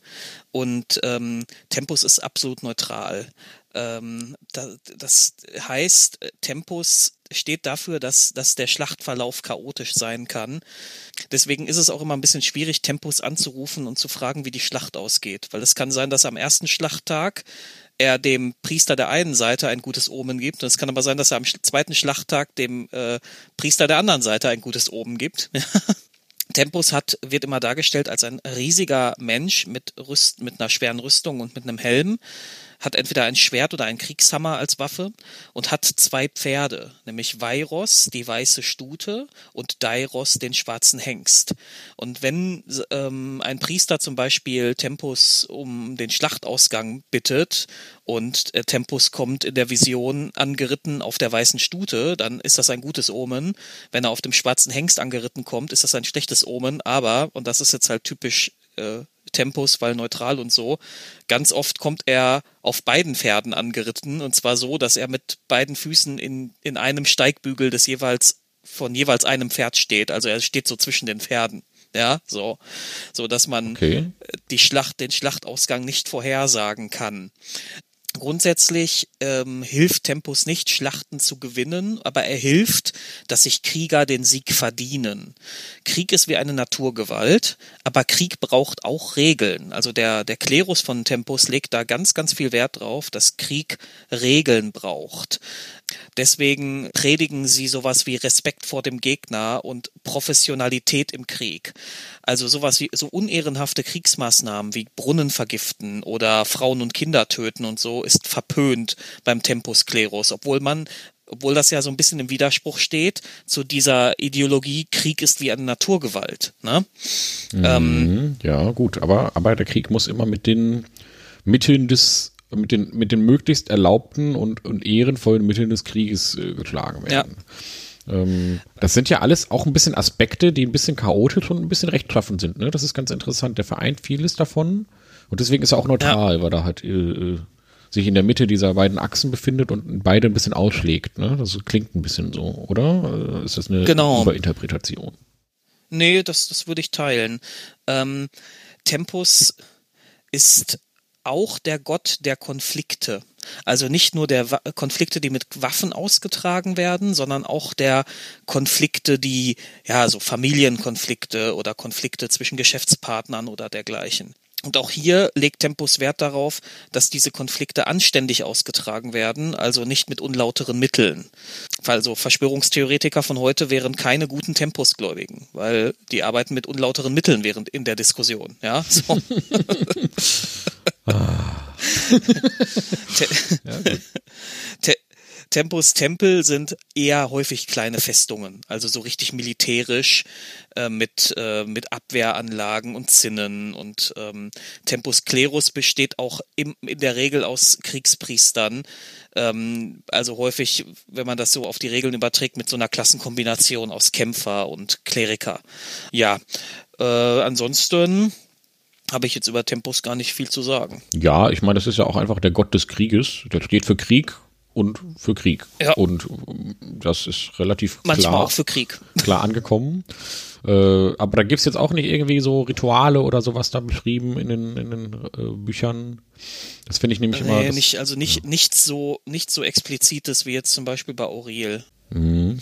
und ähm, Tempus ist absolut neutral. Ähm, da, das heißt, Tempus steht dafür, dass, dass der Schlachtverlauf chaotisch sein kann. Deswegen ist es auch immer ein bisschen schwierig, Tempus anzurufen und zu fragen, wie die Schlacht ausgeht. Weil es kann sein, dass am ersten Schlachttag er dem Priester der einen Seite ein gutes Omen gibt. Und es kann aber sein, dass er am zweiten Schlachttag dem äh, Priester der anderen Seite ein gutes Omen gibt. Tempus hat, wird immer dargestellt als ein riesiger Mensch mit, Rüst, mit einer schweren Rüstung und mit einem Helm hat entweder ein Schwert oder ein Kriegshammer als Waffe und hat zwei Pferde, nämlich Vairos, die weiße Stute, und Dairos, den schwarzen Hengst. Und wenn ähm, ein Priester zum Beispiel Tempus um den Schlachtausgang bittet und äh, Tempus kommt in der Vision angeritten auf der weißen Stute, dann ist das ein gutes Omen. Wenn er auf dem schwarzen Hengst angeritten kommt, ist das ein schlechtes Omen, aber, und das ist jetzt halt typisch äh, Tempus, weil neutral und so. Ganz oft kommt er auf beiden Pferden angeritten und zwar so, dass er mit beiden Füßen in, in einem Steigbügel des jeweils von jeweils einem Pferd steht. Also er steht so zwischen den Pferden. Ja, so, so dass man Okay. die Schlacht, den Schlachtausgang nicht vorhersagen kann. Grundsätzlich ähm, hilft Tempus nicht, Schlachten zu gewinnen, aber er hilft, dass sich Krieger den Sieg verdienen. Krieg ist wie eine Naturgewalt, aber Krieg braucht auch Regeln. Also der, der Klerus von Tempus legt da ganz, ganz viel Wert drauf, dass Krieg Regeln braucht. Deswegen predigen sie sowas wie Respekt vor dem Gegner und Professionalität im Krieg. Also sowas wie so unehrenhafte Kriegsmaßnahmen wie Brunnen vergiften oder Frauen und Kinder töten und so ist verpönt beim Tempus Klerus, obwohl man obwohl das ja so ein bisschen im Widerspruch steht zu dieser Ideologie, Krieg ist wie eine Naturgewalt. Ne? Ähm, Mhm, ja, gut, aber, aber der Krieg muss immer mit den Mitteln des, mit den, mit den möglichst erlaubten und, und ehrenvollen Mitteln des Krieges äh, geschlagen werden. Ähm, das sind ja alles auch ein bisschen Aspekte, die ein bisschen chaotisch und ein bisschen rechtschaffen sind. Ne? Das ist ganz interessant. Der vereint vieles davon und deswegen ist er auch neutral, weil er halt äh, äh, sich in der Mitte dieser beiden Achsen befindet und beide ein bisschen ausschlägt. Ne? Das klingt ein bisschen so, oder? Äh, Ist das eine Genau. Überinterpretation? Nee, das, das würde ich teilen. Ähm, Tempus ist auch der Gott der Konflikte. Also nicht nur der Konflikte, die mit Waffen ausgetragen werden, sondern auch der Konflikte, die, ja, so Familienkonflikte oder Konflikte zwischen Geschäftspartnern oder dergleichen. Und auch hier legt Tempus Wert darauf, dass diese Konflikte anständig ausgetragen werden, also nicht mit unlauteren Mitteln. Also Verschwörungstheoretiker von heute wären keine guten Tempusgläubigen, weil die arbeiten mit unlauteren Mitteln während in der Diskussion. Ja, so. Te Te Tempus Tempel sind eher häufig kleine Festungen, also so richtig militärisch äh, mit, äh, mit Abwehranlagen und Zinnen. Und ähm, Tempus Klerus besteht auch im, in der Regel aus Kriegspriestern. Ähm, also häufig, wenn man das so auf die Regeln überträgt, mit so einer Klassenkombination aus Kämpfer und Kleriker. Ja, äh, ansonsten habe ich jetzt über Tempus gar nicht viel zu sagen. Ja, ich meine, das ist ja auch einfach der Gott des Krieges. Der steht für Krieg und für Krieg. Ja. Und ähm, das ist relativ Manchmal klar, auch für Krieg. klar angekommen. Äh, aber da gibt's jetzt auch nicht irgendwie so Rituale oder sowas da beschrieben in den, in den äh, Büchern. Das finde ich nämlich immer. Nee, Das, nicht, also nicht, nichts so, nicht so explizites wie jetzt zum Beispiel bei Aurel. Mhm.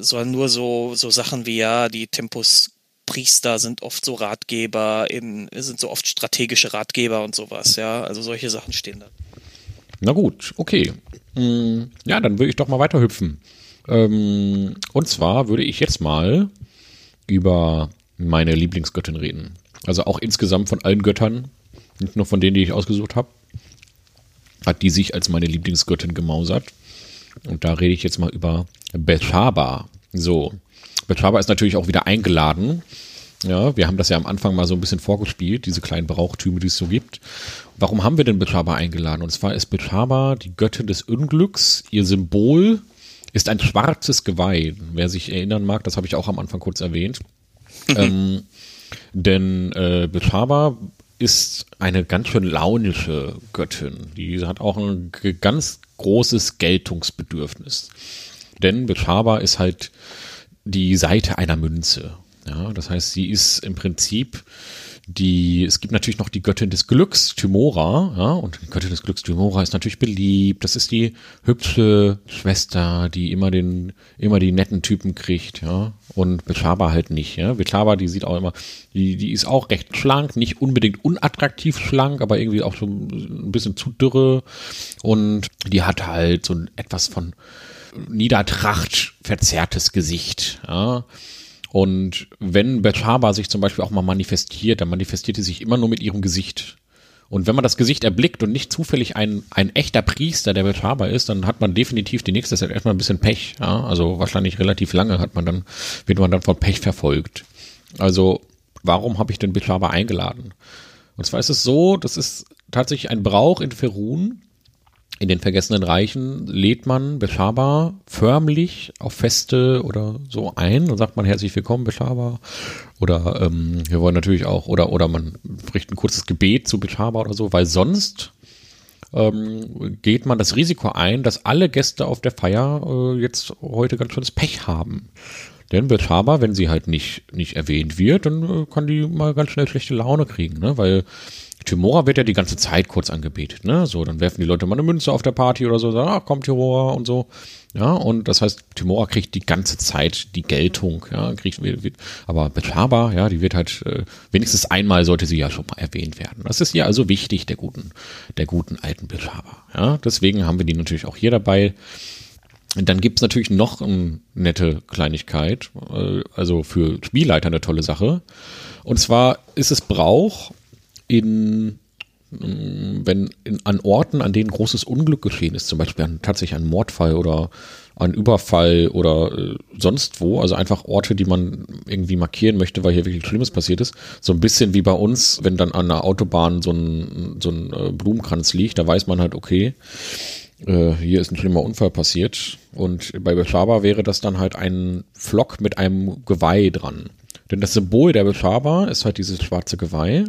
Sondern nur so, so Sachen wie ja, die Tempus Priester sind oft so Ratgeber, in, sind so oft strategische Ratgeber und sowas, ja. Also solche Sachen stehen da. Na gut, okay. Mm, Ja, dann würde ich doch mal weiterhüpfen. Ähm, und zwar würde ich jetzt mal über meine Lieblingsgöttin reden. Also auch insgesamt von allen Göttern, nicht nur von denen, die ich ausgesucht habe, hat die sich als meine Lieblingsgöttin gemausert. Und da rede ich jetzt mal über Bethshaba. So, Bethshaba ist natürlich auch wieder eingeladen. Ja, wir haben das ja am Anfang mal so ein bisschen vorgespielt, diese kleinen Brauchtüme, die es so gibt. Warum haben wir denn Bethshaba eingeladen? Und zwar ist Bethshaba die Göttin des Unglücks. Ihr Symbol ist ein schwarzes Geweih. Wer sich erinnern mag, das habe ich auch am Anfang kurz erwähnt. ähm, denn äh, Bethshaba ist eine ganz schön launische Göttin. Die hat auch ein ganz großes Geltungsbedürfnis. Denn Bethshaba ist halt die Seite einer Münze. Ja, das heißt, sie ist im Prinzip die, es gibt natürlich noch die Göttin des Glücks, Tymora, ja, und die Göttin des Glücks, Tymora, ist natürlich beliebt. Das ist die hübsche Schwester, die immer den, immer die netten Typen kriegt, ja. Und Bethshaba halt nicht, ja. Bethshaba, die sieht auch immer, die, die ist auch recht schlank, nicht unbedingt unattraktiv schlank, aber irgendwie auch so ein bisschen zu dürre. Und die hat halt so etwas von Niedertracht verzerrtes Gesicht, ja. Und wenn Bethshaba sich zum Beispiel auch mal manifestiert, dann manifestiert sie sich immer nur mit ihrem Gesicht. Und wenn man das Gesicht erblickt und nicht zufällig ein, ein echter Priester der Bethshaba ist, dann hat man definitiv die nächste Zeit erstmal ein bisschen Pech. Ja? Also wahrscheinlich relativ lange hat man dann, wird man dann von Pech verfolgt. Also warum habe ich denn Bethshaba eingeladen? Und zwar ist es so, das ist tatsächlich ein Brauch in Ferun, in den Vergessenen Reichen lädt man Beshaba förmlich auf Feste oder so ein und sagt man herzlich willkommen, Beshaba. Oder ähm, wir wollen natürlich auch, oder, oder man spricht ein kurzes Gebet zu Beshaba oder so, weil sonst ähm, geht man das Risiko ein, dass alle Gäste auf der Feier äh, jetzt heute ganz schönes Pech haben. Denn Beshaba, wenn sie halt nicht, nicht erwähnt wird, dann äh, kann die mal ganz schnell schlechte Laune kriegen, ne? Weil Timora wird ja die ganze Zeit kurz angebetet, ne? So, dann werfen die Leute mal eine Münze auf der Party oder so, sagen, ah, komm Timora und so. Ja, und das heißt, Timora kriegt die ganze Zeit die Geltung, ja, kriegt, wird, aber Betaba, ja, die wird halt, äh, wenigstens einmal sollte sie ja schon mal erwähnt werden. Das ist ja also wichtig, der guten, der guten alten Betaba, ja. Deswegen haben wir die natürlich auch hier dabei. Und dann gibt's natürlich noch eine nette Kleinigkeit, äh, also für Spielleiter eine tolle Sache. Und zwar ist es Brauch, in wenn in, an Orten, an denen großes Unglück geschehen ist, zum Beispiel an, tatsächlich ein Mordfall oder ein Überfall oder äh, sonst wo, also einfach Orte, die man irgendwie markieren möchte, weil hier wirklich Schlimmes passiert ist. So ein bisschen wie bei uns, wenn dann an der Autobahn so ein, so ein äh, Blumenkranz liegt, da weiß man halt, okay, äh, hier ist ein schlimmer Unfall passiert. Und bei Beschaba wäre das dann halt ein Flock mit einem Geweih dran. Denn das Symbol der Beschaba ist halt dieses schwarze Geweih.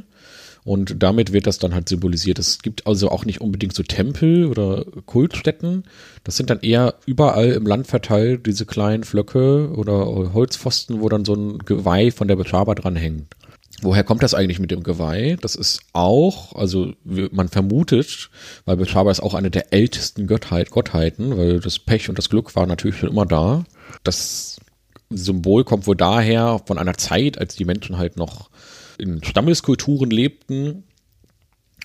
Und damit wird das dann halt symbolisiert. Es gibt also auch nicht unbedingt so Tempel oder Kultstätten. Das sind dann eher überall im Land verteilt diese kleinen Flöcke oder Holzpfosten, wo dann so ein Geweih von der Beschaba dran hängt. Woher kommt das eigentlich mit dem Geweih? Das ist auch, also man vermutet, weil Beschaba ist auch eine der ältesten Gottheit, Gottheiten, weil das Pech und das Glück war natürlich schon immer da. Das Symbol kommt wohl daher von einer Zeit, als die Menschen halt noch in Stammeskulturen lebten.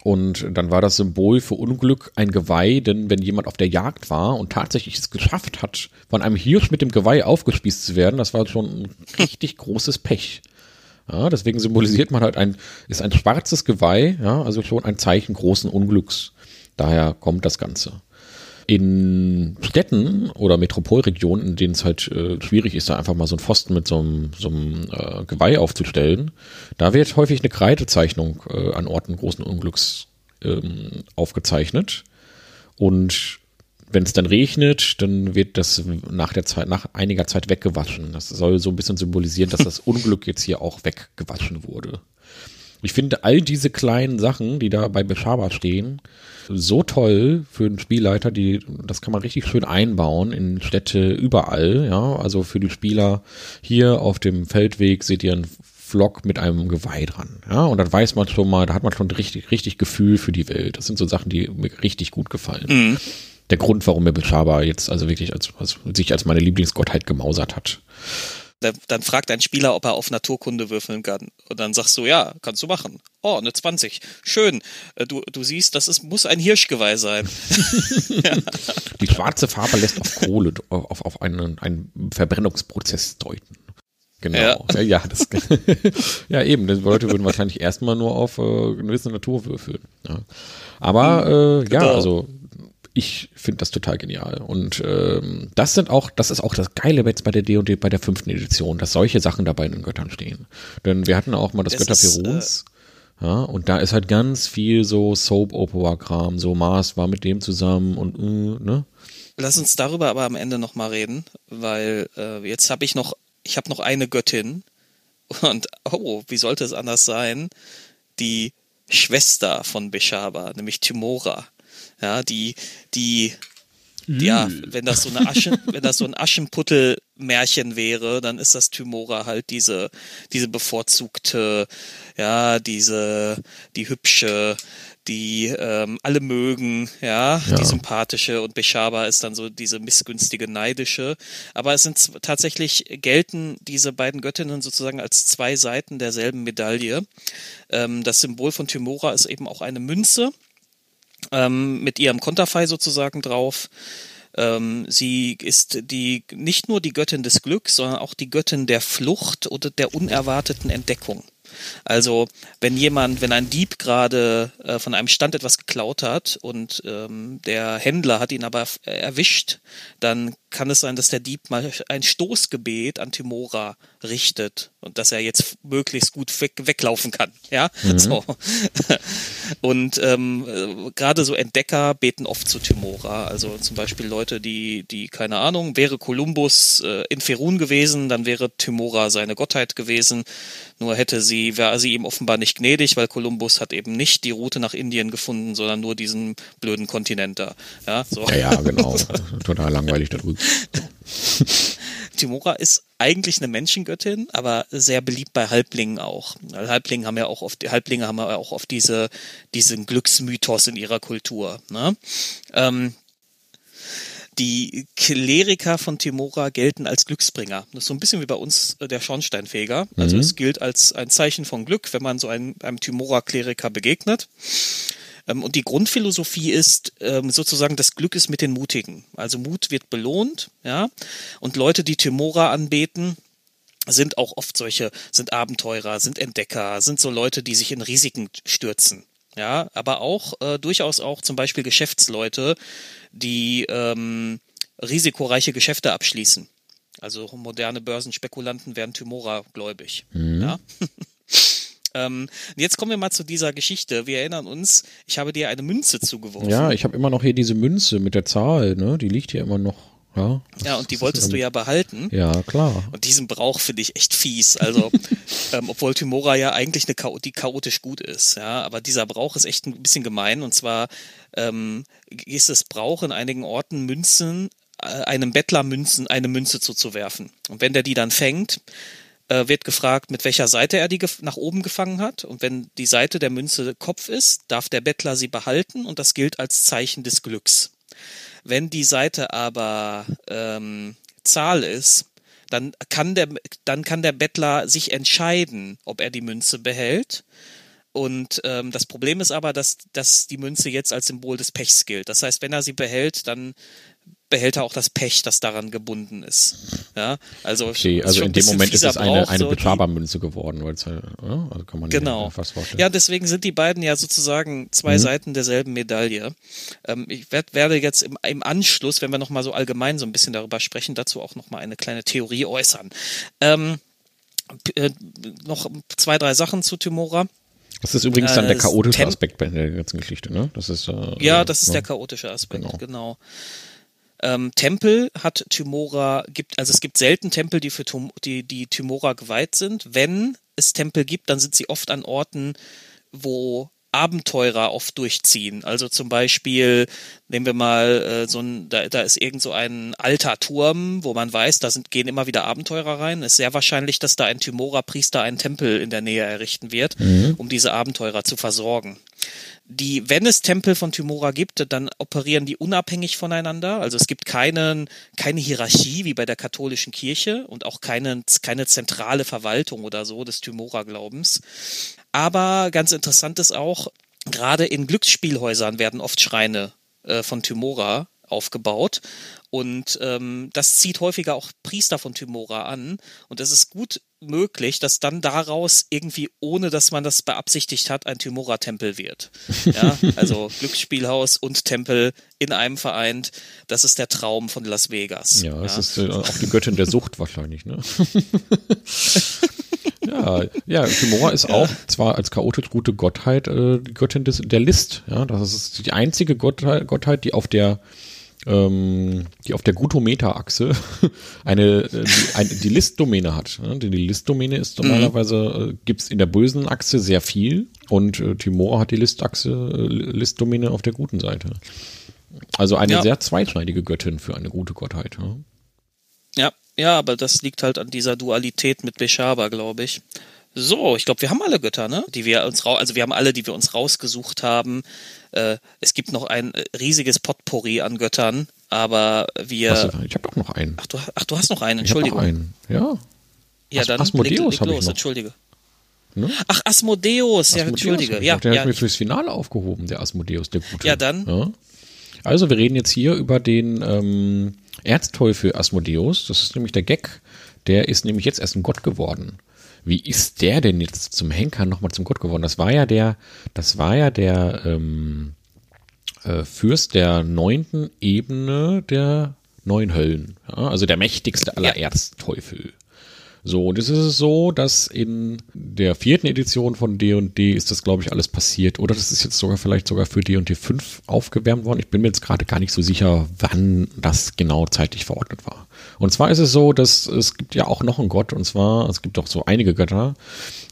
Und dann war das Symbol für Unglück ein Geweih, denn wenn jemand auf der Jagd war und tatsächlich es geschafft hat, von einem Hirsch mit dem Geweih aufgespießt zu werden, das war schon ein richtig großes Pech. Ja, deswegen symbolisiert man halt ein, ist ein schwarzes Geweih, ja, also schon ein Zeichen großen Unglücks. Daher kommt das Ganze in Städten oder Metropolregionen, in denen es halt äh, schwierig ist, da einfach mal so ein Pfosten mit so einem, so einem äh, Geweih aufzustellen, da wird häufig eine Kreidezeichnung äh, an Orten großen Unglücks ähm, aufgezeichnet. Und wenn es dann regnet, dann wird das nach der Zeit, nach einiger Zeit weggewaschen. Das soll so ein bisschen symbolisieren, dass das Unglück jetzt hier auch weggewaschen wurde. Ich finde all diese kleinen Sachen, die da bei Beschaba stehen, so toll für einen Spielleiter, die, das kann man richtig schön einbauen in Städte überall, ja. Also für die Spieler hier auf dem Feldweg seht ihr einen Vlog mit einem Geweih dran, ja. Und dann weiß man schon mal, da hat man schon richtig, richtig Gefühl für die Welt. Das sind so Sachen, die mir richtig gut gefallen. Mhm. Der Grund, warum mir Beschaba jetzt also wirklich als, als, sich als meine Lieblingsgottheit gemausert hat dann fragt ein Spieler, ob er auf Naturkunde würfeln kann. Und dann sagst du, ja, kannst du machen. Oh, eine 20. Schön. Äh, du, du siehst, das ist, muss ein Hirschgeweih sein. Die schwarze Farbe lässt auf Kohle, auf, auf einen, einen Verbrennungsprozess deuten. Genau. Ja, ja, das, ja eben. Die Leute würden wahrscheinlich erstmal nur auf äh, eine gewisse Natur würfeln. Ja. Aber äh, genau. ja, also ich finde das total genial. Und ähm, das sind auch, das ist auch das Geile jetzt bei der D&D bei der fünften Edition, dass solche Sachen dabei in den Göttern stehen. Denn wir hatten auch mal das es Götter Perons. Äh, ja, und da ist halt ganz viel so Soap-Opera-Kram, so Mars war mit dem zusammen und äh, ne? Lass uns darüber aber am Ende nochmal reden, weil äh, jetzt habe ich noch, ich habe noch eine Göttin und oh, wie sollte es anders sein? Die Schwester von Beshaba, nämlich Timora ja, die, die, mhm. ja, wenn das so eine Asche, wenn das so ein Aschenputtel-Märchen wäre, dann ist das Tymora halt diese, diese bevorzugte, ja, diese, die hübsche, die ähm, alle mögen, ja, ja, die sympathische und Beshaba ist dann so diese missgünstige, neidische. Aber es sind tatsächlich gelten diese beiden Göttinnen sozusagen als zwei Seiten derselben Medaille. Ähm, das Symbol von Tymora ist eben auch eine Münze ähm, mit ihrem Konterfei sozusagen drauf. Ähm, sie ist die nicht nur die Göttin des Glücks, sondern auch die Göttin der Flucht oder der unerwarteten Entdeckung. Also wenn jemand, wenn ein Dieb gerade äh, von einem Stand etwas geklaut hat und ähm, der Händler hat ihn aber erwischt, dann kann es sein, dass der Dieb mal ein Stoßgebet an Timora richtet und dass er jetzt möglichst gut weg, weglaufen kann. Ja, mhm. so. Und ähm, äh, gerade so Entdecker beten oft zu Timora. Also zum Beispiel Leute, die, die keine Ahnung, wäre Kolumbus äh, in Ferun gewesen, dann wäre Timora seine Gottheit gewesen. Nur hätte sie, wäre sie ihm offenbar nicht gnädig, weil Kolumbus hat eben nicht die Route nach Indien gefunden, sondern nur diesen blöden Kontinent da. Ja, so. ja, ja genau. Total langweilig da drüben. Timora ist eigentlich eine Menschengöttin, aber sehr beliebt bei Halblingen auch. Halblinge haben ja auch oft, Halblinge haben ja auch oft diese, diesen Glücksmythos in ihrer Kultur. Ne? Ähm, die Kleriker von Timora gelten als Glücksbringer. Das ist so ein bisschen wie bei uns äh, der Schornsteinfeger. Also mhm. es gilt als ein Zeichen von Glück, wenn man so einem, einem Timora-Kleriker begegnet. Ähm, und die Grundphilosophie ist ähm, sozusagen, das Glück ist mit den Mutigen. Also Mut wird belohnt, ja. Und Leute, die Timora anbeten, sind auch oft solche, sind Abenteurer, sind Entdecker, sind so Leute, die sich in Risiken stürzen. Ja, aber auch äh, durchaus auch zum Beispiel Geschäftsleute, die ähm, risikoreiche Geschäfte abschließen. Also moderne Börsenspekulanten werden Timora gläubig. Mhm. Ja? ähm, jetzt kommen wir mal zu dieser Geschichte. Wir erinnern uns, ich habe dir eine Münze zugeworfen. Ja, ich habe immer noch hier diese Münze mit der Zahl, ne? Die liegt hier immer noch. Ja, ja und die wolltest du ja behalten. Ja, klar. Und diesen Brauch finde ich echt fies. Also, ähm, obwohl Timora ja eigentlich eine Chao die chaotisch gut ist, ja, aber dieser Brauch ist echt ein bisschen gemein. Und zwar ähm, ist es Brauch in einigen Orten Münzen, äh, einem Bettler Münzen, eine Münze zuzuwerfen. Und wenn der die dann fängt, äh, wird gefragt, mit welcher Seite er die nach oben gefangen hat. Und wenn die Seite der Münze Kopf ist, darf der Bettler sie behalten und das gilt als Zeichen des Glücks. Wenn die Seite aber ähm, Zahl ist, dann kann der, dann kann der Bettler sich entscheiden, ob er die Münze behält. Und ähm, das Problem ist aber, dass, dass die Münze jetzt als Symbol des Pechs gilt. Das heißt, wenn er sie behält, dann behält er auch das Pech, das daran gebunden ist. Ja, also, okay, also in dem Moment ist es eine, eine so Betrabermünze geworden, weil es ja, also kann man genau. fast vorstellen. Ja, deswegen sind die beiden ja sozusagen zwei mhm. Seiten derselben Medaille. Ähm, ich werd, werde jetzt im, im Anschluss, wenn wir nochmal so allgemein so ein bisschen darüber sprechen, dazu auch nochmal eine kleine Theorie äußern. Ähm, äh, noch zwei, drei Sachen zu Timora. Das ist übrigens dann der äh, chaotische Aspekt bei der ganzen Geschichte, ne? Das ist äh, ja, das ist ja. der chaotische Aspekt, genau. genau. Ähm, Tempel hat Tymora, gibt, also es gibt selten Tempel, die für Tum, die, die Tymora geweiht sind. Wenn es Tempel gibt, dann sind sie oft an Orten, wo Abenteurer oft durchziehen. Also zum Beispiel, nehmen wir mal äh, so ein, da, da ist irgend so ein alter Turm, wo man weiß, da sind, gehen immer wieder Abenteurer rein. Es ist sehr wahrscheinlich, dass da ein Tymora-Priester einen Tempel in der Nähe errichten wird, mhm. um diese Abenteurer zu versorgen die, wenn es Tempel von Tymora gibt, dann operieren die unabhängig voneinander. Also es gibt keinen, keine Hierarchie wie bei der katholischen Kirche und auch keine, keine zentrale Verwaltung oder so des Tymora-Glaubens. Aber ganz interessant ist auch, gerade in Glücksspielhäusern werden oft Schreine äh, von Tymora aufgebaut. Und ähm, das zieht häufiger auch Priester von Tymora an. Und es ist gut möglich, dass dann daraus irgendwie, ohne dass man das beabsichtigt hat, ein Tymora-Tempel wird. Ja, also Glücksspielhaus und Tempel in einem vereint. Das ist der Traum von Las Vegas. Ja, es ja. ist äh, auch die Göttin der Sucht wahrscheinlich, ne? Ja, ja, Timora ist auch zwar als chaotisch gute Gottheit äh, die Göttin des, der List. Ja, das ist die einzige Gottheit, Gottheit die auf der ähm, die auf der Gutometer-Achse eine, äh, die, eine, die List-Domäne hat. Ne? Die, die List-Domäne ist mhm. normalerweise, äh, gibt's in der bösen Achse sehr viel und äh, Timora hat die List-Achse, äh, List-Domäne auf der guten Seite. Also eine ja. sehr zweischneidige Göttin für eine gute Gottheit. Ja? ja, ja, aber das liegt halt an dieser Dualität mit Beshaba, glaube ich. So, ich glaube, wir haben alle Götter, ne? Die wir uns also wir haben alle, die wir uns rausgesucht haben. Äh, es gibt noch ein äh, riesiges Potpourri an Göttern, aber wir. Was, ich habe doch noch einen. Ach du, ach, du hast noch einen, Entschuldigung. Ich einen, ja. Ja, As dann Asmodeus leg, leg los, Entschuldige. Ne? Ach, Asmodeus, ja, Entschuldige. Ja, der ja. hat mir fürs Finale aufgehoben, der Asmodeus, der Gute. Ja, dann. Ja. Also, wir reden jetzt hier über den ähm, Erzteufel Asmodeus. Das ist nämlich der Gag. Der ist nämlich jetzt erst ein Gott geworden. Wie ist der denn jetzt zum Henker nochmal zum Gott geworden? Das war ja der, das war ja der ähm, äh, Fürst der neunten Ebene der neun Höllen. Ja? Also der mächtigste aller Ja. Erzteufel. So, und es ist so, dass in der vierten Edition von D&D ist das, glaube ich, alles passiert. Oder das ist jetzt sogar vielleicht sogar für D&D 5 aufgewärmt worden. Ich bin mir jetzt gerade gar nicht so sicher, wann das genau zeitlich verordnet war. Und zwar ist es so, dass es gibt ja auch noch einen Gott. Und zwar, es gibt auch so einige Götter.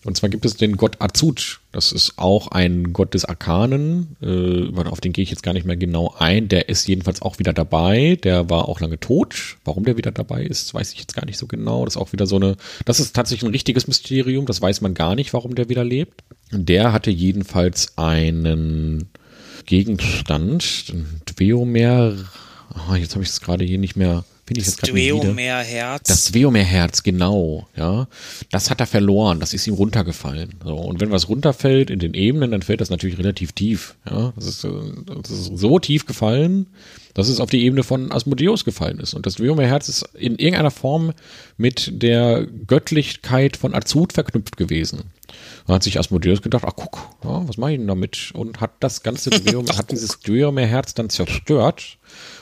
Und zwar gibt es den Gott Azut. Das ist auch ein Gott des Arkanen. Äh, auf den gehe ich jetzt gar nicht mehr genau ein. Der ist jedenfalls auch wieder dabei. Der war auch lange tot. Warum der wieder dabei ist, weiß ich jetzt gar nicht so genau. Das ist auch wieder so eine, das ist tatsächlich ein richtiges Mysterium. Das weiß man gar nicht, warum der wieder lebt. Der hatte jedenfalls einen Gegenstand, ein Dweomer. Ah, jetzt habe ich es gerade hier nicht mehr. Finde ich Das jetzt nicht wieder. Dueomer-Herz. Das Sveomer-Herz, genau, ja. Das hat er verloren, das ist ihm runtergefallen. So, und wenn was runterfällt in den Ebenen, dann fällt das natürlich relativ tief, ja. Das ist, äh, das ist so tief gefallen, dass es auf die Ebene von Asmodeus gefallen ist. Und das Sveomer-Herz ist in irgendeiner Form mit der Göttlichkeit von Azut verknüpft gewesen. Da hat sich Asmodeus gedacht, ach guck, ja, was mache ich denn damit? Und hat das ganze Dweomer, hat dieses Dweomer-Herz dann zerstört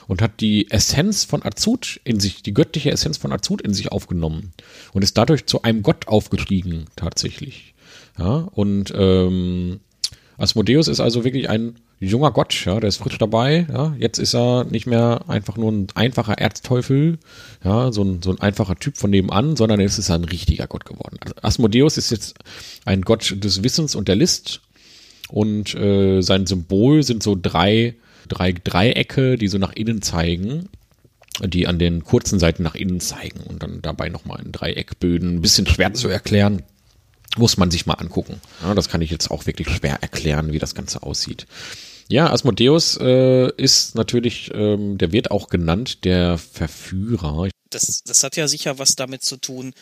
und hat die Essenz von Azut in sich, die göttliche Essenz von Azut in sich aufgenommen und ist dadurch zu einem Gott aufgestiegen, tatsächlich. Ja, und ähm, Asmodeus ist also wirklich ein junger Gott, ja, der ist frisch dabei, ja. Jetzt ist er nicht mehr einfach nur ein einfacher Erzteufel, ja, so ein, so ein einfacher Typ von nebenan, sondern jetzt ist er ein richtiger Gott geworden. Also Asmodeus ist jetzt ein Gott des Wissens und der List und äh, sein Symbol sind so drei, drei Dreiecke, die so nach innen zeigen, die an den kurzen Seiten nach innen zeigen und dann dabei nochmal in Dreieckböden. Ein bisschen schwer zu erklären, muss man sich mal angucken. Ja, das kann ich jetzt auch wirklich schwer erklären, wie das Ganze aussieht. Ja, Asmodeus äh, ist natürlich, ähm, der wird auch genannt der Verführer. das, das hat ja sicher was damit zu tun,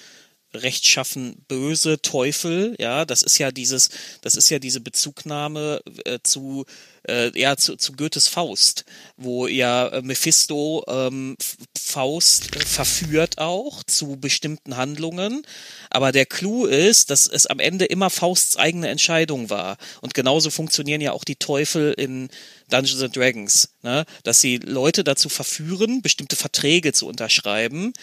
rechtschaffen böse Teufel, ja, das ist ja dieses, das ist ja diese Bezugnahme äh, zu, äh, ja, zu, zu Goethes Faust, wo ja äh, Mephisto ähm, Faust verführt auch zu bestimmten Handlungen, aber der Clou ist, dass es am Ende immer Fausts eigene Entscheidung war. Und genauso funktionieren ja auch die Teufel in Dungeons and Dragons, ne? dass sie Leute dazu verführen, bestimmte Verträge zu unterschreiben,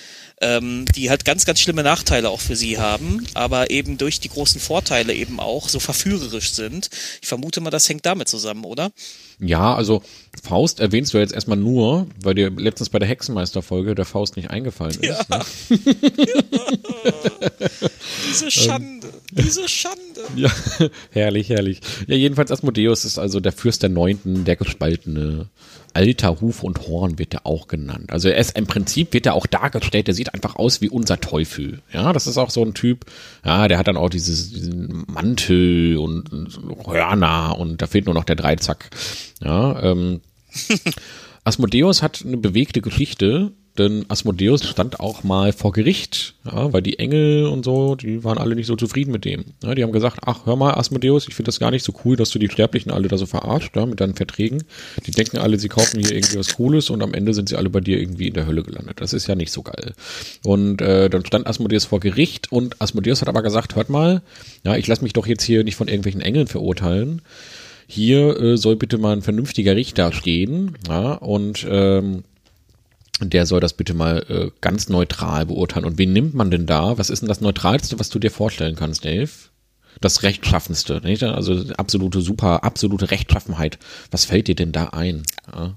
ähm, die halt ganz, ganz schlimme Nachteile auch für sie haben, aber eben durch die großen Vorteile eben auch so verführerisch sind. Ich vermute mal, das hängt damit zusammen, oder? Ja, also Faust erwähnst du jetzt erstmal nur, weil dir letztens bei der Hexenmeister-Folge der Faust nicht eingefallen ist. Ja. Ne? Diese Schande, diese Schande. Ja, herrlich, herrlich. Ja, jedenfalls Asmodeus ist also der Fürst der Neunten, der gespaltene. Alter Huf und Horn wird er auch genannt. Also er ist im Prinzip wird er auch dargestellt, der sieht einfach aus wie unser Teufel. Ja, das ist auch so ein Typ, ja, der hat dann auch dieses, diesen Mantel und, und Hörner und da fehlt nur noch der Dreizack. Ja, ähm, Asmodeus hat eine bewegte Geschichte, denn Asmodeus stand auch mal vor Gericht, ja, weil die Engel und so, die waren alle nicht so zufrieden mit dem. Ja, die haben gesagt, ach, hör mal, Asmodeus, ich finde das gar nicht so cool, dass du die Sterblichen alle da so verarscht, ja, mit deinen Verträgen. Die denken alle, sie kaufen hier irgendwie was Cooles und am Ende sind sie alle bei dir irgendwie in der Hölle gelandet. Das ist ja nicht so geil. Und äh, dann stand Asmodeus vor Gericht und Asmodeus hat aber gesagt, hört mal, ja, ich lasse mich doch jetzt hier nicht von irgendwelchen Engeln verurteilen hier äh, soll bitte mal ein vernünftiger Richter stehen, ja, und ähm, der soll das bitte mal äh, ganz neutral beurteilen. Und wen nimmt man denn da? Was ist denn das Neutralste, was du dir vorstellen kannst, Dave? Das Rechtschaffenste, nicht? Also absolute super, absolute Rechtschaffenheit. Was fällt dir denn da ein? Ja.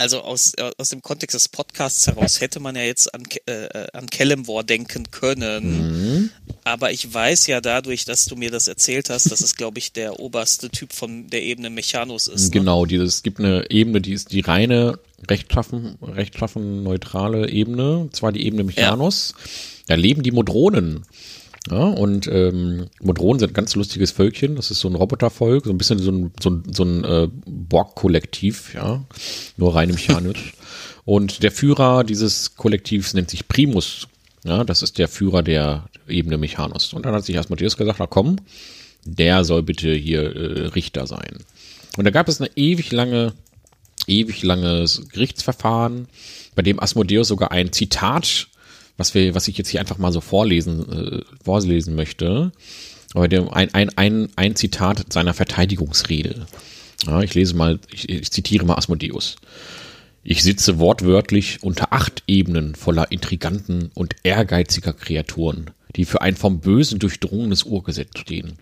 Also aus, äh, aus dem Kontext des Podcasts heraus hätte man ja jetzt an, Ke- äh, an Kellemwar denken können. Aber ich weiß ja dadurch, dass du mir das erzählt hast, dass es, glaube ich, der oberste Typ von der Ebene Mechanus ist. Ne? Genau, dieses, es gibt eine Ebene, die ist die reine rechtschaffen, rechtschaffen neutrale Ebene, und zwar die Ebene Mechanos. Da leben die Modronen. Ja, und ähm, Modronen sind ein ganz lustiges Völkchen. Das ist so ein Robotervolk, so ein bisschen so ein, so ein, so ein äh, Borg-Kollektiv, ja, nur rein mechanisch. und der Führer dieses Kollektivs nennt sich Primus. Ja, das ist der Führer der Ebene Mechanos. Und dann hat sich Asmodeus gesagt, na komm, der soll bitte hier äh, Richter sein. Und da gab es eine ewig lange, ewig langes Gerichtsverfahren, bei dem Asmodeus sogar ein Zitat was wir, was ich jetzt hier einfach mal so vorlesen, äh, vorlesen möchte. Aber ein, ein, ein, ein Zitat seiner Verteidigungsrede. Ja, ich lese mal, ich, ich zitiere mal Asmodeus. Ich sitze wortwörtlich unter acht Ebenen voller intriganten und ehrgeiziger Kreaturen, die für ein vom Bösen durchdrungenes Urgesetz stehen.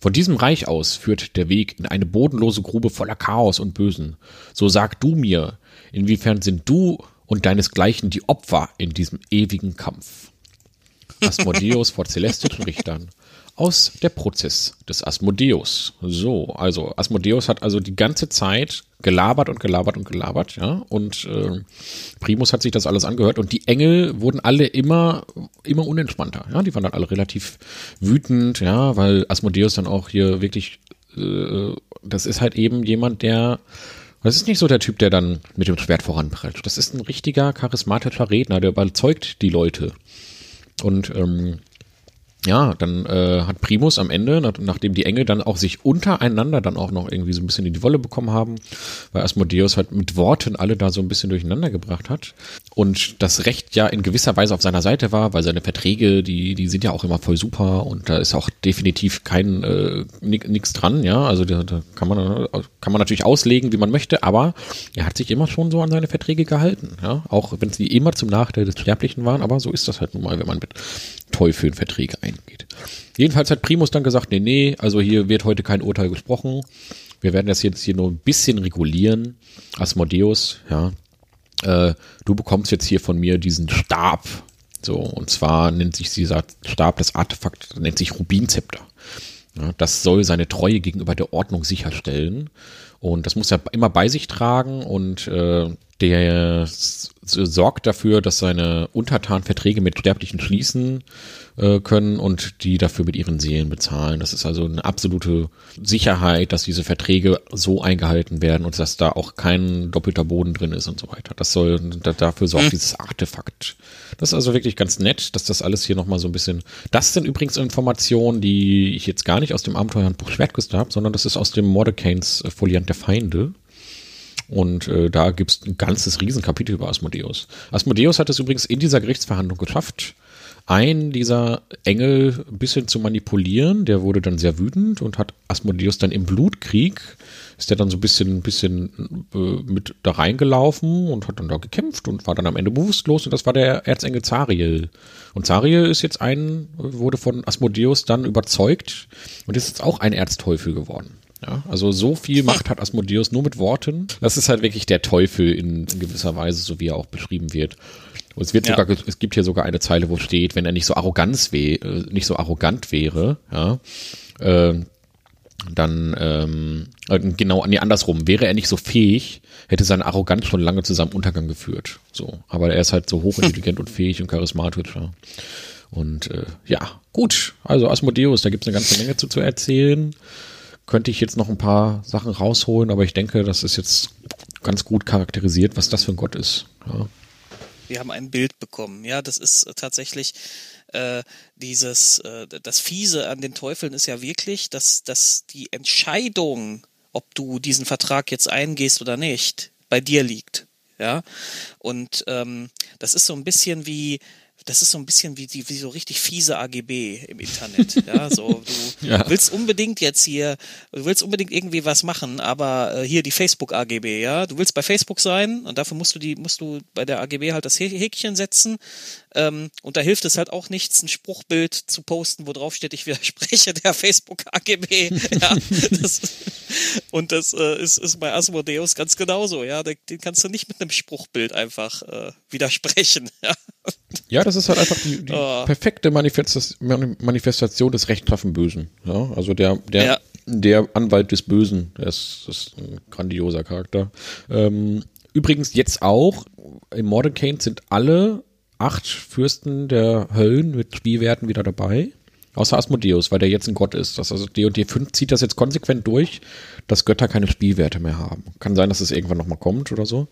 Von diesem Reich aus führt der Weg in eine bodenlose Grube voller Chaos und Bösen. So sag du mir, inwiefern sind du und deinesgleichen die Opfer in diesem ewigen Kampf? Asmodeus vor celestischen Richtern aus der Prozess des Asmodeus. So, also Asmodeus hat also die ganze Zeit gelabert und gelabert und gelabert, ja. Und äh, Primus hat sich das alles angehört und die Engel wurden alle immer, immer unentspannter, ja. Die waren dann alle relativ wütend, ja, weil Asmodeus dann auch hier wirklich, äh, das ist halt eben jemand, der das ist nicht so der Typ, der dann mit dem Schwert voranprellt. Das ist ein richtiger charismatischer Redner, der überzeugt die Leute. Und ähm, ja, dann äh, hat Primus am Ende, nach, nachdem die Engel dann auch sich untereinander dann auch noch irgendwie so ein bisschen in die Wolle bekommen haben, weil Asmodeus halt mit Worten alle da so ein bisschen durcheinander gebracht hat und das Recht ja in gewisser Weise auf seiner Seite war, weil seine Verträge, die die sind ja auch immer voll super und da ist auch definitiv kein äh, nichts dran, ja, also da, da kann man kann man natürlich auslegen, wie man möchte, aber er hat sich immer schon so an seine Verträge gehalten, ja, auch wenn sie immer zum Nachteil des Sterblichen waren, aber so ist das halt nun mal, wenn man mit Teufeln Verträge eingeht. Jedenfalls hat Primus dann gesagt, nee, nee, also hier wird heute kein Urteil gesprochen. Wir werden das jetzt hier nur ein bisschen regulieren. Asmodeus, ja. Äh, du bekommst jetzt hier von mir diesen Stab. So, und zwar nennt sich dieser Stab, das Artefakt, nennt sich Rubinzepter. Ja, das soll seine Treue gegenüber der Ordnung sicherstellen. Und das muss er immer bei sich tragen. Und äh, der sorgt dafür, dass seine Untertanen Verträge mit Sterblichen schließen äh, können und die dafür mit ihren Seelen bezahlen. Das ist also eine absolute Sicherheit, dass diese Verträge so eingehalten werden und dass da auch kein doppelter Boden drin ist und so weiter. Das soll dafür sorgt mhm. dieses Artefakt. Das ist also wirklich ganz nett, dass das alles hier nochmal so ein bisschen. Das sind übrigens Informationen, die ich jetzt gar nicht aus dem Abenteuerhandbuch Schwertküste habe, sondern das ist aus dem Mordecanes Foliant der Feinde. Und äh, da gibt es ein ganzes Riesenkapitel über Asmodeus. Asmodeus hat es übrigens in dieser Gerichtsverhandlung geschafft, einen dieser Engel ein bisschen zu manipulieren. Der wurde dann sehr wütend und hat Asmodeus dann im Blutkrieg, ist der dann so ein bisschen, ein bisschen äh, mit da reingelaufen und hat dann da gekämpft und war dann am Ende bewusstlos. Und das war der Erzengel Zariel. Und Zariel ist jetzt ein, wurde von Asmodeus dann überzeugt und ist jetzt auch ein Erzteufel geworden. Ja, also so viel Macht hat Asmodeus nur mit Worten. Das ist halt wirklich der Teufel in, in gewisser Weise, so wie er auch beschrieben wird. Und es wird ja. sogar, es gibt hier sogar eine Zeile, wo steht, wenn er nicht so arrogant weh, äh, nicht so arrogant wäre, ja, äh, dann ähm, äh, genau nee, andersrum wäre er nicht so fähig hätte seine Arroganz schon lange zu seinem Untergang geführt so aber er ist halt so hochintelligent und fähig und charismatisch ja. und äh, ja gut also Asmodeus da gibt es eine ganze Menge zu, zu erzählen könnte ich jetzt noch ein paar Sachen rausholen, aber ich denke, das ist jetzt ganz gut charakterisiert, was das für ein Gott ist. Ja. Wir haben ein Bild bekommen. Ja, das ist äh, tatsächlich äh, dieses, äh, das Fiese an den Teufeln ist ja wirklich, dass, dass die Entscheidung, ob du diesen Vertrag jetzt eingehst oder nicht, bei dir liegt. Ja, und ähm, das ist so ein bisschen wie, das ist so ein bisschen wie, die, wie so richtig fiese AGB im Internet. Ja, so du ja. willst unbedingt jetzt hier, du willst unbedingt irgendwie was machen, aber äh, hier die Facebook AGB, ja, du willst bei Facebook sein und dafür musst du die, musst du bei der AGB halt das Häkchen setzen ähm, und da hilft es halt auch nichts, ein Spruchbild zu posten, wo drauf steht, ich widerspreche der Facebook AGB. ja, das, und das äh, ist, ist bei Asmodeus ganz genauso, ja, den, den kannst du nicht mit einem Spruchbild einfach äh, widersprechen. Ja. Ja, das ist halt einfach die, die oh. perfekte Manifestation des rechtschaffen Bösen. Ja, also der, der, ja. der Anwalt des Bösen, der ist, ein grandioser Charakter. Ähm, übrigens jetzt auch, im Mordecane sind alle acht Fürsten der Höllen mit Spielwerten wieder dabei. Außer Asmodeus, weil der jetzt ein Gott ist. Das also D&D 5 zieht das jetzt konsequent durch, dass Götter keine Spielwerte mehr haben. Kann sein, dass es irgendwann nochmal kommt oder so.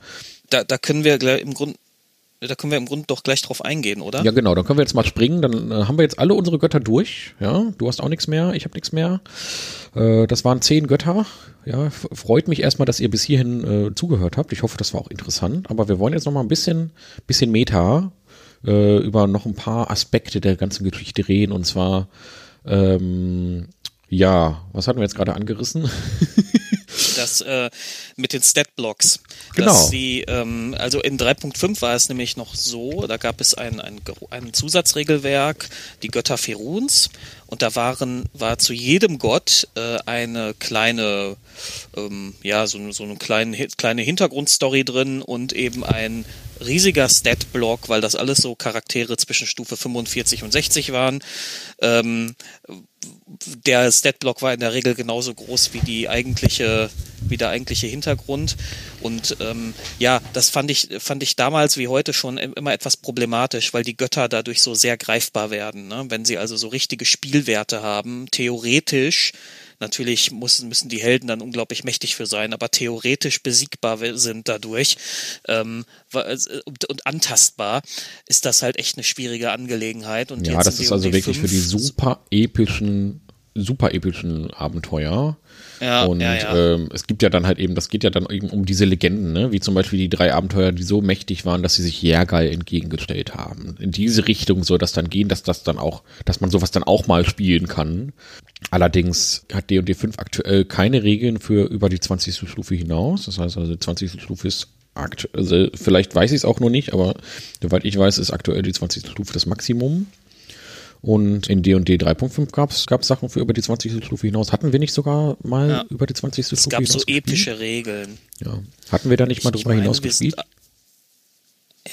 Da, da können wir im Grunde da können wir im Grunde doch gleich drauf eingehen, oder? Ja, genau. Dann können wir jetzt mal springen. Dann äh, haben wir jetzt alle unsere Götter durch. Ja, du hast auch nichts mehr, ich habe nichts mehr. Äh, das waren zehn Götter. Ja, freut mich erstmal, dass ihr bis hierhin äh, zugehört habt. Ich hoffe, das war auch interessant. Aber wir wollen jetzt noch mal ein bisschen, bisschen Meta äh, über noch ein paar Aspekte der ganzen Geschichte reden. Und zwar, ähm, ja, was hatten wir jetzt gerade angerissen? das äh, mit den Stat-Blocks. Genau. Dass sie, ähm, also in 3.5 war es nämlich noch so, da gab es ein, ein, ein Zusatzregelwerk, die Götter Feruns, und da waren, war zu jedem Gott äh, eine kleine, ähm, ja, so, so eine kleine, kleine Hintergrundstory drin und eben ein riesiger Stat-Block, weil das alles so Charaktere zwischen Stufe 45 und 60 waren. Ähm, der Stat-Block war in der Regel genauso groß wie die eigentliche, wie der eigentliche Hintergrund. Und ähm, ja, das fand ich, fand ich damals wie heute schon immer etwas problematisch, weil die Götter dadurch so sehr greifbar werden. Ne? Wenn sie also so richtige Spielwerte haben, theoretisch Natürlich müssen, müssen die Helden dann unglaublich mächtig für sein, aber theoretisch besiegbar sind dadurch ähm, und, und, antastbar, ist das halt echt eine schwierige Angelegenheit. Und ja, das ist also wirklich für die super epischen, super epischen Abenteuer. Ja, und ja, ja. Ähm, es gibt ja dann halt eben, das geht ja dann eben um diese Legenden, ne? wie zum Beispiel die drei Abenteuer, die so mächtig waren, dass sie sich Järgeil entgegengestellt haben. In diese Richtung soll das dann gehen, dass das dann auch, dass man sowas dann auch mal spielen kann. Allerdings hat D&D 5 aktuell keine Regeln für über die 20. Stufe hinaus. Das heißt also, die 20. Stufe ist aktuell, also vielleicht weiß ich es auch noch nicht, aber soweit ich weiß, ist aktuell die 20. Stufe das Maximum. Und in D&D 3.5 gab es Sachen für über die 20. Stufe hinaus. Hatten wir nicht sogar mal ja. über die 20. Stufe hinaus? Es gab so epische Regeln. Ja. Hatten wir da nicht mal drüber hinaus gespielt?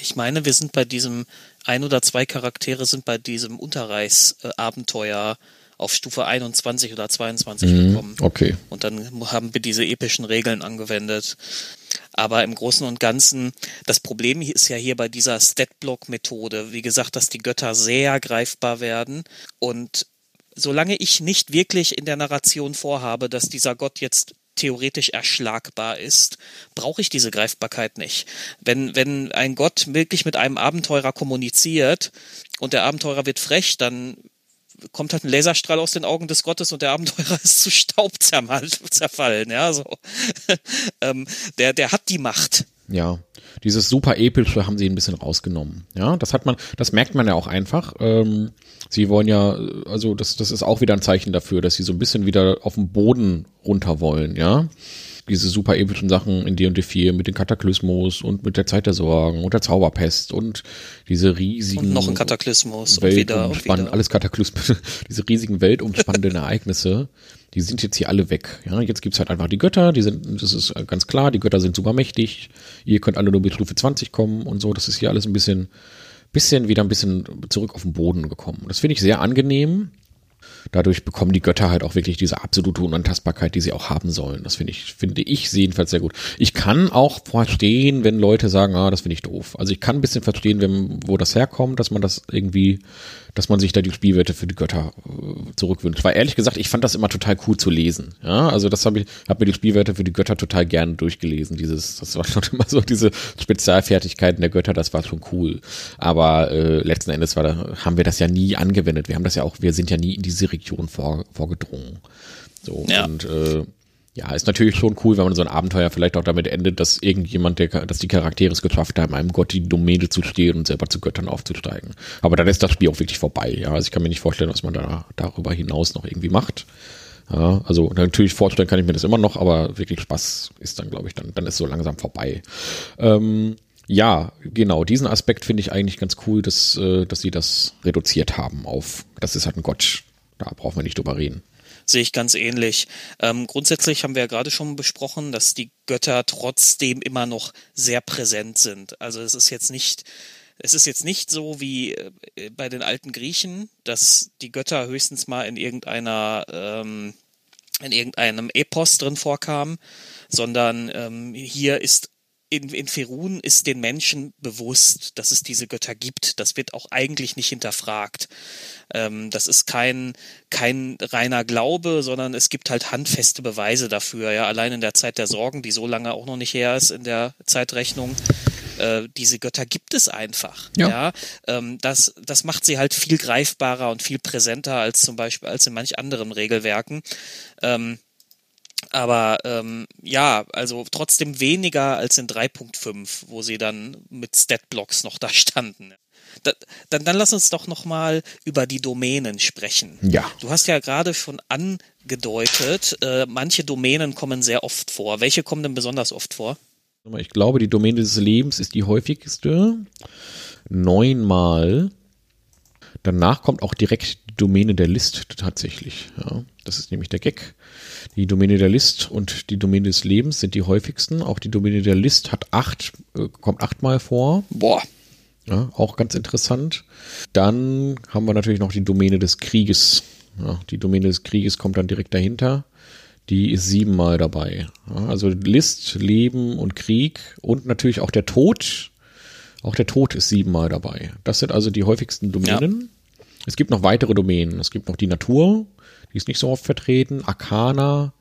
ich meine, wir sind bei diesem ein oder zwei Charaktere sind bei diesem Unterreichsabenteuer auf Stufe 21 oder 22 mhm, gekommen. Okay. Und dann haben wir diese epischen Regeln angewendet. Aber im Großen und Ganzen, das Problem ist ja hier bei dieser Stat-Block-Methode, wie gesagt, dass die Götter sehr greifbar werden. Und solange ich nicht wirklich in der Narration vorhabe, dass dieser Gott jetzt theoretisch erschlagbar ist, brauche ich diese Greifbarkeit nicht. Wenn, wenn ein Gott wirklich mit einem Abenteurer kommuniziert und der Abenteurer wird frech, dann kommt halt ein Laserstrahl aus den Augen des Gottes und der Abenteurer ist zu Staub zerfallen, ja, so. ähm, der, der hat die Macht. Ja, dieses super epische haben sie ein bisschen rausgenommen. Ja, das hat man, das merkt man ja auch einfach. Ähm, sie wollen ja, also das, das ist auch wieder ein Zeichen dafür, dass sie so ein bisschen wieder auf den Boden runter wollen, ja diese super epischen Sachen in D&D 4 mit den Kataklysmos und mit der Zeit der Sorgen und der Zauberpest und diese riesigen und noch ein Kataklysmus Welt und wieder, und wieder. alles Kataklysmus, diese riesigen weltumspannenden Ereignisse, die sind jetzt hier alle weg. Ja, jetzt gibt's halt einfach die Götter, die sind, das ist ganz klar, die Götter sind super mächtig. Ihr könnt alle nur bis Stufe 20 kommen und so. Das ist hier alles ein bisschen, bisschen wieder ein bisschen zurück auf den Boden gekommen. Das finde ich sehr angenehm dadurch bekommen die Götter halt auch wirklich diese absolute Unantastbarkeit, die sie auch haben sollen. Das finde ich, finde ich jedenfalls sehr gut. Ich kann auch verstehen, wenn Leute sagen, ah, das finde ich doof. Also ich kann ein bisschen verstehen, wenn, wo das herkommt, dass man das irgendwie dass man sich da die Spielwerte für die Götter äh, zurückwünscht. Weil ehrlich gesagt, ich fand das immer total cool zu lesen. Ja, also das habe ich, habe mir die Spielwerte für die Götter total gerne durchgelesen. Dieses, das war schon immer so diese Spezialfertigkeiten der Götter, das war schon cool. Aber äh, letzten Endes war da, haben wir das ja nie angewendet. Wir haben das ja auch, wir sind ja nie in diese Region vor, vorgedrungen. So ja. und äh, ja, ist natürlich schon cool, wenn man so ein Abenteuer vielleicht auch damit endet, dass irgendjemand, der, dass die Charaktere es geschafft haben, einem Gott die Domäne zu stehen und selber zu Göttern aufzusteigen. Aber dann ist das Spiel auch wirklich vorbei. Ja, also ich kann mir nicht vorstellen, was man da darüber hinaus noch irgendwie macht. Ja, also natürlich vorstellen kann ich mir das immer noch, aber wirklich Spaß ist dann, glaube ich, dann, dann ist so langsam vorbei. Ähm, ja, genau, diesen Aspekt finde ich eigentlich ganz cool, dass, äh, dass sie das reduziert haben auf, das ist halt ein Gott. Da brauchen wir nicht drüber reden sehe ich ganz ähnlich. Ähm, grundsätzlich haben wir ja gerade schon besprochen, dass die Götter trotzdem immer noch sehr präsent sind. Also es ist jetzt nicht, es ist jetzt nicht so wie äh, bei den alten Griechen, dass die Götter höchstens mal in irgendeiner ähm, in irgendeinem Epos drin vorkamen, sondern ähm, hier ist in, in Ferun ist den Menschen bewusst, dass es diese Götter gibt. Das wird auch eigentlich nicht hinterfragt. Ähm, das ist kein, kein reiner Glaube, sondern es gibt halt handfeste Beweise dafür. Ja, allein in der Zeit der Sorgen, die so lange auch noch nicht her ist in der Zeitrechnung, äh, diese Götter gibt es einfach. Ja. ja? Ähm, das, das macht sie halt viel greifbarer und viel präsenter als zum Beispiel als in manch anderen Regelwerken. Ähm, aber ähm, ja, also trotzdem weniger als in 3.5, wo sie dann mit Statblocks noch da standen. Da, dann, dann lass uns doch nochmal über die Domänen sprechen. Ja. Du hast ja gerade schon angedeutet, äh, manche Domänen kommen sehr oft vor. Welche kommen denn besonders oft vor? Ich glaube, die Domäne des Lebens ist die häufigste. Neunmal. Danach kommt auch direkt die Domäne der List tatsächlich. Ja, das ist nämlich der Gag. Die Domäne der List und die Domäne des Lebens sind die häufigsten. Auch die Domäne der List hat acht, äh, kommt achtmal vor. Boah. Ja, auch ganz interessant. Dann haben wir natürlich noch die Domäne des Krieges. Ja, die Domäne des Krieges kommt dann direkt dahinter. Die ist siebenmal dabei. Ja, also List, Leben und Krieg und natürlich auch der Tod. Auch der Tod ist siebenmal dabei. Das sind also die häufigsten Domänen. Ja. Es gibt noch weitere Domänen. Es gibt noch die Natur, die ist nicht so oft vertreten. Arcana.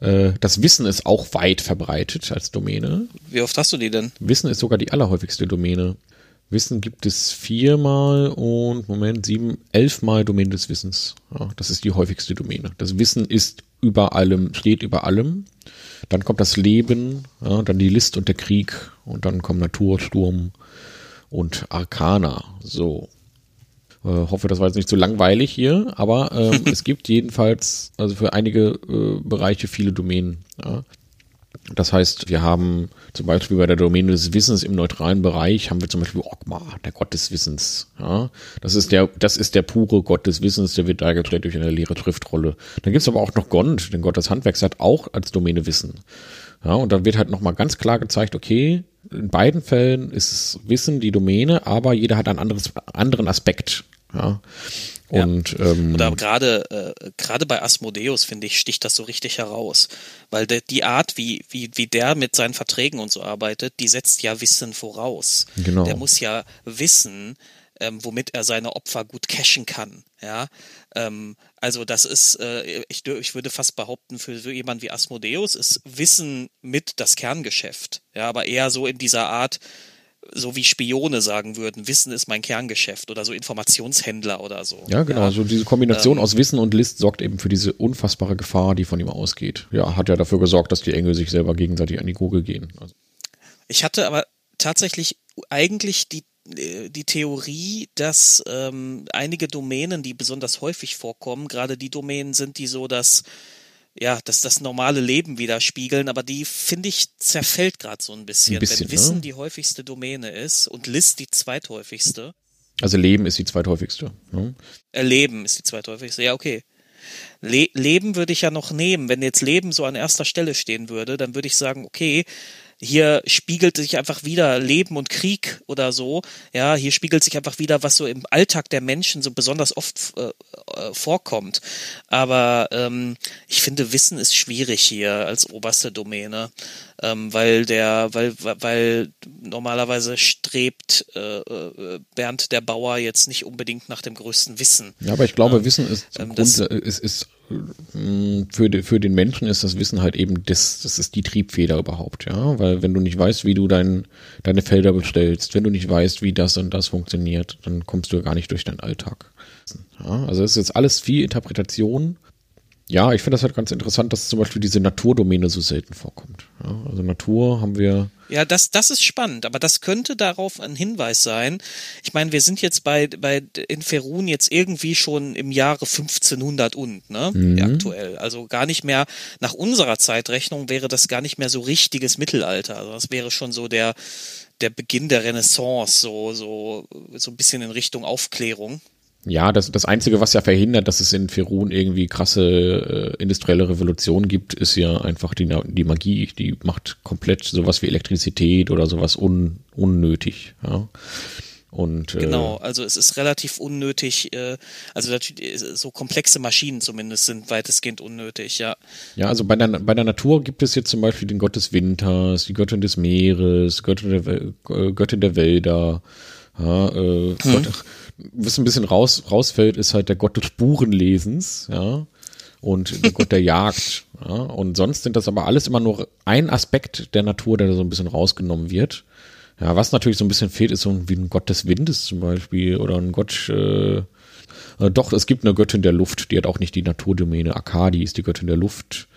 Äh, das Wissen ist auch weit verbreitet als Domäne. Wie oft hast du die denn? Wissen ist sogar die allerhäufigste Domäne. Wissen gibt es viermal und Moment, sieben, elfmal Domäne des Wissens. Ja, das ist die häufigste Domäne. Das Wissen ist über allem, steht über allem. Dann kommt das Leben, ja, dann die List und der Krieg und dann kommen Natur, Sturm und Arcana. So. Äh, hoffe, das war jetzt nicht zu langweilig hier, aber ähm, es gibt jedenfalls also für einige äh, Bereiche viele Domänen. Ja. Das heißt, wir haben zum Beispiel bei der Domäne des Wissens im neutralen Bereich haben wir zum Beispiel Ogma, der Gott des Wissens. Ja, das ist der, das ist der pure Gott des Wissens, der wird dargestellt durch eine leere Schriftrolle. Dann gibt's aber auch noch Gond, den Gott des Handwerks, hat auch als Domäne Wissen. Ja, und dann wird halt nochmal ganz klar gezeigt, okay, in beiden Fällen ist Wissen die Domäne, aber jeder hat einen anderes, anderen Aspekt. Ja. Und ja. ähm, oder gerade äh, gerade bei Asmodeus finde ich sticht das so richtig heraus, weil de, die Art wie wie wie der mit seinen Verträgen und so arbeitet, die setzt ja Wissen voraus. Genau. Der muss ja wissen, ähm, womit er seine Opfer gut cashen kann. Ja, ähm, also das ist, äh, ich, ich würde fast behaupten, für so jemand wie Asmodeus ist Wissen mit das Kerngeschäft. Ja, aber eher so in dieser Art, so wie Spione sagen würden, Wissen ist mein Kerngeschäft oder so Informationshändler oder so. Ja, genau. Ja. So diese Kombination ähm, aus Wissen und List sorgt eben für diese unfassbare Gefahr, die von ihm ausgeht. Ja, hat ja dafür gesorgt, dass die Engel sich selber gegenseitig an die Gurgel gehen. Also. Ich hatte aber tatsächlich eigentlich die äh, die Theorie, dass ähm, einige Domänen, die besonders häufig vorkommen, gerade die Domänen sind, die so das ja, dass das normale Leben widerspiegeln, aber die finde ich zerfällt gerade so ein bisschen. ein bisschen. Wenn Wissen ne? die häufigste Domäne ist und List die zweithäufigste. Also Leben ist die zweithäufigste. Ne? Äh, Leben ist die zweithäufigste, ja, okay. Le Leben würde ich ja noch nehmen. Wenn jetzt Leben so an erster Stelle stehen würde, dann würde ich sagen, okay, hier spiegelt sich einfach wieder Leben und Krieg oder so. Ja, hier spiegelt sich einfach wieder, was so im Alltag der Menschen so besonders oft äh, äh, vorkommt. Aber ähm, ich finde, Wissen ist schwierig hier als oberste Domäne, ähm, weil der, weil, weil normalerweise strebt äh, äh, Bernd der Bauer jetzt nicht unbedingt nach dem größten Wissen. Ja, aber ich glaube, ähm, Wissen ist, ähm, Grund, ist, ist für, de, für den Menschen ist das Wissen halt eben das, das ist die Triebfeder überhaupt, ja, weil wenn du nicht weißt, wie du dein, deine Felder bestellst, wenn du nicht weißt, wie das und das funktioniert, dann kommst du gar nicht durch deinen Alltag. Ja, also es ist jetzt alles viel Interpretation ja, ich finde das halt ganz interessant, dass zum Beispiel diese Naturdomäne so selten vorkommt. Ja, also Natur haben wir. Ja, das, das ist spannend, aber das könnte darauf ein Hinweis sein. Ich meine, wir sind jetzt bei, bei in Ferun jetzt irgendwie schon im Jahre 1500 und, ne, mhm. aktuell. Also gar nicht mehr, nach unserer Zeitrechnung wäre das gar nicht mehr so richtiges Mittelalter. Also das wäre schon so der, der Beginn der Renaissance, so, so, so ein bisschen in Richtung Aufklärung. Ja, das, das Einzige, was ja verhindert, dass es in Ferun irgendwie krasse äh, industrielle Revolution gibt, ist ja einfach die, die Magie. Die macht komplett sowas wie Elektrizität oder sowas un, unnötig. Ja. Und, äh, genau, also es ist relativ unnötig, äh, also so komplexe Maschinen zumindest sind weitestgehend unnötig, ja. Ja, also bei der, bei der Natur gibt es jetzt zum Beispiel den Gott des Winters, die Göttin des Meeres, Göttin der, äh, Göttin der Wälder, ja, äh, hm. Gott, was ein bisschen raus, rausfällt, ist halt der Gott des Spurenlesens, ja, und der Gott der Jagd. Ja, und sonst sind das aber alles immer nur ein Aspekt der Natur, der da so ein bisschen rausgenommen wird. Ja, was natürlich so ein bisschen fehlt, ist so wie ein Gott des Windes zum Beispiel oder ein Gott, äh, äh, doch, es gibt eine Göttin der Luft, die hat auch nicht die Naturdomäne. Akadi ist die Göttin der Luft.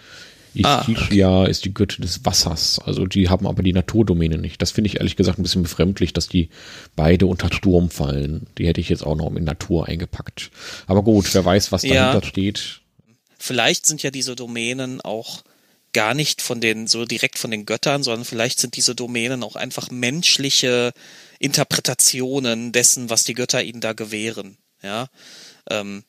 Istishia ah, okay. ist die Göttin des Wassers. Also die haben aber die Naturdomäne nicht. Das finde ich ehrlich gesagt ein bisschen befremdlich, dass die beide unter Sturm fallen. Die hätte ich jetzt auch noch in Natur eingepackt. Aber gut, wer weiß, was dahinter ja. steht. Vielleicht sind ja diese Domänen auch gar nicht von den, so direkt von den Göttern, sondern vielleicht sind diese Domänen auch einfach menschliche Interpretationen dessen, was die Götter ihnen da gewähren. Ja. Ähm,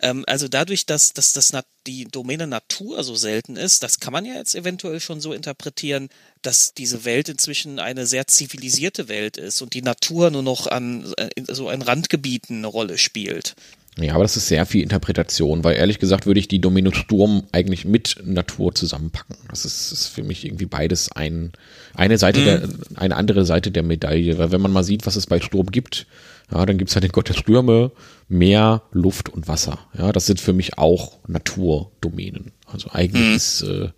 ähm, also dadurch, dass, dass, dass die Domäne Natur so selten ist, das kann man ja jetzt eventuell schon so interpretieren, dass diese Welt inzwischen eine sehr zivilisierte Welt ist und die Natur nur noch an äh, so ein Randgebieten eine Rolle spielt. Ja, aber das ist sehr viel Interpretation, weil ehrlich gesagt würde ich die Dominus Sturm eigentlich mit Natur zusammenpacken. Das ist, ist für mich irgendwie beides ein, eine Seite mhm. der, eine andere Seite der Medaille, weil wenn man mal sieht, was es bei Sturm gibt, ja, dann gibt's halt den Gott der Stürme, Meer, Luft und Wasser. Ja, das sind für mich auch Naturdomänen. Also eigentlich mhm. ist äh,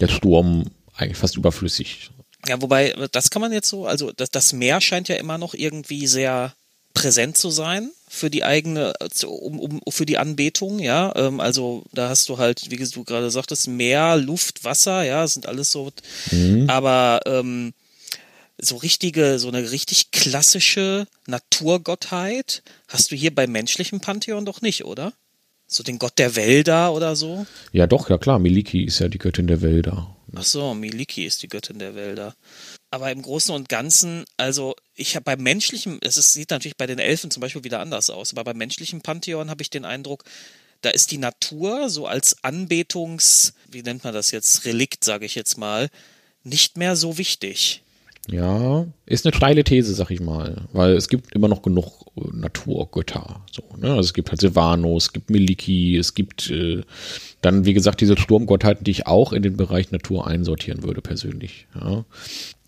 der Sturm eigentlich fast überflüssig. Ja, wobei, das kann man jetzt so, also das, das Meer scheint ja immer noch irgendwie sehr präsent zu sein für die eigene, um, um, für die Anbetung, ja. Ähm, also da hast du halt, wie du gerade sagtest, Meer, Luft, Wasser, ja, sind alles so. Mhm. Aber ähm, so richtige, so eine richtig klassische Naturgottheit hast du hier beim menschlichen Pantheon doch nicht, oder? So den Gott der Wälder oder so? Ja, doch, ja klar. Miliki ist ja die Göttin der Wälder. Ach so, Miliki ist die Göttin der Wälder. Aber im Großen und Ganzen, also ich habe beim menschlichen, es sieht natürlich bei den Elfen zum Beispiel wieder anders aus, aber beim menschlichen Pantheon habe ich den Eindruck, da ist die Natur so als Anbetungs, wie nennt man das jetzt, Relikt, sage ich jetzt mal, nicht mehr so wichtig. Ja, ist eine steile These, sag ich mal, weil es gibt immer noch genug äh, Naturgötter. So, ne? Also es gibt halt Silvanos, es gibt Miliki, es gibt äh, dann, wie gesagt, diese Sturmgottheiten, die ich auch in den Bereich Natur einsortieren würde, persönlich. Ja.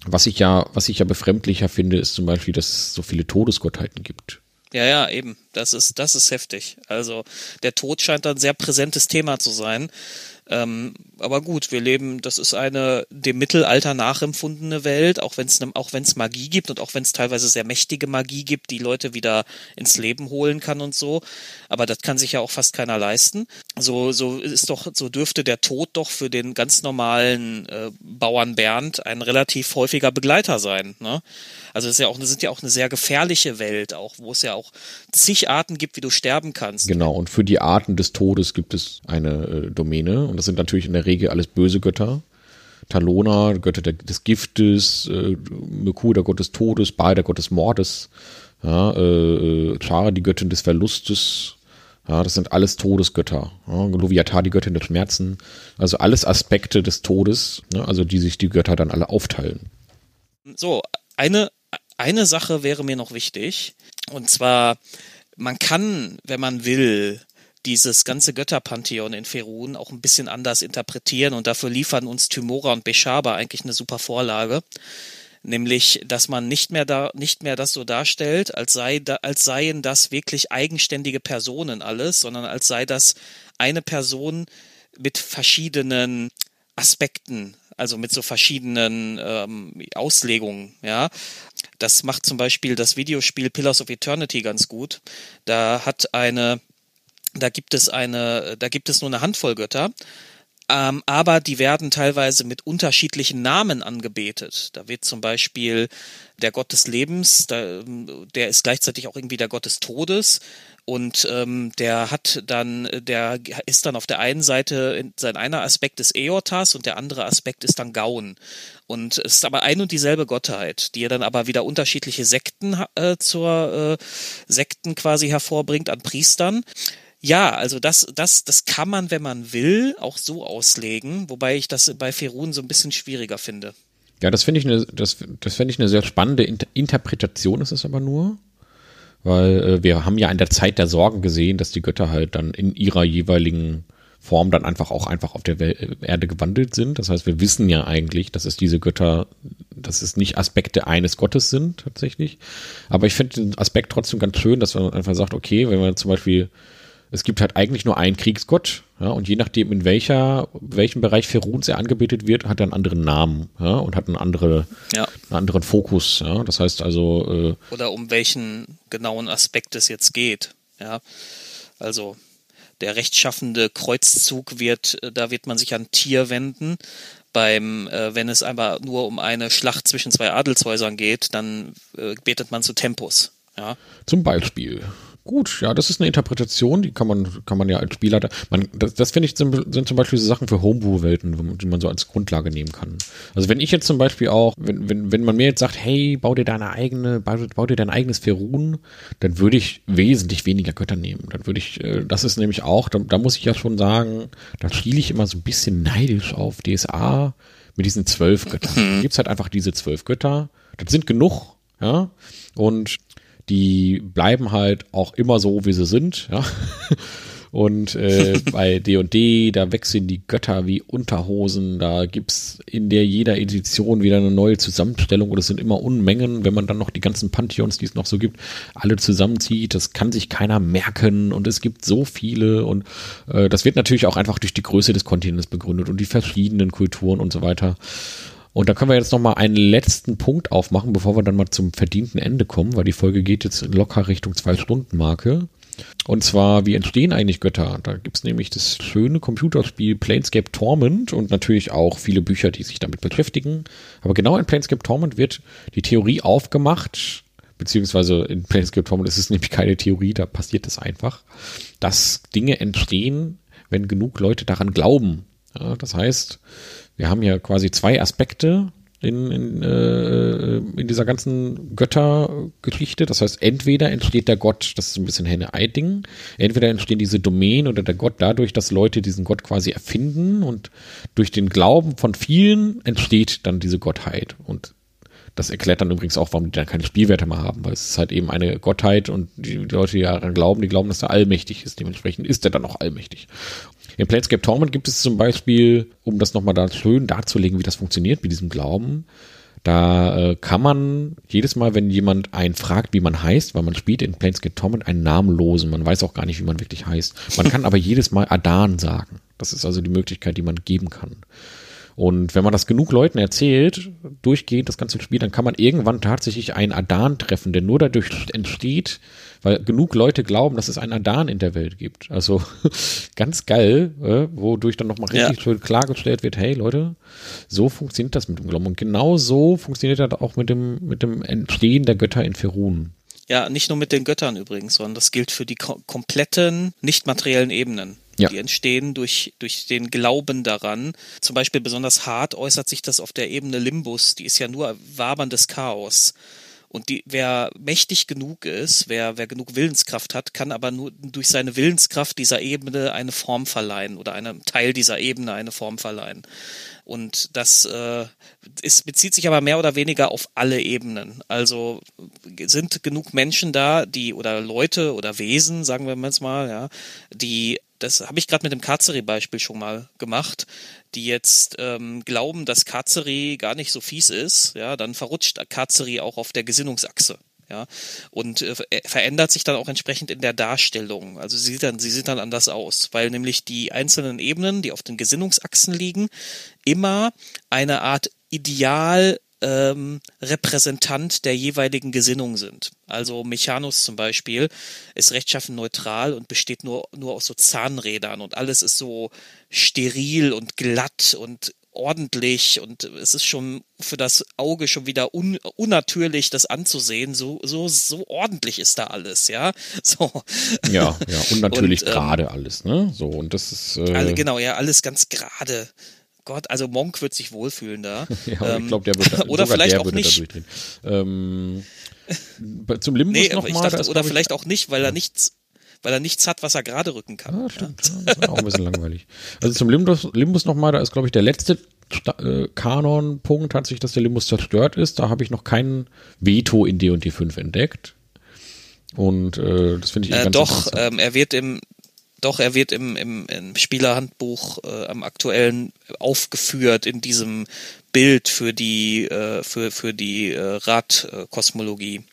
Was ich ja, was ich ja befremdlicher finde, ist zum Beispiel, dass es so viele Todesgottheiten gibt. Ja, ja, eben. Das ist, das ist heftig. Also der Tod scheint ein sehr präsentes Thema zu sein. Ähm, aber gut, wir leben, das ist eine dem Mittelalter nachempfundene Welt, auch wenn es auch wenn es Magie gibt und auch wenn es teilweise sehr mächtige Magie gibt, die Leute wieder ins Leben holen kann und so. Aber das kann sich ja auch fast keiner leisten. So so ist doch so dürfte der Tod doch für den ganz normalen äh, Bauern Bernd ein relativ häufiger Begleiter sein. Ne? Also es ist ja auch, sind ja auch eine sehr gefährliche Welt, auch wo es ja auch zig Arten gibt, wie du sterben kannst. Genau. Und für die Arten des Todes gibt es eine äh, Domäne und das sind natürlich in der Regel alles böse Götter. Talona, Götter des Giftes, äh, Meku, der Gott des Todes, Baal, der Gott des Mordes, ja, äh, Chara, die Göttin des Verlustes, ja, das sind alles Todesgötter. Ja, Loviatar, die Göttin des Schmerzen, also alles Aspekte des Todes, ne, also die sich die Götter dann alle aufteilen. So, eine, eine Sache wäre mir noch wichtig, und zwar, man kann, wenn man will, dieses ganze Götterpantheon in Ferun auch ein bisschen anders interpretieren und dafür liefern uns Tymora und Beshaba eigentlich eine super Vorlage. Nämlich, dass man nicht mehr da, nicht mehr das so darstellt, als sei, da, als seien das wirklich eigenständige Personen alles, sondern als sei das eine Person mit verschiedenen Aspekten, also mit so verschiedenen ähm, Auslegungen, ja. Das macht zum Beispiel das Videospiel Pillars of Eternity ganz gut. Da hat eine da gibt es eine, da gibt es nur eine Handvoll Götter, ähm, aber die werden teilweise mit unterschiedlichen Namen angebetet. Da wird zum Beispiel der Gott des Lebens, da, der ist gleichzeitig auch irgendwie der Gott des Todes und ähm, der hat dann, der ist dann auf der einen Seite, sein einer Aspekt ist Eotas und der andere Aspekt ist dann Gaun. Und es ist aber ein und dieselbe Gottheit, die dann aber wieder unterschiedliche Sekten äh, zur äh, Sekten quasi hervorbringt an Priestern. Ja, also das, das, das kann man, wenn man will, auch so auslegen, wobei ich das bei Ferun so ein bisschen schwieriger finde. Ja, das finde ich eine, das, das finde ich eine sehr spannende Inter Interpretation ist es aber nur. Weil äh, wir haben ja in der Zeit der Sorgen gesehen, dass die Götter halt dann in ihrer jeweiligen Form dann einfach auch einfach auf der Wel Erde gewandelt sind. Das heißt, wir wissen ja eigentlich, dass es diese Götter, dass es nicht Aspekte eines Gottes sind tatsächlich. Aber ich finde den Aspekt trotzdem ganz schön, dass man einfach sagt, okay, wenn man zum Beispiel es gibt halt eigentlich nur einen Kriegsgott, ja, und je nachdem, in welcher, welchem Bereich Feruns er angebetet wird, hat er einen anderen Namen, ja, und hat einen, andere, ja. einen anderen Fokus, ja. Das heißt also. Äh, Oder um welchen genauen Aspekt es jetzt geht, ja. Also, der rechtschaffende Kreuzzug wird, äh, da wird man sich an Tier wenden. Beim, äh, wenn es aber nur um eine Schlacht zwischen zwei Adelshäusern geht, dann äh, betet man zu Tempus. Ja. Zum Beispiel. Gut, ja, das ist eine Interpretation, die kann man, kann man ja als Spieler, man, das, das finde ich sind, sind zum Beispiel so Sachen für Homebrew-Welten, die man so als Grundlage nehmen kann. Also wenn ich jetzt zum Beispiel auch, wenn, wenn, wenn man mir jetzt sagt, hey, bau dir deine eigene, bau, bau dir dein eigenes Ferun, dann würde ich wesentlich weniger Götter nehmen. Dann würde ich, äh, das ist nämlich auch, da, da muss ich ja schon sagen, da schiele ich immer so ein bisschen neidisch auf DSA mit diesen zwölf Göttern. Mhm. Gibt's halt einfach diese zwölf Götter. Das sind genug, ja. Und die bleiben halt auch immer so, wie sie sind, ja. Und äh, bei D&D, da wechseln die Götter wie Unterhosen. Da gibt's in der jeder Edition wieder eine neue Zusammenstellung. Und es sind immer Unmengen, wenn man dann noch die ganzen Pantheons, die es noch so gibt, alle zusammenzieht. Das kann sich keiner merken. Und es gibt so viele. Und äh, das wird natürlich auch einfach durch die Größe des Kontinents begründet und die verschiedenen Kulturen und so weiter. Und da können wir jetzt noch mal einen letzten Punkt aufmachen, bevor wir dann mal zum verdienten Ende kommen, weil die Folge geht jetzt locker Richtung Zwei-Stunden-Marke. Und zwar, wie entstehen eigentlich Götter? Da gibt's nämlich das schöne Computerspiel Planescape Torment und natürlich auch viele Bücher, die sich damit beschäftigen. Aber genau in Planescape Torment wird die Theorie aufgemacht, beziehungsweise in Planescape Torment ist es nämlich keine Theorie, da passiert es einfach, dass Dinge entstehen, wenn genug Leute daran glauben. Ja, das heißt, wir haben hier quasi zwei Aspekte in, in, äh, in dieser ganzen Göttergeschichte. Das heißt, entweder entsteht der Gott, das ist ein bisschen Henne-Ei-Ding, entweder entstehen diese Domänen oder der Gott dadurch, dass Leute diesen Gott quasi erfinden und durch den Glauben von vielen entsteht dann diese Gottheit. Und das erklärt dann übrigens auch, warum die dann keine Spielwerte mehr haben, weil es ist halt eben eine Gottheit und die Leute, die daran glauben, die glauben, dass er allmächtig ist. Dementsprechend ist er dann auch allmächtig. In Planescape Torment gibt es zum Beispiel, um das nochmal da schön darzulegen, wie das funktioniert mit diesem Glauben, da äh, kann man jedes Mal, wenn jemand einen fragt, wie man heißt, weil man spielt in Planescape Torment einen namenlosen, man weiß auch gar nicht, wie man wirklich heißt. Man kann aber jedes Mal Adan sagen. Das ist also die Möglichkeit, die man geben kann. Und wenn man das genug Leuten erzählt, durchgehend das ganze Spiel, dann kann man irgendwann tatsächlich einen Adan treffen, der nur dadurch entsteht, weil genug Leute glauben, dass es einen Adan in der Welt gibt. Also ganz geil, äh, wodurch dann nochmal richtig ja. schön klargestellt wird, hey Leute, so funktioniert das mit dem Glauben. Und genau so funktioniert das auch mit dem, mit dem Entstehen der Götter in Ferun. Ja, nicht nur mit den Göttern übrigens, sondern das gilt für die kom kompletten nicht materiellen Ebenen. Ja. Die entstehen durch, durch den Glauben daran. Zum Beispiel besonders hart äußert sich das auf der Ebene Limbus. Die ist ja nur waberndes Chaos. Und die, wer mächtig genug ist, wer, wer genug Willenskraft hat, kann aber nur durch seine Willenskraft dieser Ebene eine Form verleihen oder einem Teil dieser Ebene eine Form verleihen. Und das äh, ist, bezieht sich aber mehr oder weniger auf alle Ebenen. Also sind genug Menschen da, die oder Leute oder Wesen, sagen wir mal, ja, die das habe ich gerade mit dem Karzeri-Beispiel schon mal gemacht, die jetzt ähm, glauben, dass Karzeri gar nicht so fies ist, ja, dann verrutscht Karzeri auch auf der Gesinnungsachse. Ja, und äh, verändert sich dann auch entsprechend in der Darstellung. Also sie sieht dann, sie sieht dann anders aus, weil nämlich die einzelnen Ebenen, die auf den Gesinnungsachsen liegen, immer eine Art Ideal ähm, Repräsentant der jeweiligen Gesinnung sind. Also Mechanus zum Beispiel ist rechtschaffen neutral und besteht nur, nur aus so Zahnrädern und alles ist so steril und glatt und ordentlich und es ist schon für das Auge schon wieder un unnatürlich, das anzusehen. So, so, so ordentlich ist da alles, ja. So. Ja, ja, unnatürlich ähm, gerade alles, ne? So, und das ist. Äh, alle, genau, ja, alles ganz gerade. Gott, also Monk wird sich wohlfühlen da. ja, ähm, ich glaube, der wird da, oder vielleicht auch nicht. Ähm, zum Limbus nee, nochmal. Oder vielleicht auch nicht, weil er nichts weil er nichts hat, was er gerade rücken kann. Ja, stimmt. Ja. Das ist auch ein bisschen langweilig. Also zum Limbus, Limbus nochmal, da ist, glaube ich, der letzte äh, Kanon-Punkt hat sich, dass der Limbus zerstört ist. Da habe ich noch keinen Veto in D&D 5 entdeckt. Und äh, das finde ich äh, ganz Doch, ähm, er wird im doch, er wird im, im, im Spielerhandbuch äh, am aktuellen aufgeführt in diesem Bild für die äh, für für die äh, Radkosmologie.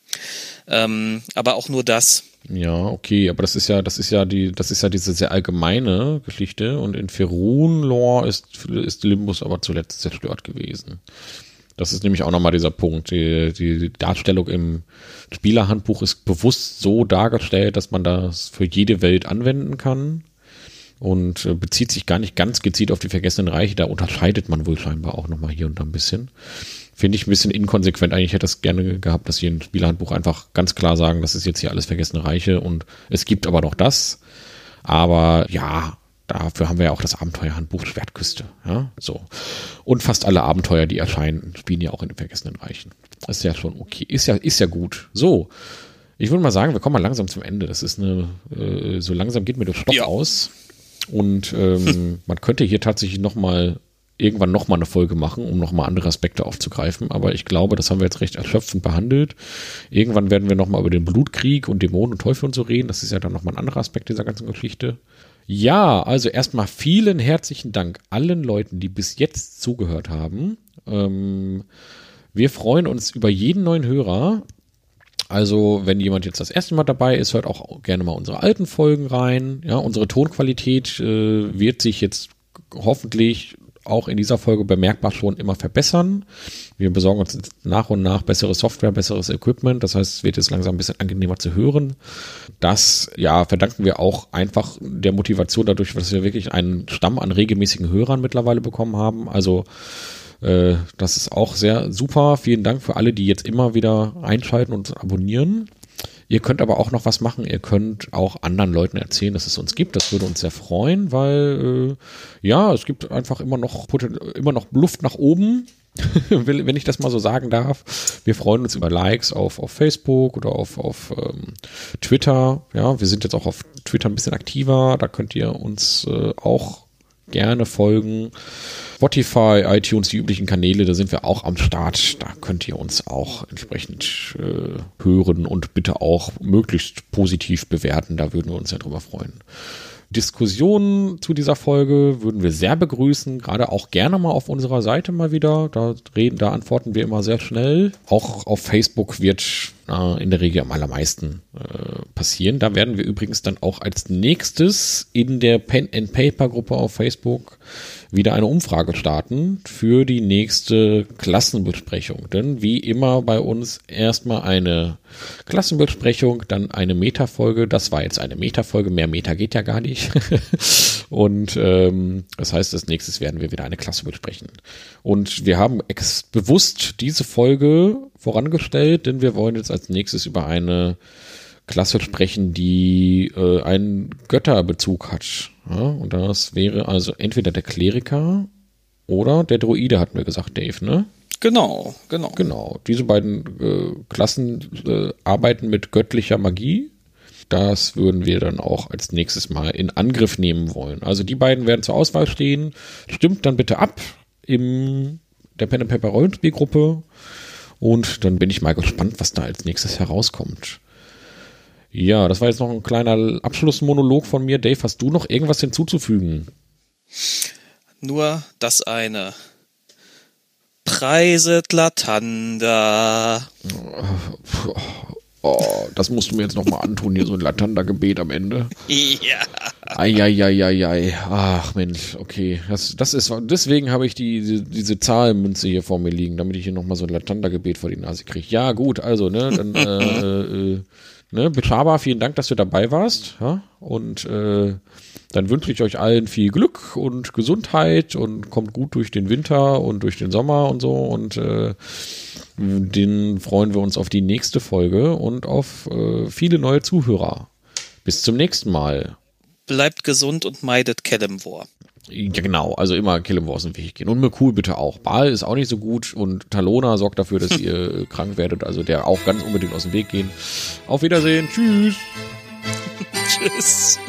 Ähm, aber auch nur das. Ja, okay, aber das ist ja, das ist ja die, das ist ja diese sehr allgemeine Geschichte und in Ferun-Lore ist, ist Limbus aber zuletzt zerstört gewesen. Das ist nämlich auch nochmal dieser Punkt. Die, die Darstellung im Spielerhandbuch ist bewusst so dargestellt, dass man das für jede Welt anwenden kann. und äh, bezieht sich gar nicht ganz gezielt auf die vergessenen Reiche. Da unterscheidet man wohl scheinbar auch nochmal hier und da ein bisschen. Finde ich ein bisschen inkonsequent. Eigentlich hätte das gerne gehabt, dass sie im Spielhandbuch einfach ganz klar sagen, das ist jetzt hier alles vergessene Reiche und es gibt aber noch das. Aber ja, dafür haben wir ja auch das Abenteuerhandbuch Schwertküste. Ja, so. Und fast alle Abenteuer, die erscheinen, spielen ja auch in den vergessenen Reichen. Ist ja schon okay. Ist ja, ist ja gut. So. Ich würde mal sagen, wir kommen mal langsam zum Ende. Das ist eine, äh, so langsam geht mir der Stoff ja. aus. Und ähm, man könnte hier tatsächlich noch mal irgendwann noch mal eine Folge machen, um noch mal andere Aspekte aufzugreifen. Aber ich glaube, das haben wir jetzt recht erschöpfend behandelt. Irgendwann werden wir noch mal über den Blutkrieg und Dämonen und Teufel und so reden. Das ist ja dann noch mal ein anderer Aspekt dieser ganzen Geschichte. Ja, also erstmal vielen herzlichen Dank allen Leuten, die bis jetzt zugehört haben. Ähm, wir freuen uns über jeden neuen Hörer. Also, wenn jemand jetzt das erste Mal dabei ist, hört auch gerne mal unsere alten Folgen rein. Ja, unsere Tonqualität äh, wird sich jetzt hoffentlich auch in dieser Folge bemerkbar schon immer verbessern. Wir besorgen uns nach und nach bessere Software, besseres Equipment. Das heißt, es wird jetzt langsam ein bisschen angenehmer zu hören. Das, ja, verdanken wir auch einfach der Motivation dadurch, dass wir wirklich einen Stamm an regelmäßigen Hörern mittlerweile bekommen haben. Also, äh, das ist auch sehr super. Vielen Dank für alle, die jetzt immer wieder einschalten und abonnieren. Ihr könnt aber auch noch was machen. Ihr könnt auch anderen Leuten erzählen, dass es uns gibt. Das würde uns sehr freuen, weil äh, ja, es gibt einfach immer noch immer noch Luft nach oben. wenn ich das mal so sagen darf. Wir freuen uns über Likes auf, auf Facebook oder auf, auf ähm, Twitter. Ja, wir sind jetzt auch auf Twitter ein bisschen aktiver. Da könnt ihr uns äh, auch gerne folgen. Spotify, iTunes, die üblichen Kanäle, da sind wir auch am Start. Da könnt ihr uns auch entsprechend äh, hören und bitte auch möglichst positiv bewerten. Da würden wir uns ja drüber freuen. Diskussionen zu dieser Folge würden wir sehr begrüßen, gerade auch gerne mal auf unserer Seite mal wieder. Da reden, da antworten wir immer sehr schnell. Auch auf Facebook wird äh, in der Regel am allermeisten äh, passieren. Da werden wir übrigens dann auch als nächstes in der Pen and Paper Gruppe auf Facebook wieder eine Umfrage starten für die nächste Klassenbesprechung. Denn wie immer bei uns erstmal eine Klassenbesprechung, dann eine Metafolge. Das war jetzt eine Metafolge, mehr Meta geht ja gar nicht. Und ähm, das heißt, als nächstes werden wir wieder eine Klasse besprechen. Und wir haben ex bewusst diese Folge vorangestellt, denn wir wollen jetzt als nächstes über eine Klasse sprechen, die äh, einen Götterbezug hat. Ja, und das wäre also entweder der Kleriker oder der Druide, hatten wir gesagt, Dave, ne? Genau, genau. Genau. Diese beiden äh, Klassen äh, arbeiten mit göttlicher Magie. Das würden wir dann auch als nächstes mal in Angriff nehmen wollen. Also die beiden werden zur Auswahl stehen. Stimmt dann bitte ab in der Pen and Paper Rollenspielgruppe. Und dann bin ich mal gespannt, was da als nächstes herauskommt. Ja, das war jetzt noch ein kleiner Abschlussmonolog von mir. Dave, hast du noch irgendwas hinzuzufügen? Nur das eine. Preiset Latanda. Oh, das musst du mir jetzt nochmal antun, hier so ein Latanda-Gebet am Ende. Ja. Eieieiei. Ach Mensch, okay. Das, das ist, deswegen habe ich die, die, diese Zahlmünze hier vor mir liegen, damit ich hier nochmal so ein Latanda-Gebet vor die Nase kriege. Ja, gut, also, ne, dann, äh, äh, Ne, Betschaba, vielen Dank, dass du dabei warst. Ja? Und äh, dann wünsche ich euch allen viel Glück und Gesundheit und kommt gut durch den Winter und durch den Sommer und so. Und äh, den freuen wir uns auf die nächste Folge und auf äh, viele neue Zuhörer. Bis zum nächsten Mal. Bleibt gesund und meidet Kellemwar. Ja, genau. Also immer Killenwar aus dem Weg gehen. Und Merkul bitte auch. Baal ist auch nicht so gut und Talona sorgt dafür, dass ihr krank werdet. Also der auch ganz unbedingt aus dem Weg gehen. Auf Wiedersehen. Tschüss. Tschüss.